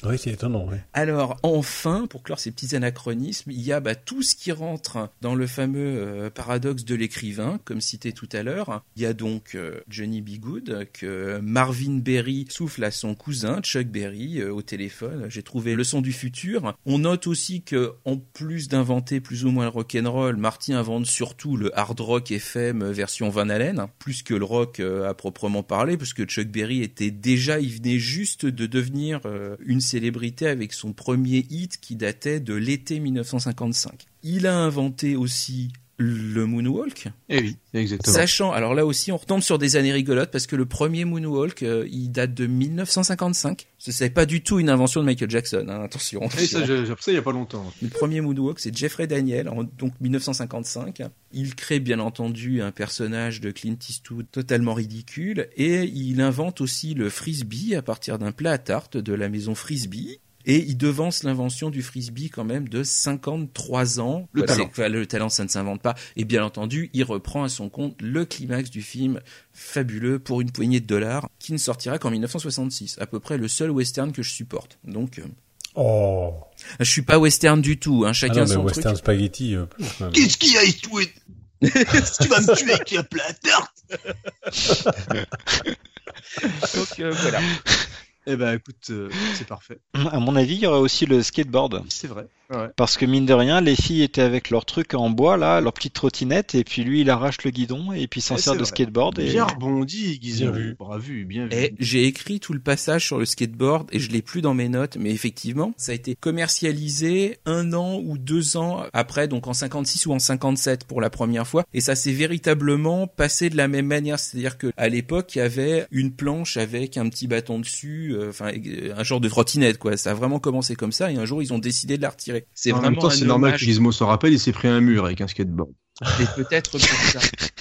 Oui, c'est étonnant, ouais. Alors enfin, pour clore ces petits anachronismes, il y a bah, tout ce qui rentre dans le fameux euh, paradoxe de l'écrivain, comme cité tout à l'heure. Il y a donc euh, Johnny B. Good que Marvin Berry souffle à son cousin Chuck Berry au téléphone. J'ai trouvé le son du futur. On note aussi que en plus d'inventer plus ou moins le rock'n'roll, Marty invente surtout le hard rock FM version Van Halen, plus que le rock euh, à proprement parler, parce que Chuck Berry était déjà, il venait juste de devenir euh, une célébrité avec son premier hit qui datait de l'été 1955. Il a inventé aussi le moonwalk, Eh oui, exactement. sachant, alors là aussi on retombe sur des années rigolotes parce que le premier moonwalk, euh, il date de 1955. Ce n'est pas du tout une invention de Michael Jackson, hein, attention. Eh, ça, j'ai appris ça il y a pas longtemps. Le premier moonwalk, c'est Jeffrey Daniel, en donc 1955. Il crée bien entendu un personnage de Clint Eastwood totalement ridicule et il invente aussi le frisbee à partir d'un plat à tarte de la maison Frisbee. Et il devance l'invention du frisbee quand même de 53 ans. Le Voilà, talent. Le talent, ça ne s'invente pas. Et bien entendu, il reprend à son compte le climax du film fabuleux pour une poignée de dollars qui ne sortira qu'en 1966. À peu près le seul western que je supporte. Donc, euh, Oh. je suis pas western du tout. Hein, Ah chacun non, mais son Western truc. Spaghetti, euh. Qu'est-ce qu'il y a, Eastwood Tu vas me tuer avec un plat à tarte Donc euh, voilà. Eh ben écoute, euh, c'est parfait. À mon avis, il y aurait aussi le skateboard. C'est vrai. Ouais. Parce que mine de rien, les filles étaient avec leur truc en bois, là, leur petite trottinette, et puis lui, il arrache le guidon, et puis il s'en Ouais, sert de vrai. skateboard. Et... Bien rebondi. Bien vu. Bravo, bien vu. Et j'ai écrit tout le passage sur le skateboard et je l'ai plus dans mes notes, mais effectivement, ça a été commercialisé un an ou deux ans après, donc en 56 ou en 57 pour la première fois, et ça s'est véritablement passé de la même manière, c'est-à-dire que à l'époque, il y avait une planche avec un petit bâton dessus, euh, enfin euh, un genre de trottinette quoi. Ça a vraiment commencé comme ça, et un jour ils ont décidé de la retirer. C'est en vraiment même temps, c'est normal que Gizmo s'en rappelle, il s'est pris un mur avec un skateboard. Et peut-être pour ça.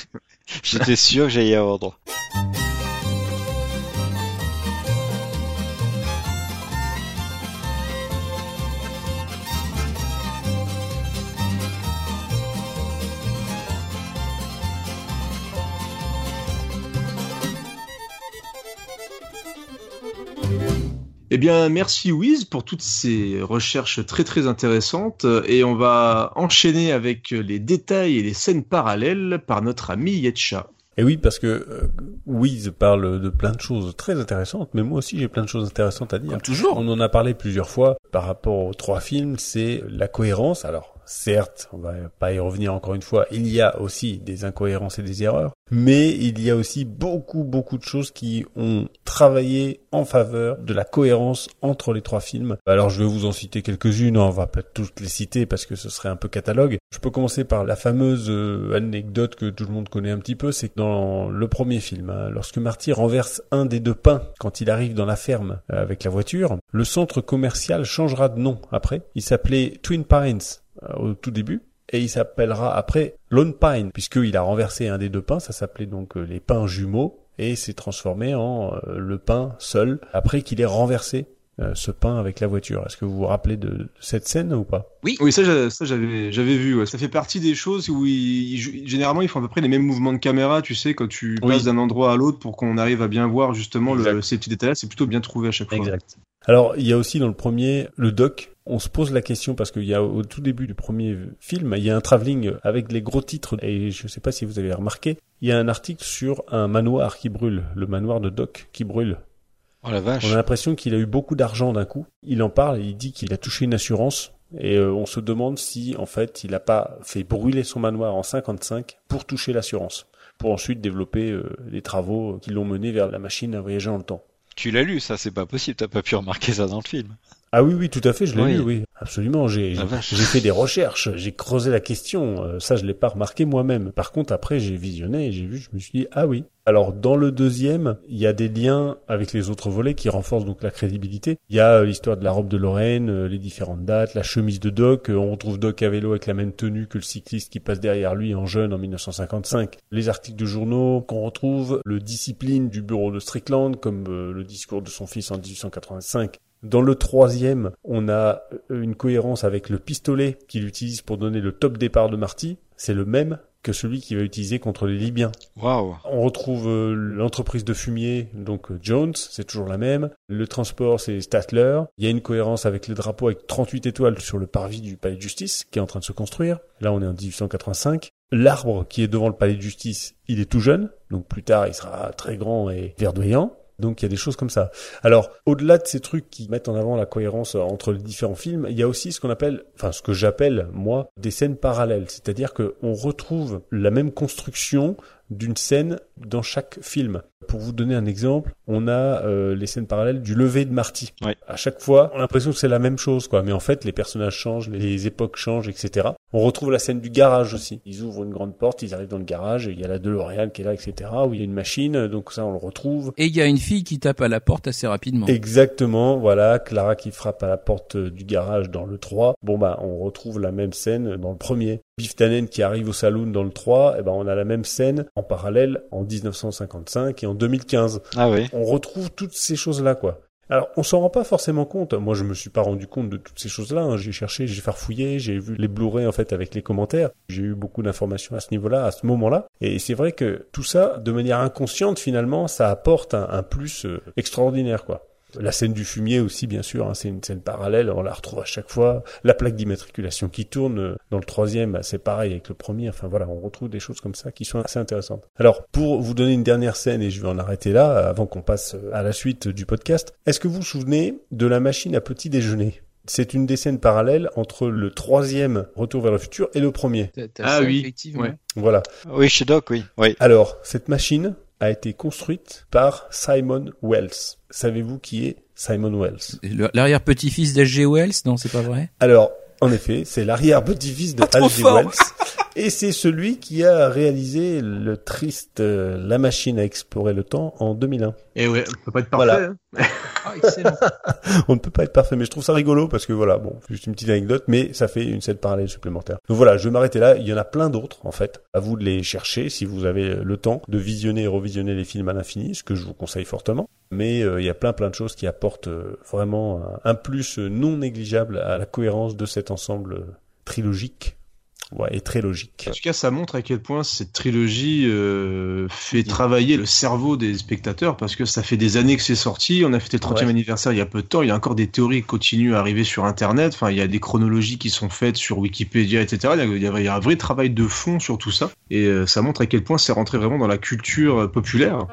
J'étais sûr que j'allais y avoir droit. Eh bien, merci Wiz pour toutes ces recherches très très intéressantes et on va enchaîner avec les détails et les scènes parallèles par notre ami Yetcha. Et oui, parce que euh, Wiz parle de plein de choses très intéressantes, mais moi aussi j'ai plein de choses intéressantes à dire. Comme toujours. On en a parlé plusieurs fois par rapport aux trois films, c'est la cohérence. Alors, certes, on va pas y revenir encore une fois, il y a aussi des incohérences et des erreurs, mais il y a aussi beaucoup beaucoup de choses qui ont travaillé en faveur de la cohérence entre les trois films. Alors je vais vous en citer quelques-unes, on va pas toutes les citer parce que ce serait un peu catalogue. Je peux commencer par la fameuse euh, anecdote que tout le monde connaît un petit peu, c'est que dans le premier film, hein, lorsque Marty renverse un des deux pains quand il arrive dans la ferme euh, avec la voiture, le centre commercial changera de nom après. Il s'appelait Twin Pines au tout début. Et il s'appellera après Lone Pine, puisqu'il a renversé un des deux pains, ça s'appelait donc euh, les pains jumeaux, et s'est transformé en euh, le pain seul, après qu'il ait renversé euh, ce pain avec la voiture. Est-ce que vous vous rappelez de, cette scène ou pas? Oui, oui, ça, j'a- ça j'avais, j'avais vu. ouais. Ça fait partie des choses où ils, ils jouent- généralement ils font à peu près les mêmes mouvements de caméra, tu sais, quand tu Oui. passes d'un endroit à l'autre pour qu'on arrive à bien voir justement le- ces petits détails. C'est plutôt bien trouvé à chaque fois. Exact. Alors, il y a aussi dans le premier, le doc. On se pose la question parce qu'il y a au tout début du premier film, il y a un travelling avec les gros titres et je ne sais pas si vous avez remarqué, il y a un article sur un manoir qui brûle, le manoir de Doc qui brûle. Oh la vache. On a l'impression qu'il a eu beaucoup d'argent d'un coup. Il en parle, il dit qu'il a touché une assurance et euh, on se demande si en fait il n'a pas fait brûler son manoir en 55 pour toucher l'assurance, pour ensuite développer euh, les travaux qui l'ont mené vers la machine à voyager dans le temps. Tu l'as lu, ça c'est pas possible, t'as pas pu remarquer ça dans le film. Ah oui, oui, tout à fait, je l'ai Oui. lu, oui. Absolument, j'ai j'ai fait des recherches, j'ai creusé la question, euh, ça je l'ai pas remarqué moi-même. Par contre, après, j'ai visionné et j'ai vu, je me suis dit, ah oui. Alors, dans le deuxième, il y a des liens avec les autres volets qui renforcent donc la crédibilité. Il y a euh, l'histoire de la robe de Lorraine, euh, les différentes dates, la chemise de Doc, on retrouve Doc à vélo avec la même tenue que le cycliste qui passe derrière lui en jeune en 1955. Les articles de journaux qu'on retrouve, le discipline du bureau de Strickland, comme le discours de son fils en 1885. Dans le troisième, on a euh, une cohérence avec le pistolet qu'il utilise pour donner le top départ de Marty. C'est le même que celui qu'il va utiliser contre les Libyens. Waouh. On retrouve euh, l'entreprise de fumier, donc euh, Jones, c'est toujours la même. Le transport, c'est Statler. Il y a une cohérence avec le drapeau avec 38 étoiles sur le parvis du palais de justice qui est en train de se construire. Là, on est en 1885. L'arbre qui est devant le palais de justice, il est tout jeune, donc plus tard, il sera très grand et verdoyant. Donc il y a des choses comme ça. Alors, au-delà de ces trucs qui mettent en avant la cohérence entre les différents films, il y a aussi ce qu'on appelle, enfin ce que j'appelle moi, des scènes parallèles. C'est-à-dire que on retrouve la même construction d'une scène dans chaque film. Pour vous donner un exemple, on a euh, les scènes parallèles du lever de Marty. Ouais. À chaque fois, on a l'impression que c'est la même chose, quoi. Mais en fait, les personnages changent, les époques changent, etc. On retrouve la scène du garage aussi. Ils ouvrent une grande porte, ils arrivent dans le garage, et il y a la DeLorean qui est là, etc. Où il y a une machine, donc ça, on le retrouve. Et il y a une fille qui tape à la porte assez rapidement. Exactement, voilà, Clara qui frappe à la porte euh, du garage dans le 3. Bon bah, on retrouve la même scène dans le premier. Biff Tannen qui arrive au saloon dans le 3, et ben on a la même scène en parallèle en 1955 et en 2015. Ah oui. On retrouve toutes ces choses-là, quoi. Alors, on s'en rend pas forcément compte. Moi, je me suis pas rendu compte de toutes ces choses-là. hein. J'ai cherché, j'ai farfouillé, j'ai vu les Blu-ray en fait avec les commentaires. J'ai eu beaucoup d'informations à ce niveau-là, à ce moment-là. Et c'est vrai que tout ça, de manière inconsciente, finalement, ça apporte un, un plus euh, extraordinaire, quoi. La scène du fumier aussi, bien sûr, hein, c'est une scène parallèle, on la retrouve à chaque fois. La plaque d'immatriculation qui tourne euh, dans le troisième, bah, c'est pareil avec le premier. Enfin voilà, on retrouve des choses comme ça qui sont assez intéressantes. Alors, pour vous donner une dernière scène, et je vais en arrêter là, avant qu'on passe à la suite du podcast, est-ce que vous vous souvenez de la machine à petit déjeuner? C'est une des scènes parallèles entre le troisième Retour vers le futur et le premier. T'as- t'as Ah ça, oui, effectivement. ouais. Voilà. Oui, chez Doc, oui. Oui. Alors, cette machine a été construite par Simon Wells. Savez-vous qui est Simon Wells? L'arrière-petit-fils d'H.G. Wells, non, c'est pas vrai? Alors, en effet, c'est l'arrière-petit-fils de H.G. fort. Wells. Et c'est celui qui a réalisé le triste euh, La machine à explorer le temps en 2001. Et ouais, on peut pas être parfait. Voilà. hein. Ah, excellent. On ne peut pas être parfait, mais je trouve ça rigolo parce que voilà, bon, juste une petite anecdote, mais ça fait une scène parallèle supplémentaire. Donc voilà, je vais m'arrêter là. Il y en a plein d'autres, en fait. À vous de les chercher si vous avez le temps de visionner et revisionner les films à l'infini, ce que je vous conseille fortement. Mais euh, il y a plein plein de choses qui apportent euh, vraiment un, un plus non négligeable à la cohérence de cet ensemble euh, trilogique. Ouais, et très logique. En tout cas, ça montre à quel point cette trilogie euh, fait travailler le cerveau des spectateurs parce que ça fait des années que c'est sorti. On a fêté le 30e Ouais. anniversaire il y a peu de temps. Il y a encore des théories qui continuent à arriver sur Internet. Enfin, il y a des chronologies qui sont faites sur Wikipédia, etc. Il y a, il y a- il y a un vrai travail de fond sur tout ça. Et euh, ça montre à quel point c'est rentré vraiment dans la culture euh, populaire.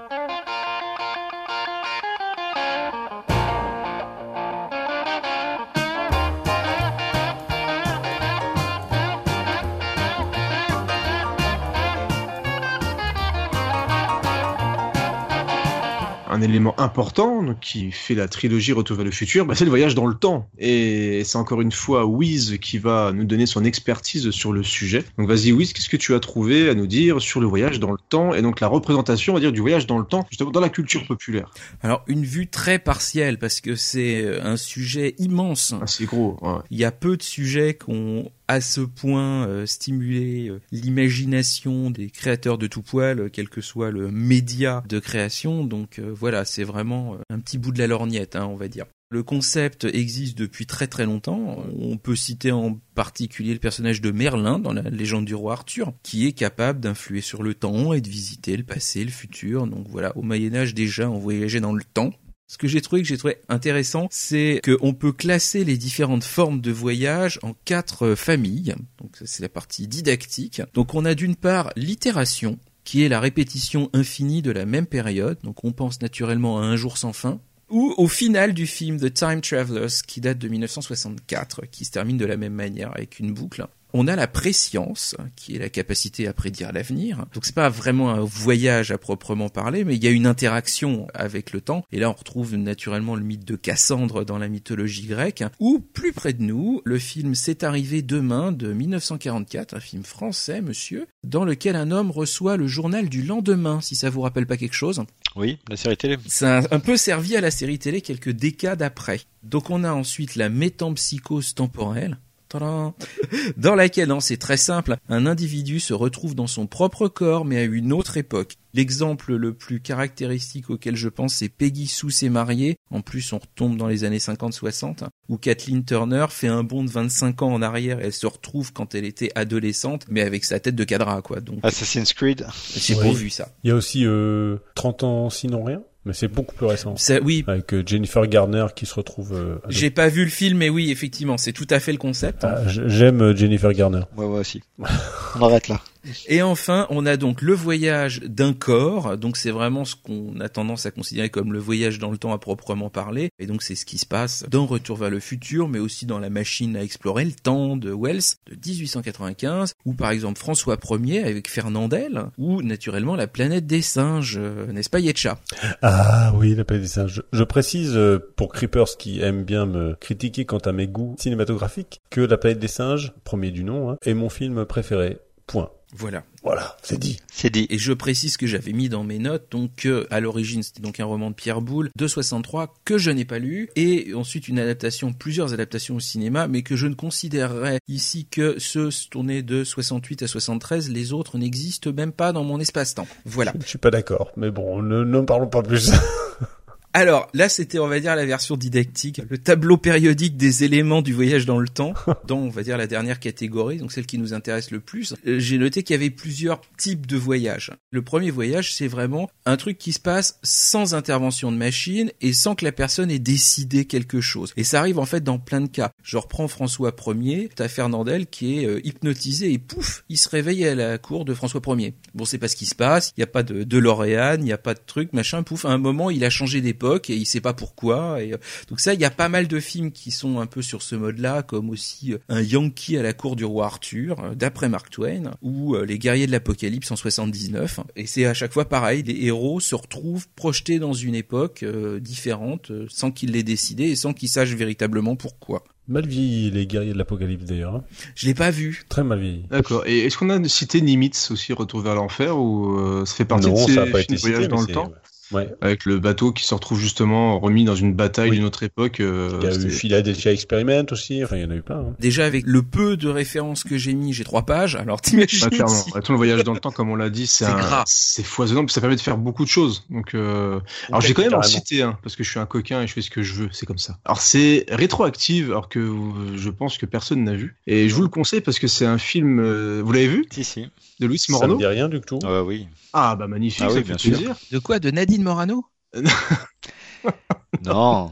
Un élément important donc, qui fait la trilogie Retour vers le futur, bah, c'est le voyage dans le temps. Et c'est encore une fois Wiz qui va nous donner son expertise sur le sujet. Donc vas-y Wiz, qu'est-ce que tu as trouvé à nous dire sur le voyage dans le temps et donc la représentation, on va dire, du voyage dans le temps, justement dans la culture populaire? Alors une vue très partielle parce que c'est euh, un sujet immense. Ah, c'est gros. ouais. Il y a peu de sujets qui ont à ce point euh, stimulé euh, l'imagination des créateurs de tout poil, euh, quel que soit le média de création. Donc euh, c'est vraiment euh, un petit bout de la lorgnette, hein, on va dire. Le concept existe depuis très très longtemps. On peut citer en particulier le personnage de Merlin dans la légende du roi Arthur, qui est capable d'influer sur le temps et de visiter le passé, le futur. Donc voilà, au Moyen Âge déjà, on voyageait dans le temps. Ce que j'ai trouvé que j'ai trouvé intéressant, c'est qu'on peut classer les différentes formes de voyage en quatre familles. Donc c'est la partie didactique. Donc on a d'une part l'itération, qui est la répétition infinie de la même période. Donc on pense naturellement à un jour sans fin. Ou au final du film The Time Travelers, qui date de 1964, qui se termine de la même manière avec une boucle. On a la préscience, qui est la capacité à prédire l'avenir. Donc c'est pas vraiment un voyage à proprement parler, mais il y a une interaction avec le temps. Et là, on retrouve naturellement le mythe de Cassandre dans la mythologie grecque. Ou plus près de nous, le film C'est arrivé demain de 1944, un film français, monsieur, dans lequel un homme reçoit le journal du lendemain, si ça vous rappelle pas quelque chose. Oui, la série télé. Ça a un peu servi à la série télé quelques décades après. Donc on a ensuite la métampsychose temporelle. Dans laquelle, non, c'est très simple, un individu se retrouve dans son propre corps mais à une autre époque. L'exemple le plus caractéristique auquel je pense, c'est Peggy Sue s'est mariée. En plus, on retombe dans les années 50-60, où Kathleen Turner fait un bond de 25 ans en arrière. Elle se retrouve quand elle était adolescente, mais avec sa tête de cadra, quoi. Donc, Assassin's Creed. j'ai Oui. beau vu ça. Il y a aussi euh, 30 ans sinon rien, mais c'est beaucoup plus récent. Ça, oui, Avec euh, Jennifer Garner qui se retrouve. euh, j'ai pas vu le film, mais oui, effectivement, c'est tout à fait le concept. Ah, J'aime euh, Jennifer Garner. Ouais, ouais, aussi. On arrête là. Et enfin, on a donc le voyage d'un corps. Donc c'est vraiment ce qu'on a tendance à considérer comme le voyage dans le temps à proprement parler. Et donc c'est ce qui se passe dans Retour vers le futur, mais aussi dans La machine à explorer le temps de Wells de 1895, ou par exemple François Ier avec Fernandel, ou naturellement La planète des singes, n'est-ce pas Yetcha? Ah oui, la planète des singes. Je, je précise euh, pour Creepers qui aime bien me critiquer quant à mes goûts cinématographiques que La planète des singes, premier du nom, hein, est mon film préféré. Point. Voilà. Voilà, c'est dit. C'est dit. Et je précise que j'avais mis dans mes notes donc que à l'origine c'était donc un roman de Pierre Boulle de 63 que je n'ai pas lu et ensuite une adaptation, plusieurs adaptations au cinéma, mais que je ne considérerais ici que ceux tournés de 68 à 73, les autres n'existent même pas dans mon espace-temps. Voilà. Je suis pas d'accord, mais bon, ne n'en parlons pas plus. Alors là, c'était, on va dire, la version didactique, le tableau périodique des éléments du voyage dans le temps, dans, on va dire, la dernière catégorie, donc celle qui nous intéresse le plus. Euh, J'ai noté qu'il y avait plusieurs types de voyages. Le premier voyage, c'est vraiment un truc qui se passe sans intervention de machine et sans que la personne ait décidé quelque chose. Et ça arrive en fait dans plein de cas. Je reprends François Ier, t'as Fernandel qui est euh, hypnotisé et pouf, il se réveille à la cour de François Ier. Bon, c'est pas ce qui se passe, il n'y a pas de, de il n'y a pas de truc, machin, pouf, à un moment, il a changé et il sait pas pourquoi. Et, euh, donc ça, il y a pas mal de films qui sont un peu sur ce mode-là, comme aussi euh, un Yankee à la cour du roi Arthur, euh, d'après Mark Twain, ou euh, Les guerriers de l'Apocalypse en 79. Et c'est à chaque fois pareil, les héros se retrouvent projetés dans une époque euh, différente, euh, sans qu'ils l'aient décidé et sans qu'ils sachent véritablement pourquoi. mal vieilli, les guerriers de l'apocalypse d'ailleurs. hein. Je l'ai pas vu. Très mal vieilli. D'accord. Et est-ce qu'on a cité Nimitz aussi, Retour vers l'enfer, ou euh, ça fait partie non, de ces ça a pas films été de voyage cité, dans le temps? Ouais. Avec le bateau qui se retrouve justement remis dans une bataille Oui. d'une autre époque. euh, Il y a eu Philadelphia Experiment aussi. Enfin, il y en a eu plein. hein. Déjà avec le peu de références que j'ai mis, j'ai trois pages. Alors t'imagines Ah, clairement. si- Attends, le voyage dans le temps, comme on l'a dit, c'est C'est un- gras. c'est foisonnant, puis ça permet de faire beaucoup de choses. Donc, euh... alors j'ai quand même en cité un parce que je suis un coquin et je fais ce que je veux. C'est comme ça. Alors c'est rétroactive, alors que je pense que personne n'a vu. Et je vous le conseille parce que c'est un film. euh, Vous l'avez vu? Si, si. De Louis Ça me Morneau dit rien du tout. Ouais, oui. Ah bah magnifique, Ah ça oui, fait bien sûr. plaisir. De quoi? De Nadine Morano? Non.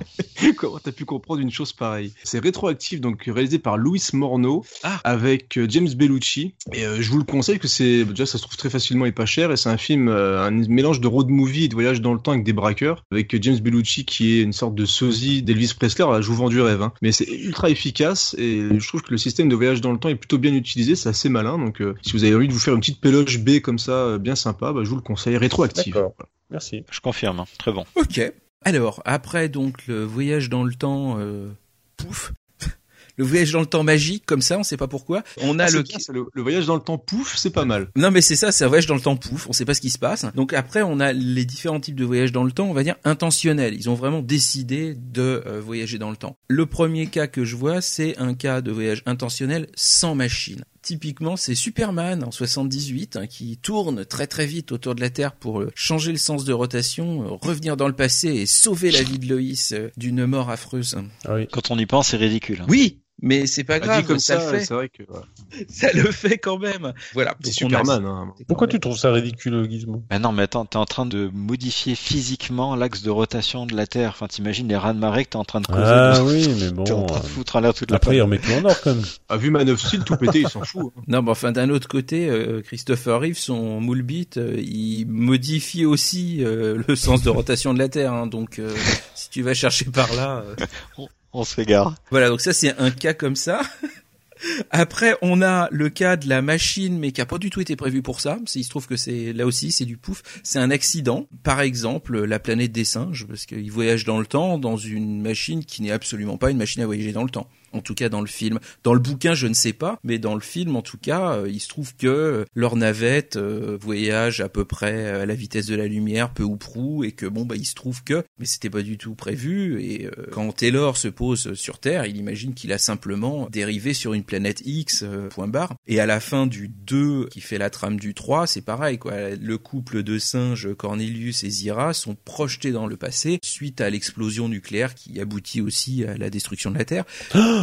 Comment t'as pu comprendre une chose pareille? C'est rétroactif, donc réalisé par Louis Morneau Ah. avec euh, James Bellucci. Et euh, je vous le conseille que c'est déjà ça se trouve très facilement et pas cher. Et c'est un film, euh, un mélange de road movie et de voyage dans le temps avec des braqueurs, avec euh, James Bellucci qui est une sorte de sosie d'Elvis Presley. Alors là, je vous vends du rêve, hein. mais c'est ultra efficace et je trouve que le système de voyage dans le temps est plutôt bien utilisé. C'est assez malin. Donc euh, si vous avez envie de vous faire une petite péloche B comme ça, euh, bien sympa, bah, je vous le conseille. Rétroactif. D'accord. Merci. Je confirme. hein. Très bon. Ok. Alors, après donc le voyage dans le temps, euh, pouf, le voyage dans le temps magique, comme ça, on sait pas pourquoi. On a Ah, bien, le, le voyage dans le temps, pouf, c'est pas mal. Non mais c'est ça, c'est un voyage dans le temps pouf, on sait pas ce qui se passe. Donc après, on a les différents types de voyages dans le temps, on va dire intentionnels. Ils ont vraiment décidé de euh, voyager dans le temps. Le premier cas que je vois, c'est un cas de voyage intentionnel sans machine. Typiquement, c'est Superman en 78 hein, qui tourne très très vite autour de la Terre pour euh, changer le sens de rotation, euh, revenir dans le passé et sauver la vie de Loïs euh, d'une mort affreuse. Ah oui. Quand on y pense, c'est ridicule. hein. Oui, mais c'est pas Ah, dit grave, comme ça, ça, le fait. c'est vrai que ouais. Ça le fait quand même. Voilà. c'est a- Superman. Hein. Pourquoi tu trouves ça ridicule, Gizmo? Ben non, mais attends, t'es en train de modifier physiquement l'axe de rotation de la Terre. Enfin, t'imagines les raz de marée que t'es en train de causer. Ah de- oui, mais T'es en bon. train de foutre en l'air toute la Après, il remet tout en ordre quand même. A vu Man of Steel, tout pété, il s'en fout. hein. Non, mais enfin, d'un autre côté, euh, Christopher Reeve, son moule bit, euh, il modifie aussi euh, le sens de rotation de la Terre. hein. donc, euh, si tu vas chercher par là, euh, On se fait gare. voilà. Donc ça, c'est un cas comme ça. Après, on a le cas de la machine, mais qui a pas du tout été prévu pour ça. Il se trouve que c'est là aussi, c'est du pouf. C'est un accident. Par exemple, la planète des singes, parce qu'ils voyagent dans le temps dans une machine qui n'est absolument pas une machine à voyager dans le temps. En tout cas, dans le film. Dans le bouquin, je ne sais pas, mais dans le film, en tout cas, euh, il se trouve que euh, leur navette euh, voyage à peu près à la vitesse de la lumière, peu ou prou, et que bon, bah, il se trouve que, mais c'était pas du tout prévu. Et quand Taylor se pose sur Terre, il imagine qu'il a simplement dérivé sur une planète X, point barre. Et à la fin du 2, qui fait la trame du 3, c'est pareil, quoi. Le couple de singes Cornelius et Zira sont projetés dans le passé suite à l'explosion nucléaire qui aboutit aussi à la destruction de la Terre.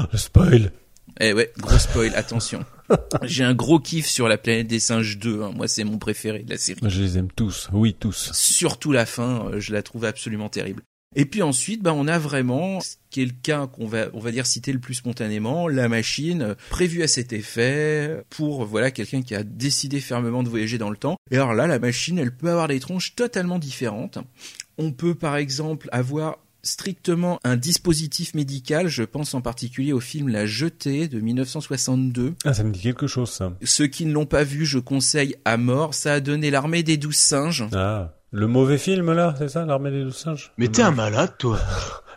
Le spoil. Eh ouais, gros spoil, attention. J'ai un gros kiff sur la planète des singes 2, hein. moi c'est mon préféré de la série. Je les aime tous. Oui, tous. Surtout la fin, euh, je la trouve absolument terrible. Et puis ensuite, bah, on a vraiment cas qu'on va, on va dire citer le plus spontanément, la machine euh, prévue à cet effet pour voilà quelqu'un qui a décidé fermement de voyager dans le temps. Et alors là, la machine, elle peut avoir des tronches totalement différentes. On peut par exemple avoir strictement un dispositif médical, je pense en particulier au film La Jetée de 1962. Ah, ça me dit quelque chose, ça. Ceux qui ne l'ont pas vu, je conseille à mort. Ça a donné l'armée des douze singes. Ah. Le mauvais film, là, c'est ça, l'armée des douze singes? Mais t'es un malade, toi.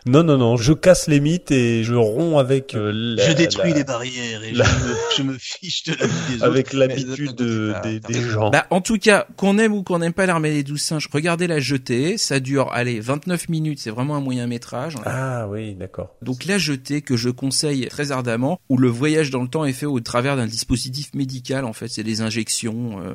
Non, non, non, je casse les mythes et je romps avec euh, la- Je détruis la- les barrières et la- je, me, je me fiche de la vie des autres. avec l'habitude de- des, des gens. Bah, en tout cas, qu'on aime ou qu'on n'aime pas l'armée des douze singes, regardez la jetée. Ça dure, allez, 29 minutes. C'est vraiment un moyen métrage. Ah oui, d'accord. Donc la jetée que je conseille très ardemment, où le voyage dans le temps est fait au travers d'un dispositif médical. En fait, c'est des injections. euh,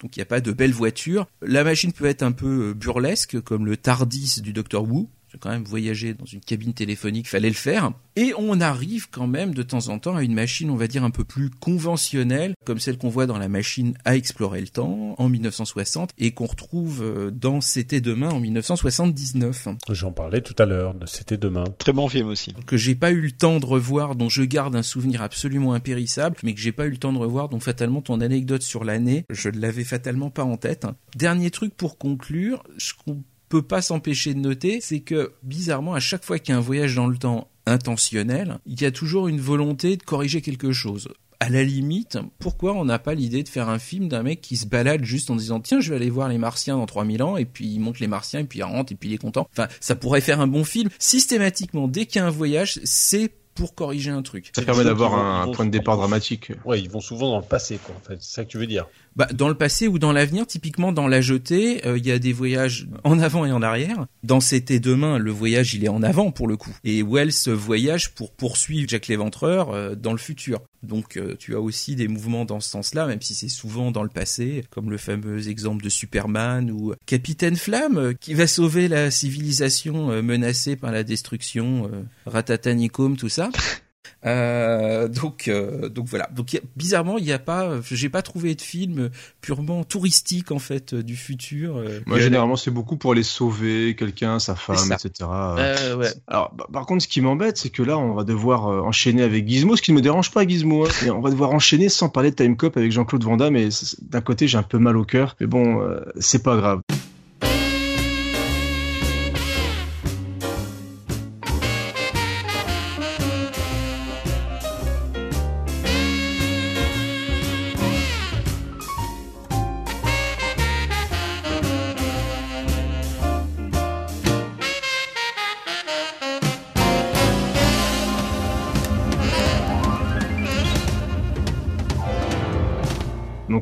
donc il n'y a pas de belle voiture. La machine peut être un peu euh, burlesque, comme le Tardis du Docteur Wu. J'ai quand même voyagé dans une cabine téléphonique, fallait le faire. Et on arrive quand même de temps en temps à une machine, on va dire, un peu plus conventionnelle, comme celle qu'on voit dans la machine à explorer le temps en 1960 et qu'on retrouve euh, dans C'était demain en 1979. J'en parlais tout à l'heure, de C'était demain. Très bon film aussi. que j'ai pas eu le temps de revoir, dont je garde un souvenir absolument impérissable, mais que j'ai pas eu le temps de revoir, donc fatalement ton anecdote sur l'année, je ne l'avais fatalement pas en tête. Dernier truc pour conclure, ce qu'on peut pas s'empêcher de noter, c'est que bizarrement, à chaque fois qu'il y a un voyage dans le temps intentionnel, il y a toujours une volonté de corriger quelque chose. À la limite, pourquoi on n'a pas l'idée de faire un film d'un mec qui se balade juste en disant tiens je vais aller voir les martiens dans 3000 ans et puis il monte les martiens et puis il rentre et puis il est content. Enfin ça pourrait faire un bon film. Systématiquement dès qu'il y a un voyage c'est pour corriger un truc. Ça permet d'avoir un point de départ dramatique. Ouais, ils vont souvent dans le passé, quoi. En fait, c'est ça que tu veux dire. Bah, dans le passé ou dans l'avenir, typiquement dans la jetée, euh, il y a des voyages en avant et en arrière. Dans C'était demain, le voyage il est en avant pour le coup. Et Wells voyage pour poursuivre Jack l'Éventreur euh, dans le futur. Donc euh, tu as aussi des mouvements dans ce sens-là, même si c'est souvent dans le passé, comme le fameux exemple de Superman ou Capitaine Flamme qui va sauver la civilisation menacée par la destruction, Ratatanicoum, tout ça. Euh, donc, euh, donc voilà. Donc y a- bizarrement, il n'y a pas, j'ai pas trouvé de film purement touristique en fait euh, du futur. euh. Moi, généralement, c'est beaucoup pour aller sauver quelqu'un, sa femme, etc. Euh, ouais. Alors, bah, par contre, ce qui m'embête, c'est que là, on va devoir euh, enchaîner avec Gizmo, ce qui ne me dérange pas, Gizmo. hein. Et on va devoir enchaîner sans parler de Time Cop avec Jean-Claude Van Damme. Et d'un côté, j'ai un peu mal au cœur, mais bon, euh, c'est pas grave.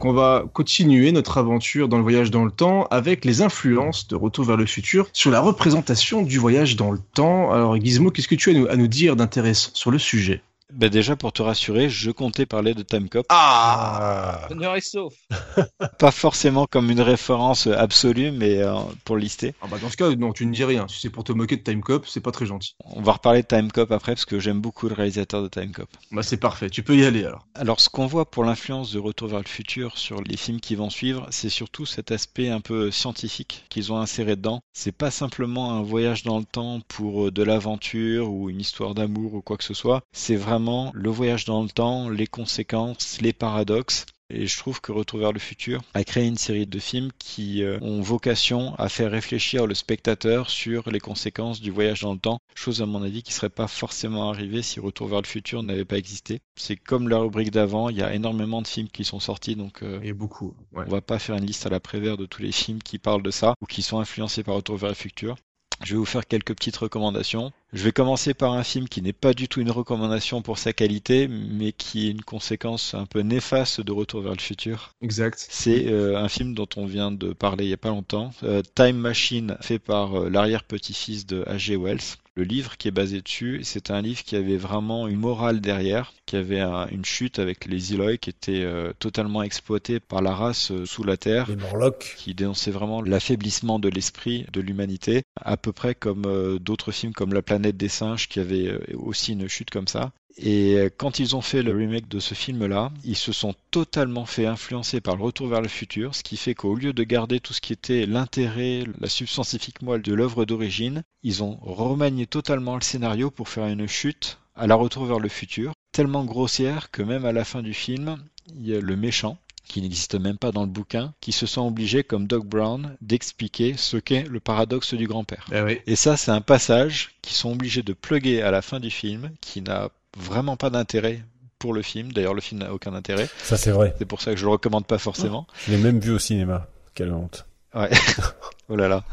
Donc on va continuer notre aventure dans le voyage dans le temps avec les influences de Retour vers le futur sur la représentation du voyage dans le temps. Alors Gizmo, qu'est-ce que tu as à nous, dire d'intéressant sur le sujet? Bah déjà pour te rassurer, je comptais parler de Time Cop. Ah Honneur et sauf. Pas forcément comme une référence absolue, mais euh, pour le lister. Ah bah dans ce cas, non, tu ne dis rien. Si c'est pour te moquer de Time Cop, c'est pas très gentil. On va reparler de Time Cop après parce que j'aime beaucoup le réalisateur de Time Cop. Bah c'est parfait, tu peux y aller alors. Alors ce qu'on voit pour l'influence de Retour vers le futur sur les films qui vont suivre, c'est surtout cet aspect un peu scientifique qu'ils ont inséré dedans. C'est pas simplement un voyage dans le temps pour euh, de l'aventure ou une histoire d'amour ou quoi que ce soit. C'est vraiment le voyage dans le temps, les conséquences, les paradoxes. Et je trouve que Retour vers le futur a créé une série de films qui euh, ont vocation à faire réfléchir le spectateur sur les conséquences du voyage dans le temps, chose à mon avis qui serait pas forcément arrivée si Retour vers le futur n'avait pas existé. C'est comme la rubrique d'avant, il y a énormément de films qui sont sortis, donc euh, Et beaucoup. Ouais. on va pas faire une liste à la prévère de tous les films qui parlent de ça ou qui sont influencés par Retour vers le futur. Je vais vous faire quelques petites recommandations. Je vais commencer par un film qui n'est pas du tout une recommandation pour sa qualité, mais qui est une conséquence un peu néfaste de Retour vers le futur. Exact. C'est euh, un film dont on vient de parler il y a pas longtemps, euh, Time Machine, fait par euh, l'arrière-petit-fils de H.G. Wells. Le livre qui est basé dessus, c'est un livre qui avait vraiment une morale derrière, qui avait un- une chute avec les Eloy qui étaient euh, totalement exploités par la race euh, sous la Terre, Les Morlocks. qui dénonçait vraiment l'affaiblissement de l'esprit de l'humanité, à peu près comme euh, d'autres films comme La planète des singes qui avait euh, aussi une chute comme ça. Et euh, quand ils ont fait le remake de ce film-là, ils se sont totalement fait influencer par le retour vers le futur, ce qui fait qu'au lieu de garder tout ce qui était l'intérêt, la substantifique moelle de l'œuvre d'origine, ils ont remanié totalement le scénario pour faire une chute à la retour vers le futur, tellement grossière que même à la fin du film, il y a le méchant qui n'existe même pas dans le bouquin, qui se sent obligé, comme Doc Brown, d'expliquer ce qu'est le paradoxe du grand-père. Eh oui. Et ça, c'est un passage qu'ils sont obligés de plugger à la fin du film, qui n'a vraiment pas d'intérêt pour le film. D'ailleurs, le film n'a aucun intérêt. Ça, c'est vrai. C'est pour ça que je le recommande pas forcément. Je l'ai même vu au cinéma. Quelle honte. Ouais. oh là là.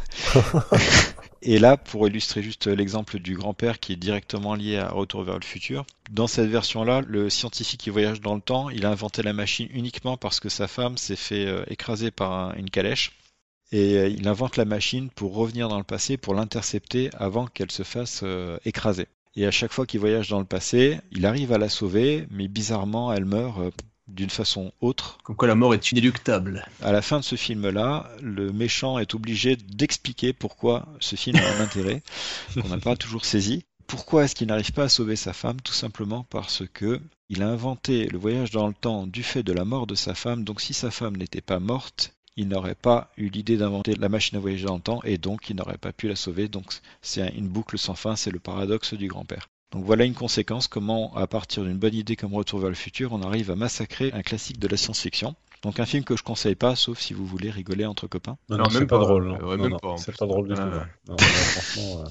Et là, pour illustrer juste l'exemple du grand-père qui est directement lié à Retour vers le futur, dans cette version-là, le scientifique qui voyage dans le temps, il a inventé la machine uniquement parce que sa femme s'est fait euh, écraser par un- une calèche. Et euh, il invente la machine pour revenir dans le passé, pour l'intercepter avant qu'elle se fasse euh, écraser. Et à chaque fois qu'il voyage dans le passé, il arrive à la sauver, mais bizarrement, elle meurt d'une façon autre. Comme quoi la mort est inéluctable. À la fin de ce film-là, le méchant est obligé d'expliquer pourquoi ce film a un intérêt qu'on n'a pas toujours saisi. Pourquoi est-ce qu'il n'arrive pas à sauver sa femme? Tout simplement parce que il a inventé le voyage dans le temps du fait de la mort de sa femme. Donc si sa femme n'était pas morte, il n'aurait pas eu l'idée d'inventer la machine à voyager dans le temps et donc il n'aurait pas pu la sauver. Donc c'est une boucle sans fin, c'est le paradoxe du grand-père. Donc voilà une conséquence, comment à partir d'une bonne idée comme Retour vers le futur, on arrive à massacrer un classique de la science-fiction. Donc un film que je conseille pas, sauf si vous voulez rigoler entre copains. Non, Non, non, même c'est pas, pas. drôle. Non, Ouais, Non, même non, pas, en c'est pas drôle du tout. Ouais. non. Non, non, franchement, euh,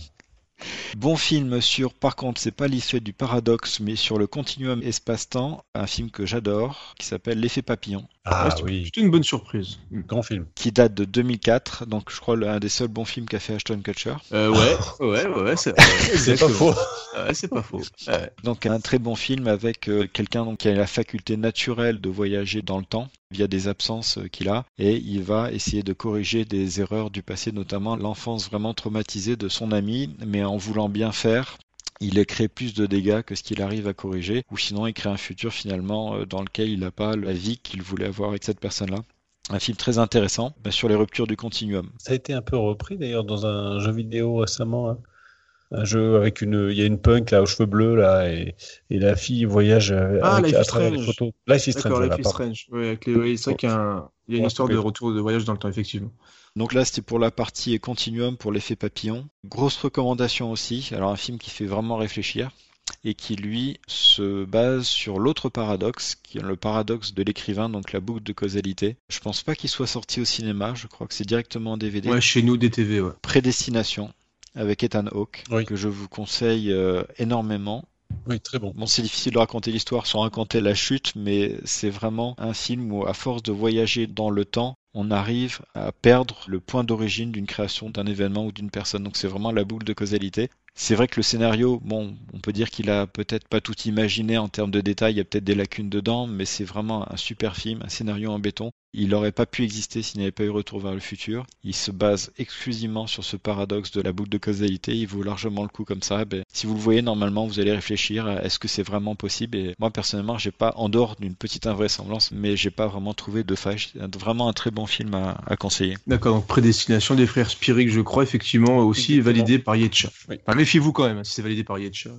Bon film sur, par contre, c'est pas l'issue du paradoxe, mais sur le continuum espace-temps, un film que j'adore, qui s'appelle L'effet papillon. Ah oui, plutôt une bonne surprise. grand film. qui date de 2004, donc je crois l'un des seuls bons films qu'a fait Ashton Kutcher. Euh, ouais, ouais, ouais, ouais, c'est C'est pas faux. Ouais, c'est pas faux. Ouais. Donc un très bon film avec euh, quelqu'un donc, qui a la faculté naturelle de voyager dans le temps via des absences euh, qu'il a et il va essayer de corriger des erreurs du passé, notamment l'enfance vraiment traumatisée de son ami, mais en voulant bien faire. Il crée plus de dégâts que ce qu'il arrive à corriger, ou sinon il crée un futur finalement euh, dans lequel il n'a pas la vie qu'il voulait avoir avec cette personne-là. Un film très intéressant bah, sur les ruptures du continuum. Ça a été un peu repris d'ailleurs dans un jeu vidéo récemment. hein. Un jeu avec une, il y a une punk là aux cheveux bleus là et, et la fille voyage euh, Ah, avec, Life à travers les Strange. photos. Life is Strange. Life is. Strange. Ouais, avec les- oui, c'est vrai qu'il y a, un- il y a une Ouais, histoire de retour de voyage dans le temps, effectivement. Donc là, c'était pour la partie continuum, pour l'effet papillon. Grosse recommandation aussi. Alors un film qui fait vraiment réfléchir et qui lui se base sur l'autre paradoxe, qui est le paradoxe de l'écrivain, donc la boucle de causalité. Je pense pas qu'il soit sorti au cinéma. Je crois que c'est directement en DVD. Ouais, chez nous, DTV, ouais. Prédestination avec Ethan Hawke, Oui. que je vous conseille euh, énormément. Oui, très bon. Bon, c'est difficile de raconter l'histoire sans raconter la chute, mais c'est vraiment un film où, à force de voyager dans le temps, on arrive à perdre le point d'origine d'une création, d'un événement ou d'une personne. Donc c'est vraiment la boucle de causalité. C'est vrai que le scénario, bon, on peut dire qu'il a peut-être pas tout imaginé en termes de détails, il y a peut-être des lacunes dedans, mais c'est vraiment un super film, un scénario en béton. Il n'aurait pas pu exister s'il n'y avait pas eu Retour vers le futur. Il se base exclusivement sur ce paradoxe de la boucle de causalité. Il vaut largement le coup comme ça. Ben, si vous le voyez, normalement, vous allez réfléchir à est-ce que c'est vraiment possible. Et moi, personnellement, j'ai pas, en dehors d'une petite invraisemblance, mais j'ai pas vraiment trouvé de faille. C'est vraiment un très bon film à, à conseiller. D'accord, donc Prédestination des frères Spirig, je crois, effectivement, aussi Exactement. validé par Yetcha. Oui. Enfin, méfiez-vous quand même, si c'est validé par Yetcha.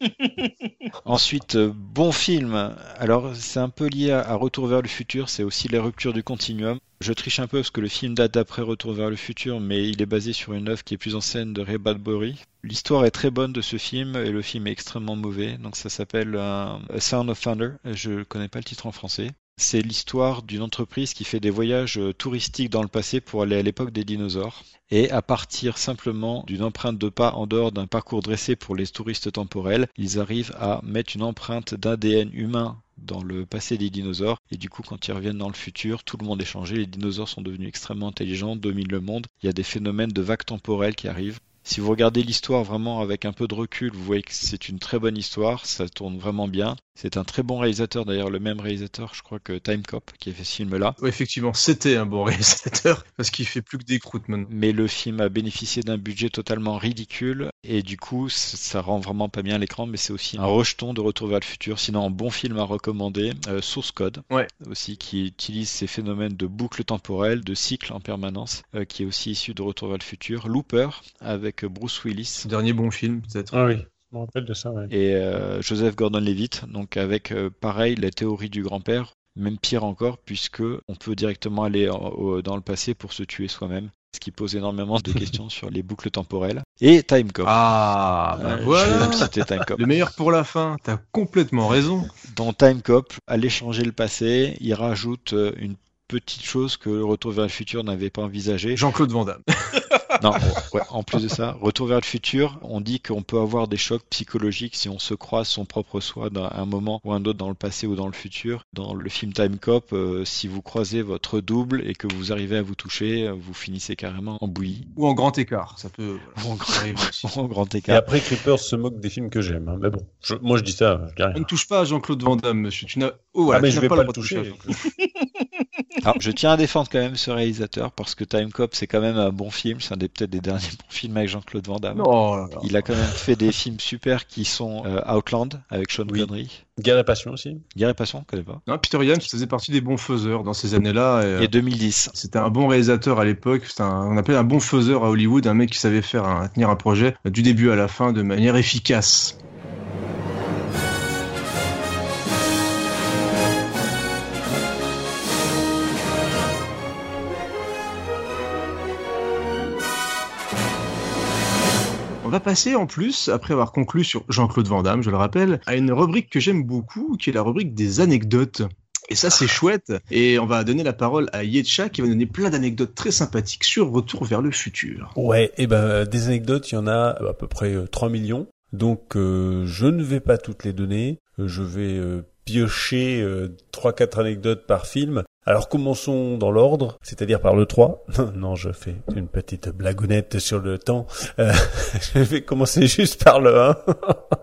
Ensuite, euh, bon film. Alors, c'est un peu lié à, Retour vers le futur. C'est aussi les ruptures du continuum. Je triche un peu parce que le film date d'après Retour vers le futur, mais il est basé sur une œuvre qui est plus ancienne de Ray Bradbury. L'histoire est très bonne de ce film et le film est extrêmement mauvais. Donc, ça s'appelle euh, A Sound of Thunder. Je connais pas le titre en français. C'est l'histoire d'une entreprise qui fait des voyages euh, touristiques dans le passé pour aller à l'époque des dinosaures. Et à partir simplement d'une empreinte de pas en dehors d'un parcours dressé pour les touristes temporels, ils arrivent à mettre une empreinte d'ADN humain dans le passé des dinosaures. Et du coup, quand ils reviennent dans le futur, tout le monde est changé. Les dinosaures sont devenus extrêmement intelligents, dominent le monde. Il y a des phénomènes de vagues temporelles qui arrivent. Si vous regardez l'histoire vraiment avec un peu de recul, vous voyez que c'est une très bonne histoire, ça tourne vraiment bien. C'est un très bon réalisateur, d'ailleurs le même réalisateur, je crois que Time Cop, qui a fait ce film-là. Ouais, effectivement, c'était un bon réalisateur, parce qu'il fait plus que des croûtes maintenant. Mais le film a bénéficié d'un budget totalement ridicule et du coup ça rend vraiment pas bien à l'écran mais c'est aussi un rejeton de Retour vers le futur. Sinon un bon film à recommander, euh, Source Code Ouais. aussi qui utilise ces phénomènes de boucle temporelle, de cycle en permanence, euh, qui est aussi issu de Retour vers le futur. Looper avec Bruce Willis Dernier bon film, peut-être. Ah oui, me rappelle de ça. Ouais. et euh, Joseph Gordon-Levitt, donc avec euh, pareil la théorie du grand-père, même pire encore puisque on peut directement aller en- au- dans le passé pour se tuer soi-même, ce qui pose énormément de questions sur les boucles temporelles. Et Time Cop. Ah, bah Euh, Je voilà. Time Cop. Le meilleur pour la fin, t'as complètement raison. Dans Time Cop, aller changer le passé, il rajoute une petite chose que le Retour vers le futur n'avait pas envisagé. Jean-Claude Van Damme. Non, ouais, en plus de ça, Retour vers le futur, on dit qu'on peut avoir des chocs psychologiques si on se croise son propre soi dans un moment ou un autre dans le passé ou dans le futur. Dans le film Time Cop, euh, si vous croisez votre double et que vous arrivez à vous toucher, vous finissez carrément en bouillie. Ou en grand écart, ça peut. voilà, Ou en grand-. En grand Et écart. après, Creepers se moque des films que j'aime. hein. Mais bon, je- moi je dis ça, je dis rien. On ne touche pas à Jean-Claude Van Damme, monsieur. Tu n'as. Oh, voilà, ah mais tu je n'as vais pas pas le toucher à toucher. Alors, je tiens à défendre quand même ce réalisateur parce que Time Cop, c'est quand même un bon film. C'est un des peut-être des derniers bons films avec Jean-Claude Van Damme. Il a quand même fait des films super qui sont euh, Outland avec Sean Oui. Connery. Guerre et Passion aussi. Guerre et Passion, je connais pas. Non, Peter Ian faisait partie des bons faiseurs dans ces années-là. et, euh, Et 2010. C'était un bon réalisateur à l'époque. On appelait un bon faiseur à Hollywood, un mec qui savait faire un, tenir un projet euh, du début à la fin de manière efficace. Va passer en plus, après avoir conclu sur Jean-Claude Van Damme, je le rappelle, à une rubrique que j'aime beaucoup, qui est la rubrique des anecdotes. Et ça, c'est chouette. Et on va donner la parole à Yetcha qui va donner plein d'anecdotes très sympathiques sur Retour vers le futur. Ouais, et ben des anecdotes, il y en a à peu près euh, 3 millions. Donc euh, je ne vais pas toutes les donner. Euh, Je vais euh, piocher euh, trois quatre anecdotes par film. Alors commençons dans l'ordre, c'est-à-dire par le 3. non, je fais une petite blagounette sur le temps. Euh, je vais commencer juste par le 1.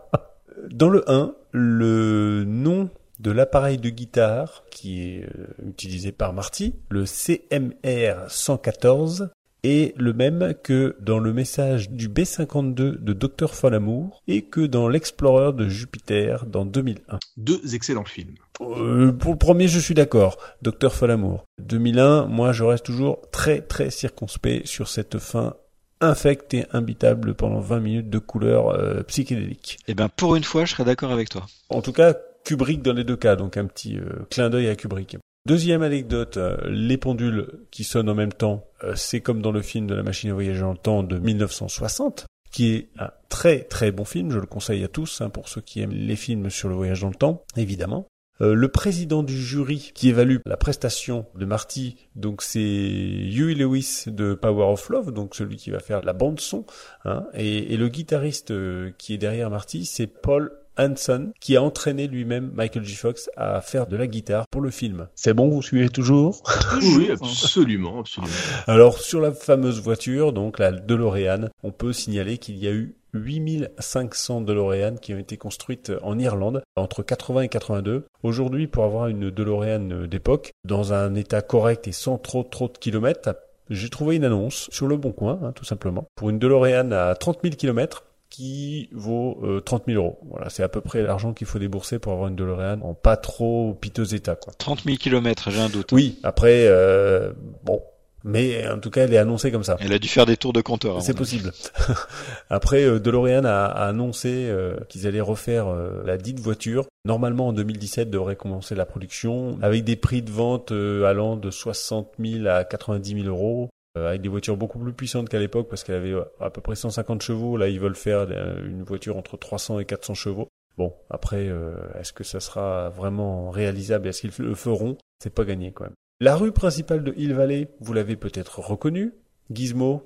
dans le 1, le nom de l'appareil de guitare qui est euh, utilisé par Marty, le CMR 114, est le même que dans le message du B52 de Dr. Folamour et que dans l'Explorer de Jupiter dans 2001. Deux excellents films. Euh, pour le premier, je suis d'accord, Dr. Folamour. 2001, moi, je reste toujours très très circonspect sur cette fin infecte et imbitable pendant 20 minutes de couleur euh, psychédélique. Eh ben, pour une fois, je serais d'accord avec toi. En tout cas, Kubrick dans les deux cas, donc un petit euh, clin d'œil à Kubrick. Deuxième anecdote, euh, les pendules qui sonnent en même temps, euh, c'est comme dans le film de la machine à voyager dans le temps de 1960, qui est un très très bon film, je le conseille à tous, hein, pour ceux qui aiment les films sur le voyage dans le temps, évidemment. Euh, le président du jury qui évalue la prestation de Marty, donc c'est Huey Lewis de Power of Love, donc celui qui va faire la bande son, hein, et, le guitariste qui est derrière Marty, c'est Paul Hanson, qui a entraîné lui-même Michael J. Fox à faire de la guitare pour le film. C'est bon, vous suivez toujours? Oui, absolument, absolument. Alors, sur la fameuse voiture, donc la DeLorean, on peut signaler qu'il y a eu 8500 DeLorean qui ont été construites en Irlande entre 80 et 82. Aujourd'hui, pour avoir une DeLorean d'époque, dans un état correct et sans trop trop de kilomètres, j'ai trouvé une annonce sur le Bon Coin, hein, tout simplement, pour une DeLorean à 30 000 kilomètres qui vaut euh, 30 000 euros. Voilà, c'est à peu près l'argent qu'il faut débourser pour avoir une DeLorean en pas trop piteux état. Quoi. 30 000 kilomètres, j'ai un doute. Oui, après, euh, bon, mais en tout cas, elle est annoncée comme ça. Elle a dû faire des tours de compteur. C'est possible. Après, euh, DeLorean a, annoncé euh, qu'ils allaient refaire euh, la dite voiture. Normalement, en 2017, devrait commencer la production avec des prix de vente allant de 60 000 à 90 000 euros. Euh, avec des voitures beaucoup plus puissantes qu'à l'époque parce qu'elle avait euh, à peu près 150 chevaux. Là, ils veulent faire euh, une voiture entre 300 et 400 chevaux. Bon, après, euh, est-ce que ça sera vraiment réalisable? Est-ce qu'ils le feront? C'est pas gagné quand même. La rue principale de Hill Valley, vous l'avez peut-être reconnue. Gizmo,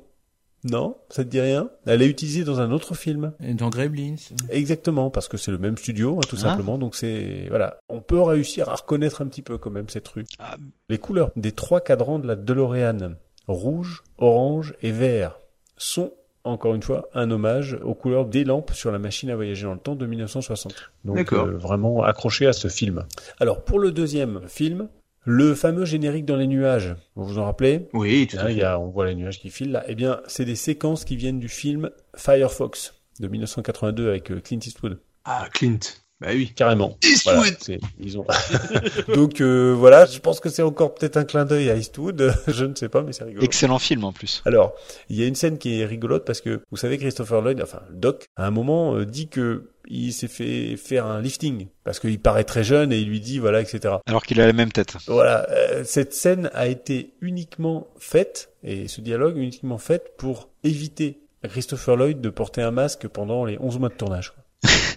non, ça te dit rien? Elle est utilisée dans un autre film. Dans Gremlins. Exactement, parce que c'est le même studio, hein, tout Ah. simplement. Donc c'est voilà, on peut réussir à reconnaître un petit peu quand même cette rue. Les couleurs des trois cadrans de la DeLorean, rouge, orange et vert, sont encore une fois un hommage aux couleurs des lampes sur la machine à voyager dans le temps de 1960. Donc euh, vraiment accroché à ce film. Alors pour le deuxième film, le fameux générique dans les nuages, vous vous en rappelez? Oui, tout à Hein, fait. il y a, on voit les nuages qui filent là. Eh bien, c'est des séquences qui viennent du film Firefox de 1982 avec euh, Clint Eastwood. Ah, Clint. Bah oui. Carrément. Voilà, ils ont... Donc euh, voilà, je pense que c'est encore peut-être un clin d'œil à Eastwood. je ne sais pas, mais c'est rigolo. Excellent film en plus. Alors, il y a une scène qui est rigolote parce que vous savez Christopher Lloyd, enfin le Doc, à un moment euh, dit que il s'est fait faire un lifting parce qu'il paraît très jeune et il lui dit voilà etc. Alors qu'il a la même tête. Voilà, euh, cette scène a été uniquement faite et ce dialogue uniquement fait pour éviter à Christopher Lloyd de porter un masque pendant les 11 mois de tournage.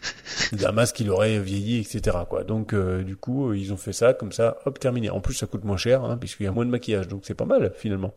quoi. un masque qui l'aurait vieilli, etc. Quoi. Donc euh, du coup, euh, ils ont fait ça comme ça, hop, terminé. En plus, ça coûte moins cher hein, puisqu'il y a moins de maquillage, donc c'est pas mal finalement.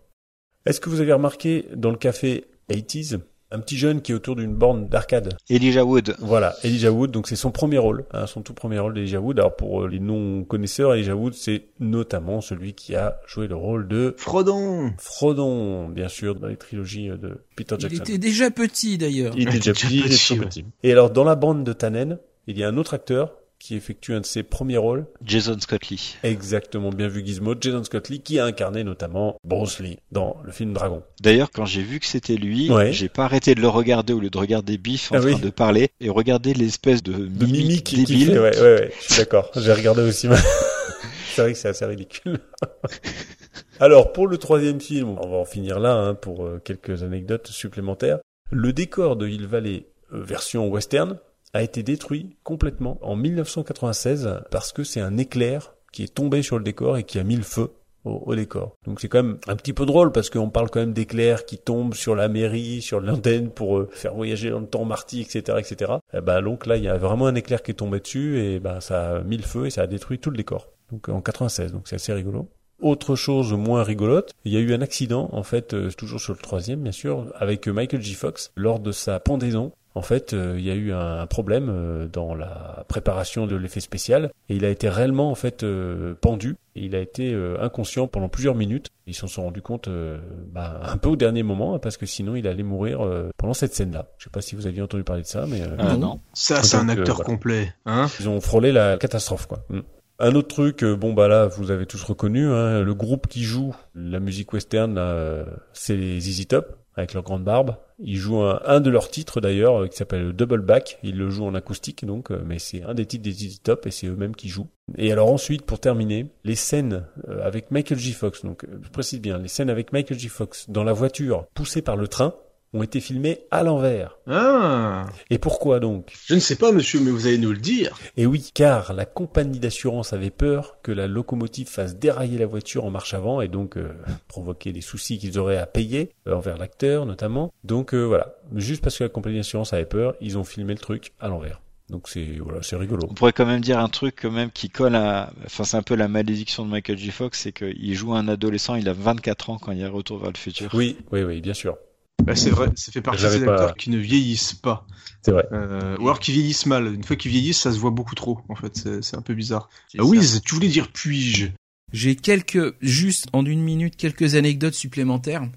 Est-ce que vous avez remarqué dans le café 80s un petit jeune qui est autour d'une borne d'arcade Elijah Wood. Voilà, Elijah Wood, donc c'est son premier rôle, hein, son tout premier rôle d'Elijah Wood. Alors pour euh, les non-connaisseurs, Elijah Wood, c'est notamment celui qui a joué le rôle de Frodon. Frodon, bien sûr, dans les trilogies euh, de Peter Il Jackson. était déjà petit d'ailleurs. Il était déjà petit, il est tout petit. Et alors dans la bande de Tannen, il y a un autre acteur qui effectue un de ses premiers rôles. Jason Scott Lee. Exactement, bien vu Gizmo, Jason Scott Lee, qui a incarné notamment Bruce Lee dans le film Dragon. D'ailleurs, quand j'ai vu que c'était lui, Ouais. j'ai pas arrêté de le regarder au lieu de regarder Biff en Ah train oui. de parler et regarder l'espèce de, de mimique débile. fait, ouais, ouais, ouais, je suis d'accord. J'ai regardé aussi. c'est vrai que c'est assez ridicule. Alors, pour le troisième film, on va en finir là, hein, pour euh, quelques anecdotes supplémentaires. Le décor de Hill Valley, euh, version western, a été détruit complètement en 1996 parce que c'est un éclair qui est tombé sur le décor et qui a mis le feu au, décor. Donc c'est quand même un petit peu drôle parce qu'on parle quand même d'éclairs qui tombent sur la mairie, sur l'antenne pour euh, faire voyager dans le temps Marty, etc., etc. Et ben donc là il y a vraiment un éclair qui est tombé dessus et ben ça a mis le feu et ça a détruit tout le décor. donc en 96, donc c'est assez rigolo. Autre chose moins rigolote, il y a eu un accident, en fait, euh, toujours sur le troisième, bien sûr, avec Michael J. Fox lors de sa pendaison. En fait, euh, il y a eu un, un problème euh, dans la préparation de l'effet spécial et il a été réellement en fait euh, pendu. Et il a été euh, inconscient pendant plusieurs minutes. Ils s'en sont rendus compte euh, bah, un peu au dernier moment hein, parce que sinon il allait mourir euh, pendant cette scène-là. Je sais pas si vous aviez entendu parler de ça, mais euh, Ah, non. Ça, c'est un euh, acteur voilà. complet. Hein ils ont frôlé la catastrophe, quoi. Mm. Un autre truc, bon bah là, vous avez tous reconnu, hein, le groupe qui joue la musique western, là, euh, c'est les ZZ Top avec leur grande barbe. Ils jouent un, un de leurs titres d'ailleurs euh, qui s'appelle Double Back. Ils le jouent en acoustique donc, euh, mais c'est un des titres des ZZ Top et c'est eux-mêmes qui jouent. Et alors ensuite, pour terminer, les scènes euh, avec Michael J. Fox. Donc, je précise bien, les scènes avec Michael J. Fox dans la voiture poussée par le train ont été filmées à l'envers. Ah Et pourquoi donc? Je ne sais pas, monsieur, mais vous allez nous le dire. et oui, car la compagnie d'assurance avait peur que la locomotive fasse dérailler la voiture en marche avant et donc euh, provoquer des soucis qu'ils auraient à payer euh, envers l'acteur notamment. Donc euh, voilà, juste parce que la compagnie d'assurance avait peur, ils ont filmé le truc à l'envers. Donc c'est voilà, c'est rigolo. On pourrait quand même dire un truc quand même qui colle à, enfin c'est un peu la malédiction de Michael J. Fox, c'est qu'il joue un adolescent, il a 24 ans quand il y a Retour vers le futur. Oui, oui, oui, bien sûr. Bah, c'est vrai, ça fait partie de J'avais ces pas- acteurs qui ne vieillissent pas. C'est vrai. Euh, ou alors qui vieillissent mal. Une fois qu'ils vieillissent, ça se voit beaucoup trop, en fait. C'est un peu bizarre. Ah, Wiz, tu voulais dire puis-je? J'ai quelques, juste en une minute, quelques anecdotes supplémentaires.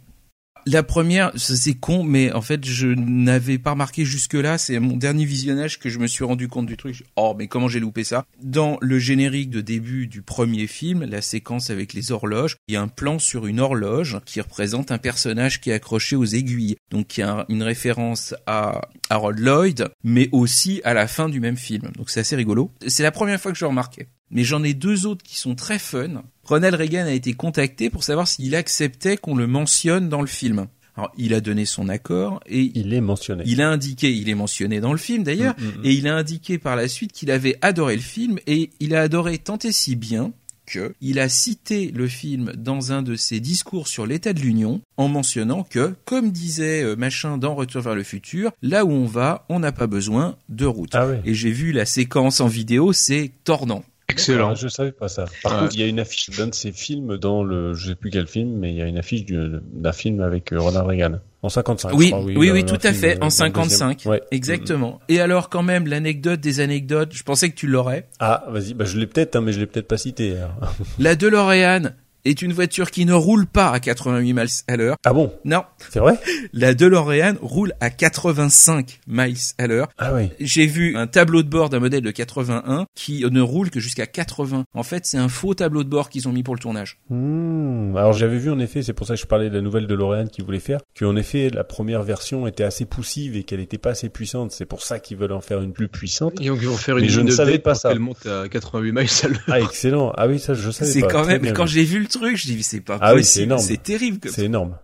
La première, c'est con, mais en fait, je n'avais pas remarqué jusque-là. C'est mon dernier visionnage que je me suis rendu compte du truc. Oh, mais comment j'ai loupé ça? Dans le générique de début du premier film, la séquence avec les horloges, il y a un plan sur une horloge qui représente un personnage qui est accroché aux aiguilles. Donc, il y a une référence à Harold Lloyd, mais aussi à la fin du même film. Donc, c'est assez rigolo. C'est la première fois que je le remarquais. Mais j'en ai deux autres qui sont très fun. Ronald Reagan a été contacté pour savoir s'il acceptait qu'on le mentionne dans le film. Alors, il a donné son accord et Il est mentionné. il a indiqué, il est mentionné dans le film d'ailleurs, Mm, mm, mm. et il a indiqué par la suite qu'il avait adoré le film et il a adoré tant et si bien que il a cité le film dans un de ses discours sur l'état de l'Union en mentionnant que, comme disait euh, machin dans Retour vers le futur, là où on va, on n'a pas besoin de route. Ah. Et j'ai vu la séquence en vidéo, c'est tordant. Excellent. Je savais pas ça. Par Ouais. contre, il y a une affiche d'un de ces films dans le, je sais plus quel film, mais il y a une affiche du- d'un film avec euh, Ronald Reagan. En 55. Oui, je crois, oui, oui, un tout à fait, euh, en dans le 55. deuxième. Ouais. Exactement. Et alors, quand même, l'anecdote des anecdotes, je pensais que tu l'aurais. Ah, vas-y, bah, je l'ai peut-être, hein, mais je l'ai peut-être pas cité. alors. La DeLorean est une voiture qui ne roule pas à 88 miles à l'heure. Ah bon? Non, C'est vrai? La DeLorean roule à 85 miles à l'heure. Ah oui. J'ai vu un tableau de bord d'un modèle de 81 qui ne roule que jusqu'à 80. En fait, c'est un faux tableau de bord qu'ils ont mis pour le tournage. Hmm, Alors j'avais vu en effet, c'est pour ça que je parlais de la nouvelle de Lorraine qu'ils voulaient faire, qu'en effet la première version était assez poussive et qu'elle n'était pas assez puissante. C'est pour ça qu'ils veulent en faire une plus puissante. Et donc ils vont faire Mais une je ne savais pas ça. qu'elle monte à 88 miles à l'heure. Ah excellent. Ah oui, ça je savais C'est pas. quand Très même, quand j'ai vu le truc, je dis, c'est pas Ah oui, c'est possible, énorme. c'est terrible. C'est énorme.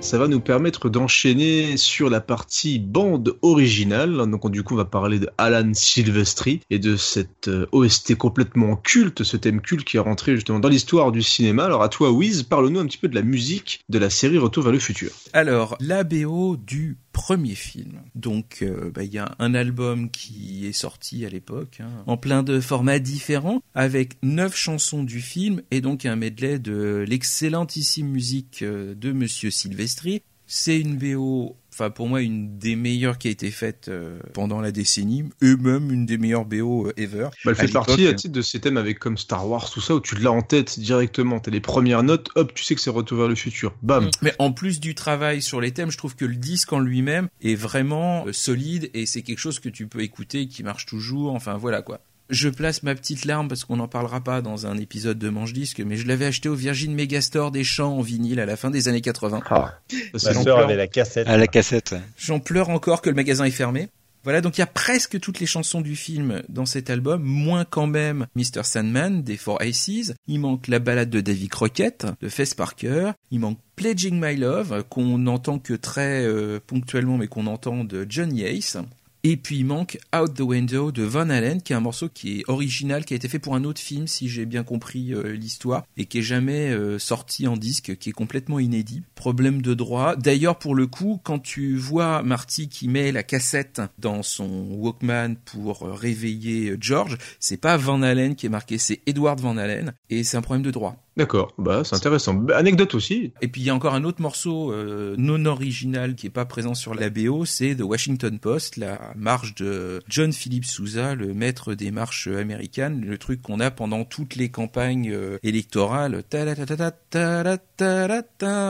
Ça va nous permettre d'enchaîner sur la partie bande originale. Donc du coup, on va parler de Alan Silvestri et de cette euh, OST complètement culte, ce thème culte qui est rentré justement dans l'histoire du cinéma. Alors à toi, Wiz, parle-nous un petit peu de la musique de la série Retour vers le futur. Alors, la BO du premier film. Donc, euh, bah, il y a un album qui est sorti à l'époque, hein, en plein de formats différents, avec neuf chansons du film et donc un medley de l'excellentissime musique euh, de Monsieur Silvestri. C'est une BO, enfin pour moi une des meilleures qui a été faite euh, pendant la décennie, et même une des meilleures BO euh, ever. Bah, elle fait partie à titre de ces thèmes avec comme Star Wars, tout ça, où tu l'as en tête directement. T'as les premières notes, hop, tu sais que c'est Retour vers le futur. Bam. Mais en plus du travail sur les thèmes, je trouve que le disque en lui-même est vraiment euh, solide et c'est quelque chose que tu peux écouter, qui marche toujours. Enfin voilà quoi. Je place ma petite larme parce qu'on n'en parlera pas dans un épisode de Manche Disque, mais je l'avais acheté au Virgin Megastore des champs en vinyle à la fin des années 80. Ça, Ma sœur l'ampleur. avait la cassette. À la cassette. J'en pleure encore que le magasin est fermé. Voilà, donc il y a presque toutes les chansons du film dans cet album, moins quand même Mr. Sandman des Four Aces. Il manque la balade de Davy Crockett de Fess Parker. Il manque Pledging My Love qu'on n'entend que très euh, ponctuellement, mais qu'on entend de John Yates. Et puis il manque Out the Window de Van Halen, qui est un morceau qui est original, qui a été fait pour un autre film, si j'ai bien compris euh, l'histoire, et qui est jamais euh, sorti en disque, qui est complètement inédit. Problème de droit. D'ailleurs, pour le coup, quand tu vois Marty qui met la cassette dans son Walkman pour euh, réveiller George, c'est pas Van Halen qui est marqué, c'est Edward Van Halen, et c'est un problème de droit. D'accord, bah c'est intéressant. Bah, Anecdote aussi. Et puis il y a encore un autre morceau euh, non original qui est pas présent sur la BO, c'est The Washington Post, la marche de John Philip Sousa, le maître des marches américaines, le truc qu'on a pendant toutes les campagnes euh, électorales.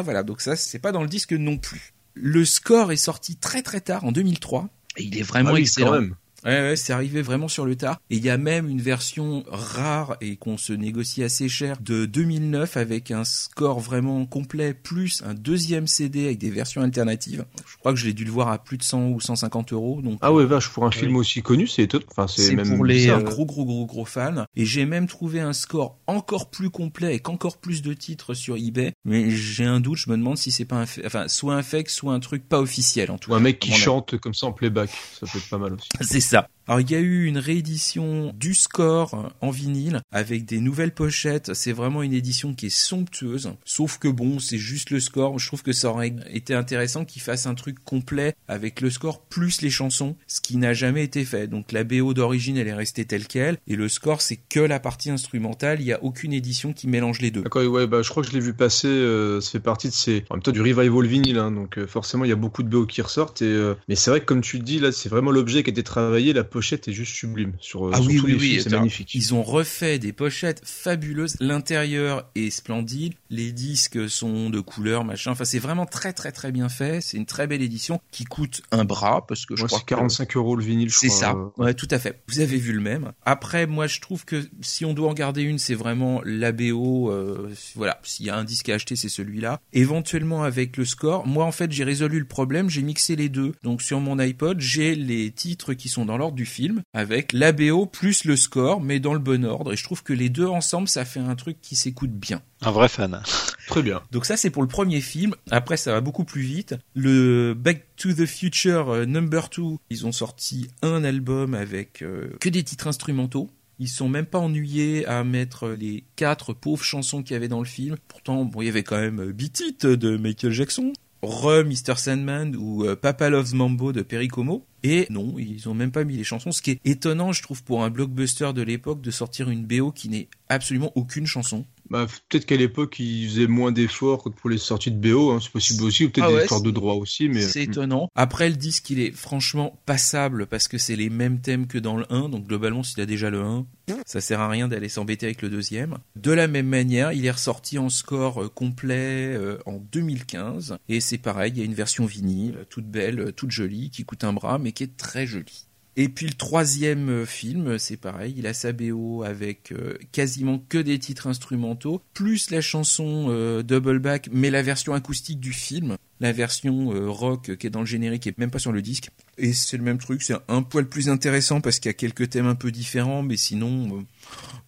Voilà, donc ça c'est pas dans le disque non plus. Le score est sorti très très tard en 2003 et il est vraiment Ah oui, excellent. quand même. Ouais, ouais, c'est arrivé vraiment sur le tard. Et il y a même une version rare et qu'on se négocie assez cher de 2009 avec un score vraiment complet plus un deuxième CD avec des versions alternatives. Je crois que je l'ai dû le voir à plus de 100 ou 150 euros. Donc Ah ouais, vache, pour un film aussi connu, c'est étonnant. Enfin, c'est même pour les bizarre. euh, gros gros gros gros fans. Et j'ai même trouvé un score encore plus complet avec encore plus de titres sur eBay. Mais j'ai un doute, je me demande si c'est pas un, fa- enfin soit un fake, soit un truc pas officiel en tout Ou un mec qui chante comme ça en playback, ça peut être pas mal aussi. C'est ça. Alors il y a eu une réédition du score en vinyle avec des nouvelles pochettes. C'est vraiment une édition qui est somptueuse. Sauf que bon, c'est juste le score. Je trouve que ça aurait été intéressant qu'ils fassent un truc complet avec le score plus les chansons, ce qui n'a jamais été fait. Donc la BO d'origine, elle est restée telle quelle, et le score, c'est que la partie instrumentale. Il n'y a aucune édition qui mélange les deux. D'accord, ouais, bah, je crois que je l'ai vu passer, euh, ça fait partie de ces, en même temps du revival vinyle, hein, donc euh, forcément il y a beaucoup de BO qui ressortent, et, euh, mais c'est vrai que comme tu le dis, là c'est vraiment l'objet qui a été travaillé, la pochette est juste sublime, sur, Ah sur oui, tous oui, les oui, films, c'est magnifique. Ils ont refait des pochettes fabuleuses. L'intérieur est splendide. Les disques sont de couleur, machin. Enfin, c'est vraiment très, très, très bien fait. C'est une très belle édition qui coûte un bras parce que je Ouais, crois c'est que 45 euros le vinyle, je c'est crois. ça. euh. Ouais, tout à fait. Vous avez vu le même. Après, moi, je trouve que si on doit en garder une, c'est vraiment l'ABO. Euh, voilà. S'il y a un disque à acheter, c'est celui-là. Éventuellement avec le score. Moi, en fait, j'ai résolu le problème. J'ai mixé les deux. Donc, sur mon iPod, j'ai les titres qui sont dans l'ordre du film avec l'ABO plus le score, mais dans le bon ordre. Et je trouve que les deux ensemble, ça fait un truc qui s'écoute bien. Un vrai fan. Très bien. Donc ça c'est pour le premier film. Après ça va beaucoup plus vite. Le Back to the Future euh, Number 2, ils ont sorti un album avec euh, que des titres instrumentaux. Ils sont même pas ennuyés à mettre les quatre pauvres chansons qu'il y avait dans le film. Pourtant, bon, il y avait quand même euh, Beat It de Michael Jackson, Re Mr. Sandman ou euh, Papa Loves Mambo de Perry Como. Et non, ils ont même pas mis les chansons, ce qui est étonnant, je trouve, pour un blockbuster de l'époque de sortir une BO qui n'est absolument aucune chanson. Bah, peut-être qu'à l'époque ils faisaient moins d'efforts que pour les sorties de BO, hein, c'est possible aussi, ou peut-être Ah des efforts de droit aussi, mais. C'est Hmm. étonnant. Après, le disque, il est franchement passable parce que c'est les mêmes thèmes que dans le 1. Donc, globalement, s'il a déjà le 1, ça sert à rien d'aller s'embêter avec le deuxième. De la même manière, il est ressorti en score euh, complet euh, en 2015. Et c'est pareil, il y a une version vinyle, toute belle, euh, toute jolie, qui coûte un bras, mais qui est très jolie. Et puis le troisième euh, film, c'est pareil, il a sa BO avec euh, quasiment que des titres instrumentaux, plus la chanson euh, Double Back, mais la version acoustique du film, la version euh, rock qui est dans le générique et même pas sur le disque. Et c'est le même truc, c'est un poil plus intéressant parce qu'il y a quelques thèmes un peu différents, mais sinon, euh,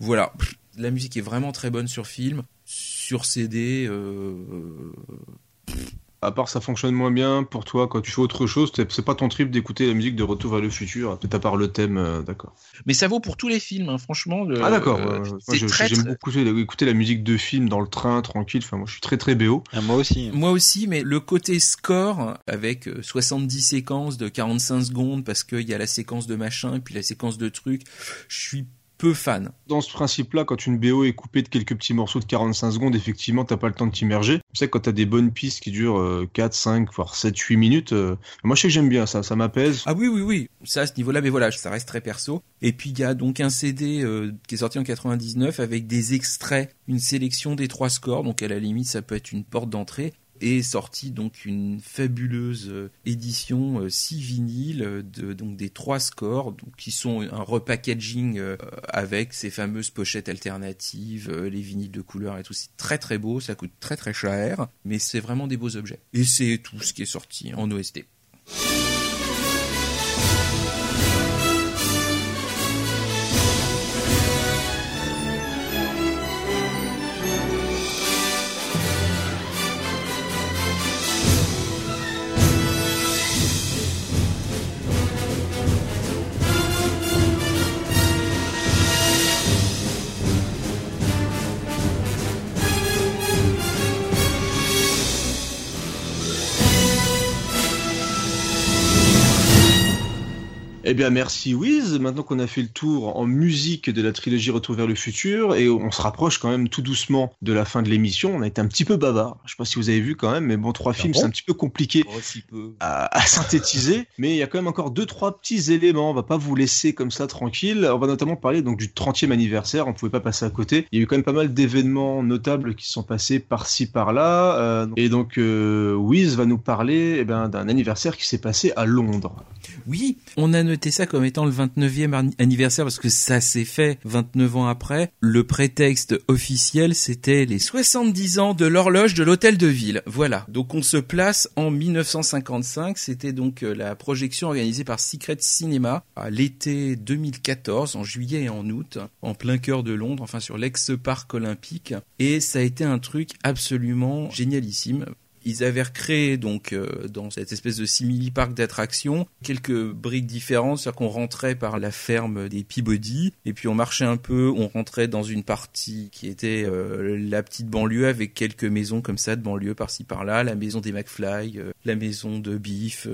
voilà, la musique est vraiment très bonne sur film, sur CD. euh, À part ça fonctionne moins bien pour toi quand tu fais autre chose, c'est pas ton trip d'écouter la musique de Retour vers le futur, peut-être à part le thème, euh, d'accord. Mais ça vaut pour tous les films, hein, franchement. le- Ah d'accord, euh, j'aime très- beaucoup écouter la musique de film dans le train, tranquille, enfin moi je suis très très BO. Ah, moi aussi. Moi aussi, mais le côté score, avec euh, 70 séquences de 45 secondes, parce qu'il y a la séquence de machin et puis la séquence de trucs, je suis peu fan. Dans ce principe-là, quand une BO est coupée de quelques petits morceaux de 45 secondes, effectivement, t'as pas le temps de t'immerger. Tu sais, quand t'as des bonnes pistes qui durent euh, 4, 5, voire 7, 8 minutes, euh, moi je sais que j'aime bien ça, ça m'apaise. Ah oui, oui, oui, ça à ce niveau-là, mais voilà, ça reste très perso. Et puis il y a donc un CD euh, qui est sorti en 99 avec des extraits, une sélection des trois scores, donc à la limite ça peut être une porte d'entrée. Et sorti donc une fabuleuse euh, édition 6 vinyles euh, de donc des trois scores donc qui sont un repackaging euh, avec ces fameuses pochettes alternatives, euh, les vinyles de couleur et tout. C'est très très beau, ça coûte très très cher, mais c'est vraiment des beaux objets. Et c'est tout ce qui est sorti en OST. Eh bien, merci Wiz. Maintenant qu'on a fait le tour en musique de la trilogie Retour vers le futur, et on se rapproche quand même tout doucement de la fin de l'émission, on a été un petit peu bavard. Je sais pas si vous avez vu quand même, mais bon, trois films, c'est un petit peu compliqué à, à synthétiser. mais il y a quand même encore deux, trois petits éléments. On va pas vous laisser comme ça tranquille. On va notamment parler donc du 30e anniversaire. On pouvait pas passer à côté. Il y a eu quand même pas mal d'événements notables qui sont passés par-ci par-là. Euh, et donc, euh, Wiz va nous parler eh ben, d'un anniversaire qui s'est passé à Londres. Oui, on a noté ça comme étant le 29e anniversaire parce que ça s'est fait 29 ans après. Le prétexte officiel, c'était les 70 ans de l'horloge de l'hôtel de ville. Voilà. Donc on se place en 1955. C'était donc euh, la projection organisée par Secret Cinema à l'été 2014, en juillet et en août, en plein cœur de Londres, enfin sur l'ex-parc olympique. Et ça a été un truc absolument génialissime. Ils avaient recréé donc euh, dans cette espèce de simili parc d'attractions quelques briques différentes, c'est-à-dire qu'on rentrait par la ferme des Peabody et puis on marchait un peu, on rentrait dans une partie qui était euh, la petite banlieue avec quelques maisons comme ça de banlieue par-ci par-là, la maison des McFly, euh, la maison de Beef,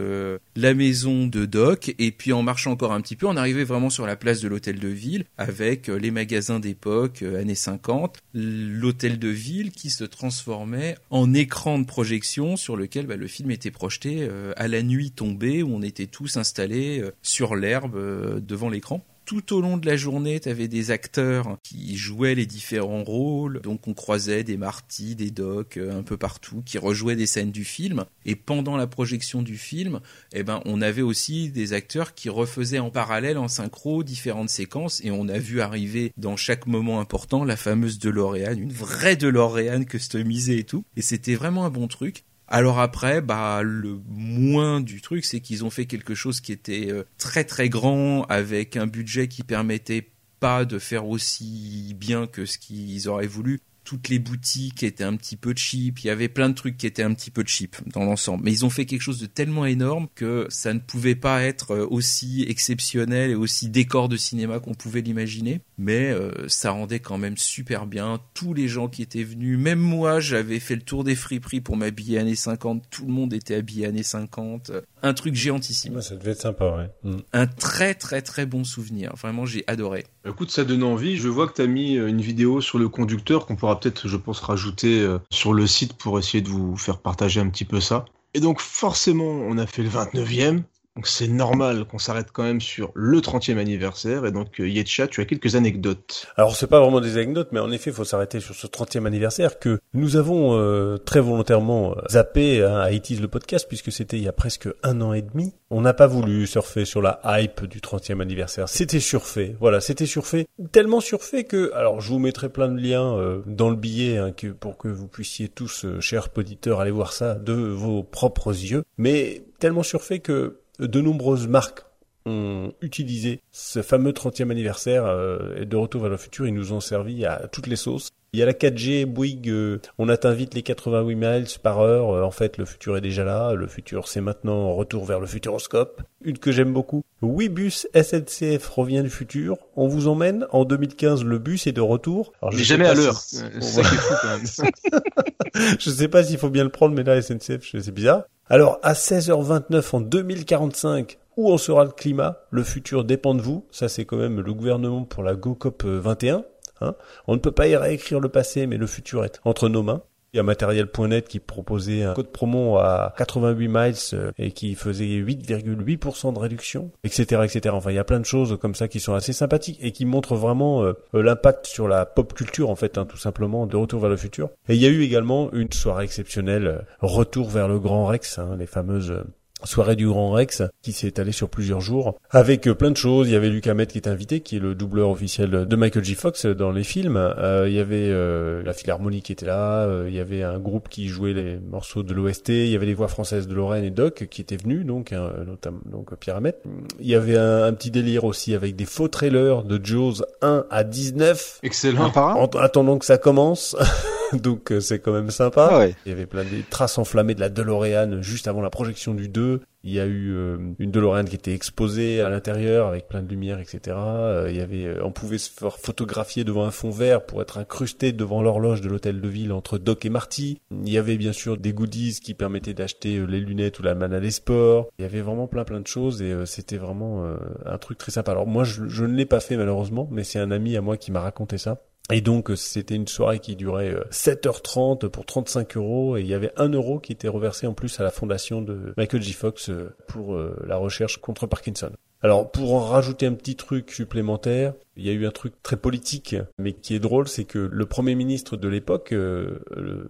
la maison de Doc. Et puis en marchant encore un petit peu, on arrivait vraiment sur la place de l'hôtel de ville avec les magasins d'époque années 50, l'hôtel de ville qui se transformait en écran de projection sur lequel bah, le film était projeté euh, à la nuit tombée où on était tous installés euh, sur l'herbe euh, devant l'écran tout au long de la journée, tu avais des acteurs qui jouaient les différents rôles. Donc on croisait des Marty, des Doc, un peu partout, qui rejouaient des scènes du film. Et pendant la projection du film, eh ben, on avait aussi des acteurs qui refaisaient en parallèle, en synchro, différentes séquences. Et on a vu arriver dans chaque moment important la fameuse DeLorean, une vraie DeLorean customisée et tout. Et c'était vraiment un bon truc. Alors après, bah le moins du truc, c'est qu'ils ont fait quelque chose qui était euh, très très grand avec un budget qui permettait pas de faire aussi bien que ce qu'ils auraient voulu toutes les boutiques étaient un petit peu cheap, il y avait plein de trucs qui étaient un petit peu cheap dans l'ensemble. Mais ils ont fait quelque chose de tellement énorme que ça ne pouvait pas être euh, aussi exceptionnel et aussi décor de cinéma qu'on pouvait l'imaginer. Mais euh, ça rendait quand même super bien. Tous les gens qui étaient venus, même moi, j'avais fait le tour des friperies pour m'habiller années 50. Tout le monde était habillé années 50. Un truc géantissime. ça devait être sympa, ouais. Mm. Un très très très bon souvenir. Vraiment, j'ai adoré. Écoute, ça donne envie. Je vois que tu as mis euh, une vidéo sur le conducteur qu'on pourra peut-être, je pense, rajouter euh, sur le site pour essayer de vous faire partager un petit peu ça. Et donc forcément, on a fait le 29e. Donc c'est normal qu'on s'arrête quand même sur le 30e anniversaire. Et donc euh, Yetcha, tu as quelques anecdotes. Alors c'est pas vraiment des anecdotes, mais en effet, il faut s'arrêter sur ce 30e anniversaire que nous avons euh, très volontairement euh, zappé hein, à ITIS le podcast puisque c'était il y a presque un an et demi. On n'a pas voulu surfer sur la hype du 30e anniversaire. C'était surfait. Voilà, c'était surfait. Tellement surfait que, alors je vous mettrai plein de liens dans le billet hein, que, pour que vous puissiez tous, chers auditeurs, aller voir ça de vos propres yeux. Mais tellement surfait que de nombreuses marques ont utilisé ce fameux 30e anniversaire euh, de Retour vers le futur. Ils nous ont servi à toutes les sauces. Il y a la 4G, Bouygues, euh, on atteint vite les 88 miles par heure. Euh, en fait, le futur est déjà là. Le futur, c'est maintenant Retour vers le futuroscope. Une que j'aime beaucoup. Oui, bus SNCF revient du futur. On vous emmène. En 2015, le bus est de retour. Alors, je mais jamais à l'heure. fou quand même. je sais pas s'il faut bien le prendre, mais là, SNCF, c'est bizarre. Alors, à 16h29 en 2045, où en sera le climat? Le futur dépend de vous. Ça, c'est quand même le gouvernement pour la GoCop 21. Hein On ne peut pas y réécrire le passé, mais le futur est entre nos mains. Il y a matériel.net qui proposait un code promo à 88 miles euh, et qui faisait 8,8% de réduction, etc., etc. Enfin, il y a plein de choses comme ça qui sont assez sympathiques et qui montrent vraiment euh, l'impact sur la pop culture, en fait, hein, tout simplement, de Retour vers le futur. Et il y a eu également une soirée exceptionnelle, euh, Retour vers le Grand Rex, hein, les fameuses soirée du Grand Rex qui s'est étalée sur plusieurs jours avec euh, plein de choses. Il y avait Luc Hamet qui est invité, qui est le doubleur officiel de Michael J. Fox dans les films. Euh, il y avait euh, la Philharmonie qui était là. il y avait un groupe qui jouait les morceaux de l'OST. Il y avait les voix françaises de Lorraine et Doc qui étaient venus, donc notamment donc Pierre Hamet. Il y avait un, petit délire aussi avec des faux trailers de Jaws 1 à 19. Excellent. En, attendant que ça commence. donc c'est quand même sympa. Ah il y avait plein de traces enflammées de la DeLorean juste avant la projection du 2. Il y a eu euh, une DeLorean qui était exposée à l'intérieur avec plein de lumière, etc. Euh, il y avait, euh, on pouvait se faire photographier devant un fond vert pour être incrusté devant l'horloge de l'hôtel de ville entre Doc et Marty. Il y avait bien sûr des goodies qui permettaient d'acheter les lunettes ou la manne à des sports. Il y avait vraiment plein plein de choses et c'était vraiment un truc très sympa. Alors moi je, je ne l'ai pas fait malheureusement, mais c'est un ami à moi qui m'a raconté ça. Et donc c'était une soirée qui durait 7h30 pour 35 euros et il y avait 1 euro qui était reversé en plus à la fondation de Michael J. Fox pour la recherche contre Parkinson. Alors pour en rajouter un petit truc supplémentaire, il y a eu un truc très politique, mais qui est drôle, c'est que le premier ministre de l'époque, euh,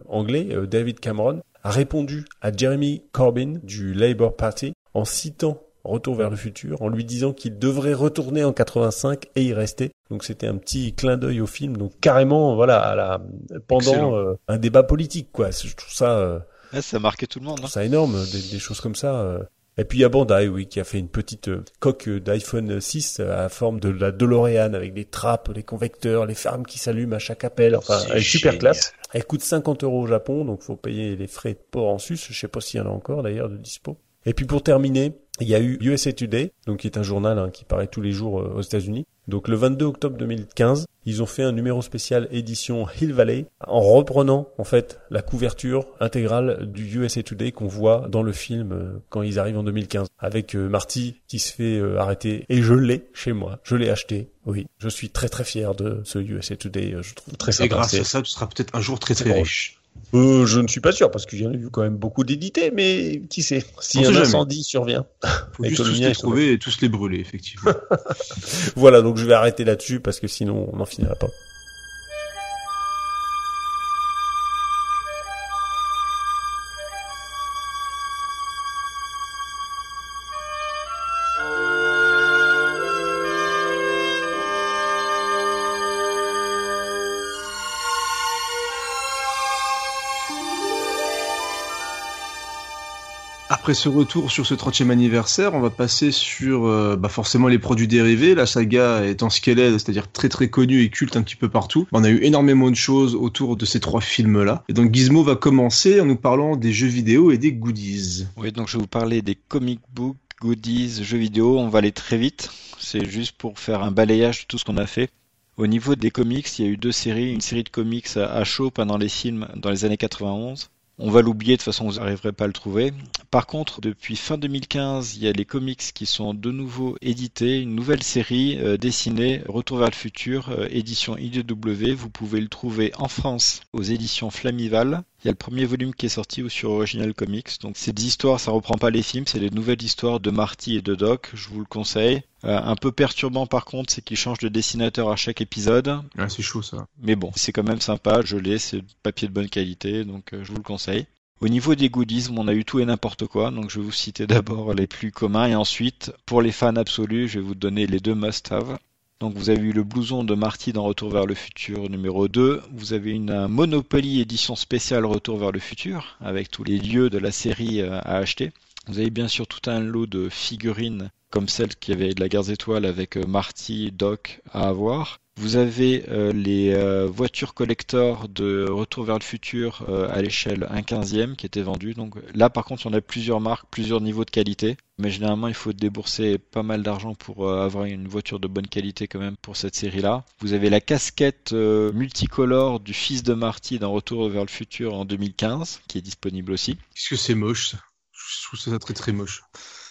anglais, euh, David Cameron, a répondu à Jeremy Corbyn du Labour Party en citant Retour vers le futur, en lui disant qu'il devrait retourner en 85 et y rester. Donc c'était un petit clin d'œil au film, donc carrément voilà à la pendant euh, un débat politique quoi. Je trouve ça euh, ouais, ça a marqué tout le monde. Hein. Ça énorme des, des, choses comme ça. Euh. Et puis il y a Bandai, oui, qui a fait une petite coque d'iPhone 6 à forme de la DeLorean avec des trappes, les convecteurs, les fermes qui s'allument à chaque appel. Enfin, elle est super classe. Elle coûte 50 euros au Japon, donc faut payer les frais de port en sus. Je sais pas s'il y en a encore d'ailleurs de dispo. Et puis pour terminer, il y a eu USA Today, donc qui est un journal hein, qui paraît tous les jours euh, aux États-Unis. Donc le 22 octobre 2015, ils ont fait un numéro spécial édition Hill Valley en reprenant en fait la couverture intégrale du USA Today qu'on voit dans le film euh, quand ils arrivent en 2015 avec euh, Marty qui se fait arrêter et je l'ai chez moi, je l'ai acheté. Oui, je suis très très fier de ce USA Today, je trouve très sympa. Et grâce à ça, tu seras peut-être un jour très très riche. Euh, je ne suis pas sûr parce que j'en ai vu quand même beaucoup d'édités, mais qui sait si un incendie survient. Faut juste tous les trouver et tous les brûler, effectivement. voilà, donc je vais arrêter là-dessus parce que sinon on n'en finira pas. Après ce retour sur ce 30e anniversaire, on va passer sur euh, bah forcément les produits dérivés. La saga étant ce qu'elle est, c'est-à-dire très très connue et culte un petit peu partout. On a eu énormément de choses autour de ces trois films-là. Et donc Gizmo va commencer en nous parlant des jeux vidéo et des goodies. Oui, donc je vais vous parler des comic books, goodies, jeux vidéo. On va aller très vite. C'est juste pour faire un balayage de tout ce qu'on a fait. Au niveau des comics, il y a eu deux séries. Une série de comics à chaud pendant les films dans les années 91 on va l'oublier, de toute façon vous n'arriverez pas à le trouver. Par contre, depuis fin 2015, il y a les comics qui sont de nouveau édités, une nouvelle série euh, dessinée, Retour vers le futur, euh, édition IDW. Vous pouvez le trouver en France aux éditions Flamival. Il y a le premier volume qui est sorti sur Original Comics. Donc c'est des histoires, ça reprend pas les films, c'est des nouvelles histoires de Marty et de Doc. Je vous le conseille. Euh, un peu perturbant par contre, c'est qu'ils changent de dessinateur à chaque épisode. Ah, c'est chaud ça. Mais bon, c'est quand même sympa. Je l'ai, c'est papier de bonne qualité, donc euh, je vous le conseille. Au niveau des goodies, on a eu tout et n'importe quoi, donc je vais vous citer d'abord les plus communs et ensuite, pour les fans absolus, je vais vous donner les deux must-have. Donc vous avez eu le blouson de Marty dans Retour vers le futur numéro 2. Vous avez une Monopoly édition spéciale Retour vers le futur avec tous les lieux de la série euh, à acheter. Vous avez bien sûr tout un lot de figurines comme celle qui avait de la guerre étoile avec euh, Marty, Doc à avoir. Vous avez euh, les euh, voitures collector de Retour vers le futur euh, à l'échelle 1 quinzième qui étaient vendues. Donc là par contre on a plusieurs marques, plusieurs niveaux de qualité. Mais généralement il faut débourser pas mal d'argent pour avoir une voiture de bonne qualité quand même pour cette série-là. Vous avez la casquette multicolore du fils de Marty dans Retour vers le futur en 2015 qui est disponible aussi. Qu'est-ce que c'est moche ça? Je trouve ça très très moche.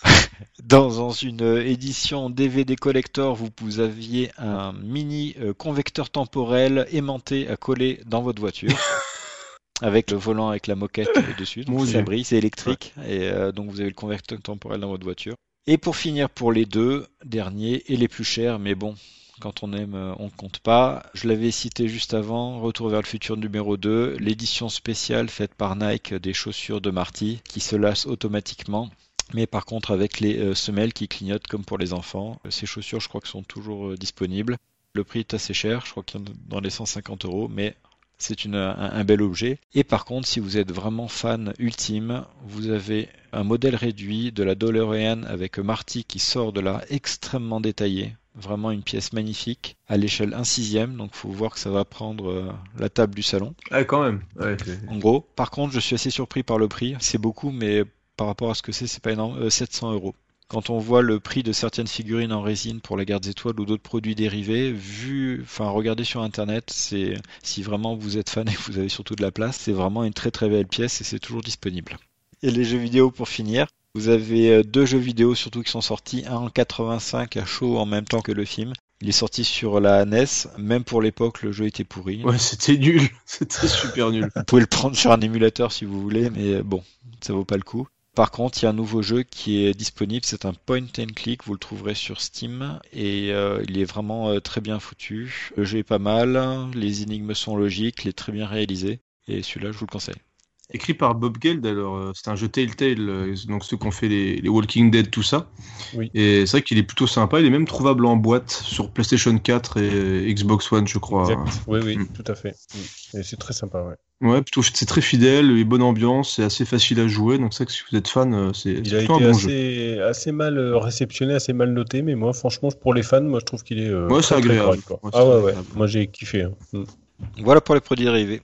Dans une édition DVD collector, vous, aviez un mini euh, convecteur temporel aimanté à coller dans votre voiture. avec le volant avec la moquette dessus, donc ça brille, c'est électrique, et euh, donc vous avez le convecteur temporel dans votre voiture. Et pour finir, pour les deux derniers et les plus chers, mais bon, quand on aime, euh, on compte pas. Je l'avais cité juste avant, Retour vers le futur numéro 2, l'édition spéciale faite par Nike des chaussures de Marty qui se lassent automatiquement mais par contre avec les euh, semelles qui clignotent comme pour les enfants. Ces chaussures, je crois que sont toujours euh, disponibles. Le prix est assez cher, je crois qu'il y en a dans les 150 euros, mais c'est un, un, bel objet. Et par contre, si vous êtes vraiment fan ultime, vous avez un modèle réduit de la DeLorean avec Marty qui sort de là extrêmement détaillé. Vraiment une pièce magnifique à l'échelle 1 sixième, donc faut voir que ça va prendre euh, la table du salon. Ah quand même. en gros. Par contre, je suis assez surpris par le prix. C'est beaucoup, mais par rapport à ce que c'est, c'est pas énorme, euh, 700 euros. Quand on voit le prix de certaines figurines en résine pour la guerre des étoiles ou d'autres produits dérivés, vu, enfin, regardez sur internet, c'est, si vraiment vous êtes fan et que vous avez surtout de la place, c'est vraiment une très très belle pièce et c'est toujours disponible. Et les jeux vidéo pour finir? Vous avez euh, deux jeux vidéo surtout qui sont sortis, un en 85 à chaud en même temps que le film. Il est sorti sur la NES, même pour l'époque le jeu était pourri. Ouais, c'était nul, c'était super nul. Vous pouvez le prendre sur un émulateur si vous voulez, mais bon, ça vaut pas le coup. Par contre, il y a un nouveau jeu qui est disponible, c'est un point and click, vous le trouverez sur Steam et euh, il est vraiment euh, très bien foutu. Le jeu est pas mal, les énigmes sont logiques, il est très bien réalisé et celui-là je vous le conseille. Écrit par Bob Geld, alors euh, c'est un jeu Telltale, euh, donc ceux qui ont fait les, les Walking Dead, tout ça. Oui. Et c'est vrai qu'il est plutôt sympa, il est même trouvable en boîte sur PlayStation 4 et Xbox One, je crois. Exact. Oui, oui, Mm. tout à fait. Et c'est très sympa, ouais. Ouais, plutôt c'est très fidèle, et bonne ambiance, c'est assez facile à jouer, donc c'est vrai que si vous êtes fan, euh, c'est Il c'est a plutôt été un bon jeu. assez, mal euh, réceptionné, assez mal noté, mais moi, franchement, pour les fans, moi, je trouve qu'il est euh, Ouais, c'est agréable. correct. Ouais, ah ouais, ouais. Moi, j'ai kiffé. hein. Mm. Voilà pour les produits dérivés.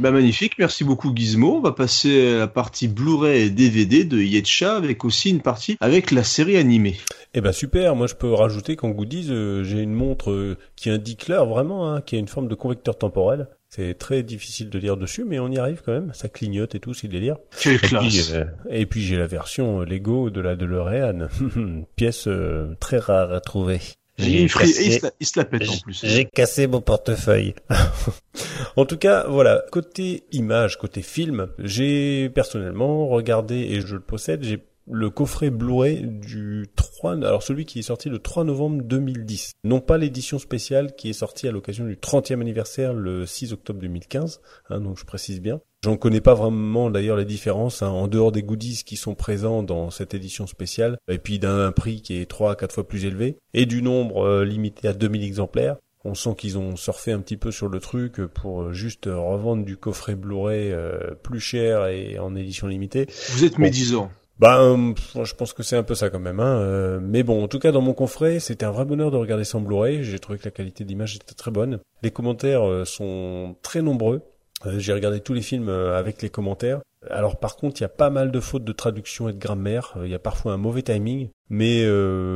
Bah magnifique, merci beaucoup Gizmo. On va passer à la partie Blu-ray et DVD de Yetcha avec aussi une partie avec la série animée. Eh ben super, moi je peux rajouter qu'en goodies, euh, j'ai une montre euh, qui indique l'heure vraiment, hein, qui a une forme de convecteur temporel. C'est très difficile de lire dessus, mais on y arrive quand même. Ça clignote et tout, c'est délire. Quelle Et puis, euh, et puis j'ai la version Lego de la DeLorean, pièce euh, très rare à trouver. Il se la pète en plus. J'ai cassé mon portefeuille. en tout cas, voilà, côté image, côté film, j'ai personnellement regardé et je le possède, j'ai le coffret Blu-ray du 3, alors celui qui est sorti le 3 novembre 2010. Non pas l'édition spéciale qui est sortie à l'occasion du 30e anniversaire le 6 octobre 2015, hein, donc je précise bien. J'en connais pas vraiment d'ailleurs les différences, hein, en dehors des goodies qui sont présents dans cette édition spéciale, et puis d'un prix qui est 3 à 4 fois plus élevé, et du nombre euh, limité à 2000 exemplaires. On sent qu'ils ont surfé un petit peu sur le truc pour euh, juste euh, revendre du coffret Blu-ray euh, plus cher et en édition limitée. Vous êtes Bon. médisant. Ben, pff, je pense que c'est un peu ça quand même. Hein. euh, mais bon, en tout cas, dans mon coffret, c'était un vrai bonheur de regarder sans Blu-ray. J'ai trouvé que la qualité d'image était très bonne. Les commentaires euh, sont très nombreux. Euh, J'ai regardé tous les films avec les commentaires. Alors par contre, il y a pas mal de fautes de traduction et de grammaire. Il y a parfois un mauvais timing, mais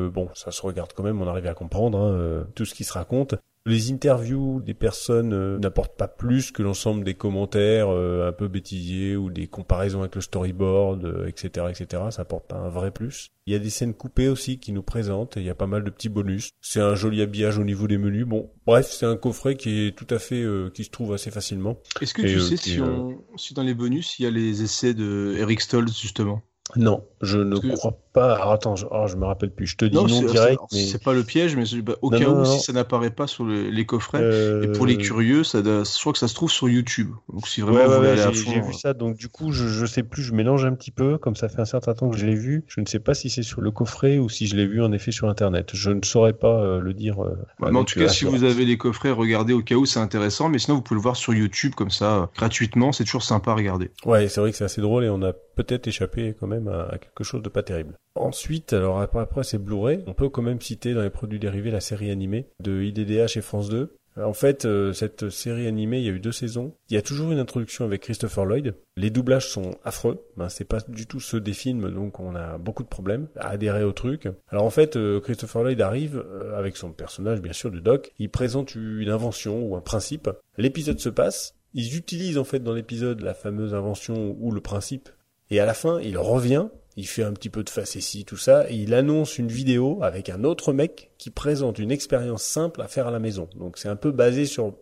bon, ça se regarde quand même. On arrive à comprendre hein, tout ce qui se raconte. Les interviews des personnes euh, n'apportent pas plus que l'ensemble des commentaires euh, un peu bêtisiers ou des comparaisons avec le storyboard, euh, etc., etc. Ça apporte pas un vrai plus. Il y a des scènes coupées aussi qui nous présentent. et Il y a pas mal de petits bonus. C'est un joli habillage au niveau des menus. Bon, bref, c'est un coffret qui est tout à fait, qui se trouve assez facilement. Est-ce que Et, tu sais si, on, si dans les bonus il y a les essais de Eric Stoltz justement? Non, je ne que- crois pas. Alors, attends, je, oh, je me rappelle plus. Je te dis non, c'est- direct. c'est mais... c'est pas le piège, mais bah, au Non, cas non, où non. si ça n'apparaît pas sur le- les coffrets. Et pour Euh, les curieux, ça, doit- je crois que ça se trouve sur YouTube. Donc si vraiment Ouais, vous ouais, voulez ouais, j'ai fond, j'ai euh, vu ça, donc du coup, je, je sais plus, je mélange un petit peu, comme ça fait un certain temps que je l'ai vu. Je ne sais pas si c'est sur le coffret ou si je l'ai vu en effet sur Internet. Je ne saurais pas euh, le dire. euh, mais en tout euh, cas, si vous avez les coffrets, regardez au cas où c'est intéressant. Mais sinon, vous pouvez le voir sur YouTube comme ça, euh, gratuitement. C'est toujours sympa à regarder. Ouais, c'est vrai que c'est assez drôle et on a peut-être échappé quand même à, à quelque chose de pas terrible. Ensuite, alors après, après c'est Blu-ray. On peut quand même citer dans les produits dérivés la série animée de IDDH et France 2. En fait, euh, cette série animée, il y a eu deux saisons. Il y a toujours une introduction avec Christopher Lloyd. Les doublages sont affreux. Ben, c'est pas du tout ceux des films, donc on a beaucoup de problèmes à adhérer au truc. Alors en fait, euh, Christopher Lloyd arrive euh, avec son personnage, bien sûr, de Doc. Il présente une invention ou un principe. L'épisode se passe. Ils utilisent en fait dans l'épisode la fameuse invention ou le principe. Et à la fin, il revient il fait un petit peu de facétie, tout ça, et il annonce une vidéo avec un autre mec qui présente une expérience simple à faire à la maison. Donc c'est un peu basé sur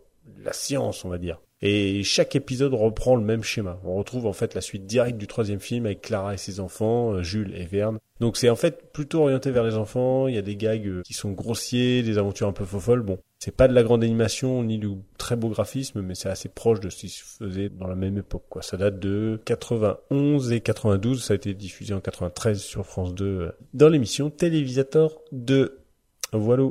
la science, on va dire. Et chaque épisode reprend le même schéma. On retrouve en fait la suite directe du troisième film avec Clara et ses enfants, euh, Jules et Verne. Donc c'est en fait plutôt orienté vers les enfants. Il y a des gags euh, qui sont grossiers, des aventures un peu folles. Bon, c'est pas de la grande animation ni du très beau graphisme, mais c'est assez proche de ce qui se faisait dans la même époque. Quoi. Ça date de 91 et 92. Ça a été diffusé en 93 sur France 2 euh, dans l'émission Télévisateur 2. Voilà.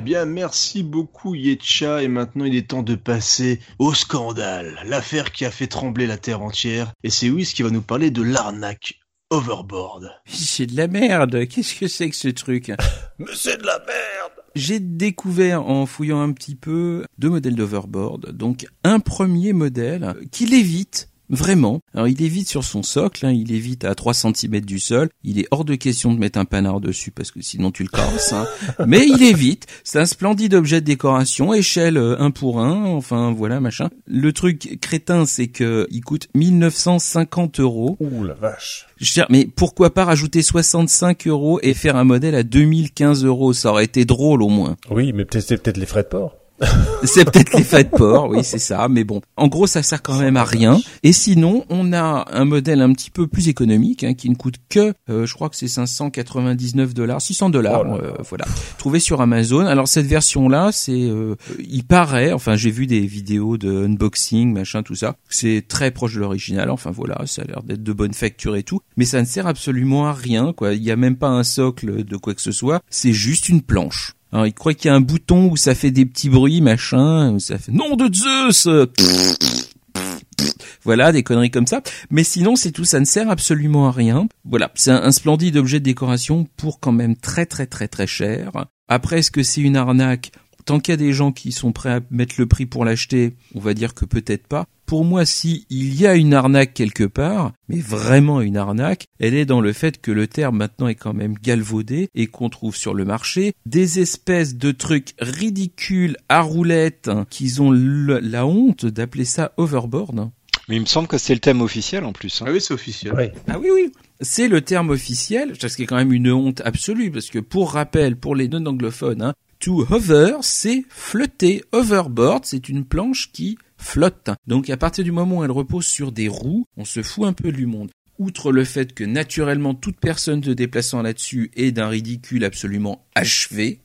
Bien, merci beaucoup Yetcha et maintenant il est temps de passer au scandale, l'affaire qui a fait trembler la terre entière et c'est Wiz qui va nous parler de l'arnaque Overboard. C'est de la merde. Qu'est-ce que c'est que ce truc? Mais c'est de la merde J'ai découvert en fouillant un petit peu deux modèles d'Overboard. Donc un premier modèle qui l'évite Vraiment. Alors il évite sur son socle, hein, il évite à 3 cm du sol. Il est hors de question de mettre un panard dessus parce que sinon tu le casses. Hein. Mais il évite. C'est un splendide objet de décoration, échelle euh, un pour un. Enfin voilà machin. Le truc crétin, c'est que il coûte 1950 euros. Ouh la vache. Je mais pourquoi pas rajouter 65 euros et faire un modèle à 2015 euros? Ça aurait été drôle au moins. Oui, mais peut-être c'est peut-être les frais de port. C'est peut-être l'effet de port, oui, c'est ça. Mais bon, en gros, ça sert quand même à rien. Et sinon, on a un modèle un petit peu plus économique hein, qui ne coûte que, euh, je crois que c'est 599 dollars, 600 dollars, Oh euh, voilà, trouvé sur Amazon. Alors cette version-là, c'est, euh, il paraît, enfin, j'ai vu des vidéos de unboxing, machin, tout ça. C'est très proche de l'original. Enfin voilà, ça a l'air d'être de bonne facture et tout. Mais ça ne sert absolument à rien, quoi. Il n'y a même pas un socle de quoi que ce soit. C'est juste une planche. Alors, il croit qu'il y a un bouton où ça fait des petits bruits, machin, où ça fait nom de Zeus. Voilà, des conneries comme ça. Mais sinon, c'est tout, ça ne sert absolument à rien. Voilà, c'est un, un splendide objet de décoration pour quand même très très très très cher. Après, est-ce que c'est une arnaque? Tant qu'il y a des gens qui sont prêts à mettre le prix pour l'acheter, on va dire que peut-être pas. Pour moi, si il y a une arnaque quelque part, mais vraiment une arnaque, elle est dans le fait que le terme maintenant est quand même galvaudé et qu'on trouve sur le marché des espèces de trucs ridicules à roulettes qu'ils ont le- la honte d'appeler ça overboard. Mais il me semble que c'est le thème officiel en plus. hein. Ah oui, c'est officiel. Ouais. Ah oui, oui. C'est le terme officiel, ce qui est quand même une honte absolue, parce que pour rappel, pour les non-anglophones, hein, to hover, c'est flotter. Overboard, c'est une planche qui flotte. Donc à partir du moment où elle repose sur des roues, on se fout un peu du monde. Outre le fait que naturellement toute personne se déplaçant là-dessus est d'un ridicule absolument achevé,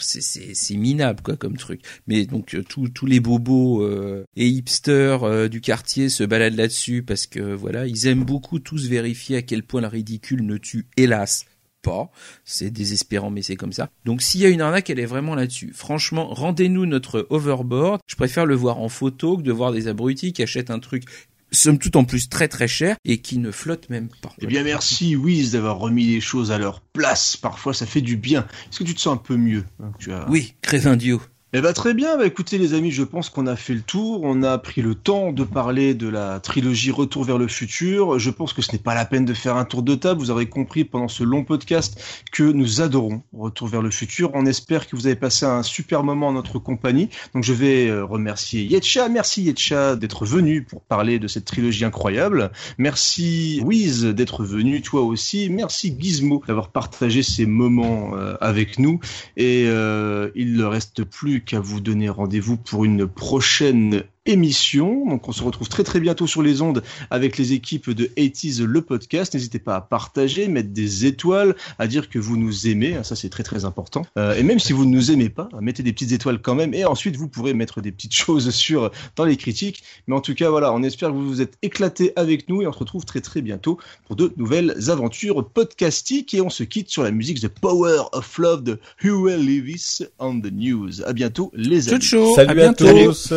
c'est minable quoi comme truc mais donc euh, tous les bobos euh, et hipsters euh, du quartier se baladent là-dessus parce que voilà ils aiment beaucoup tous vérifier à quel point le ridicule ne tue hélas pas. C'est désespérant mais c'est comme ça. Donc s'il y a une arnaque elle est vraiment là-dessus. Franchement rendez-nous notre overboard. Je préfère le voir en photo que de voir des abrutis qui achètent un truc somme toute en plus très très cher et qui ne flotte même pas. Eh bien, merci Wiz d'avoir remis les choses à leur place. Parfois, ça fait du bien. Est-ce que tu te sens un peu mieux hein, tu as... oui crétin Dio Eh ben très bien, bah écoutez les amis, je pense qu'on a fait le tour, on a pris le temps de parler de la trilogie Retour vers le futur. Je pense que ce n'est pas la peine de faire un tour de table, vous aurez compris pendant ce long podcast que nous adorons Retour vers le futur. On espère que vous avez passé un super moment en notre compagnie. Donc je vais euh, remercier Yetcha, merci Yetcha d'être venu pour parler de cette trilogie incroyable. Merci Wiz d'être venu toi aussi. Merci Gizmo d'avoir partagé ces moments euh, avec nous. Et euh, il ne reste plus qu'à vous donner rendez-vous pour une prochaine émission. Donc on se retrouve très très bientôt sur les ondes avec les équipes de 80s le podcast. N'hésitez pas à partager, mettre des étoiles, à dire que vous nous aimez, ça c'est très très important. Euh, et même si vous ne nous aimez pas, mettez des petites étoiles quand même et ensuite vous pourrez mettre des petites choses sur dans les critiques. Mais en tout cas voilà, on espère que vous vous êtes éclatés avec nous et on se retrouve très très bientôt pour de nouvelles aventures podcastiques et on se quitte sur la musique The Power of Love de Huey Lewis on the News. À bientôt les amis. Salut à à, bientôt. tous.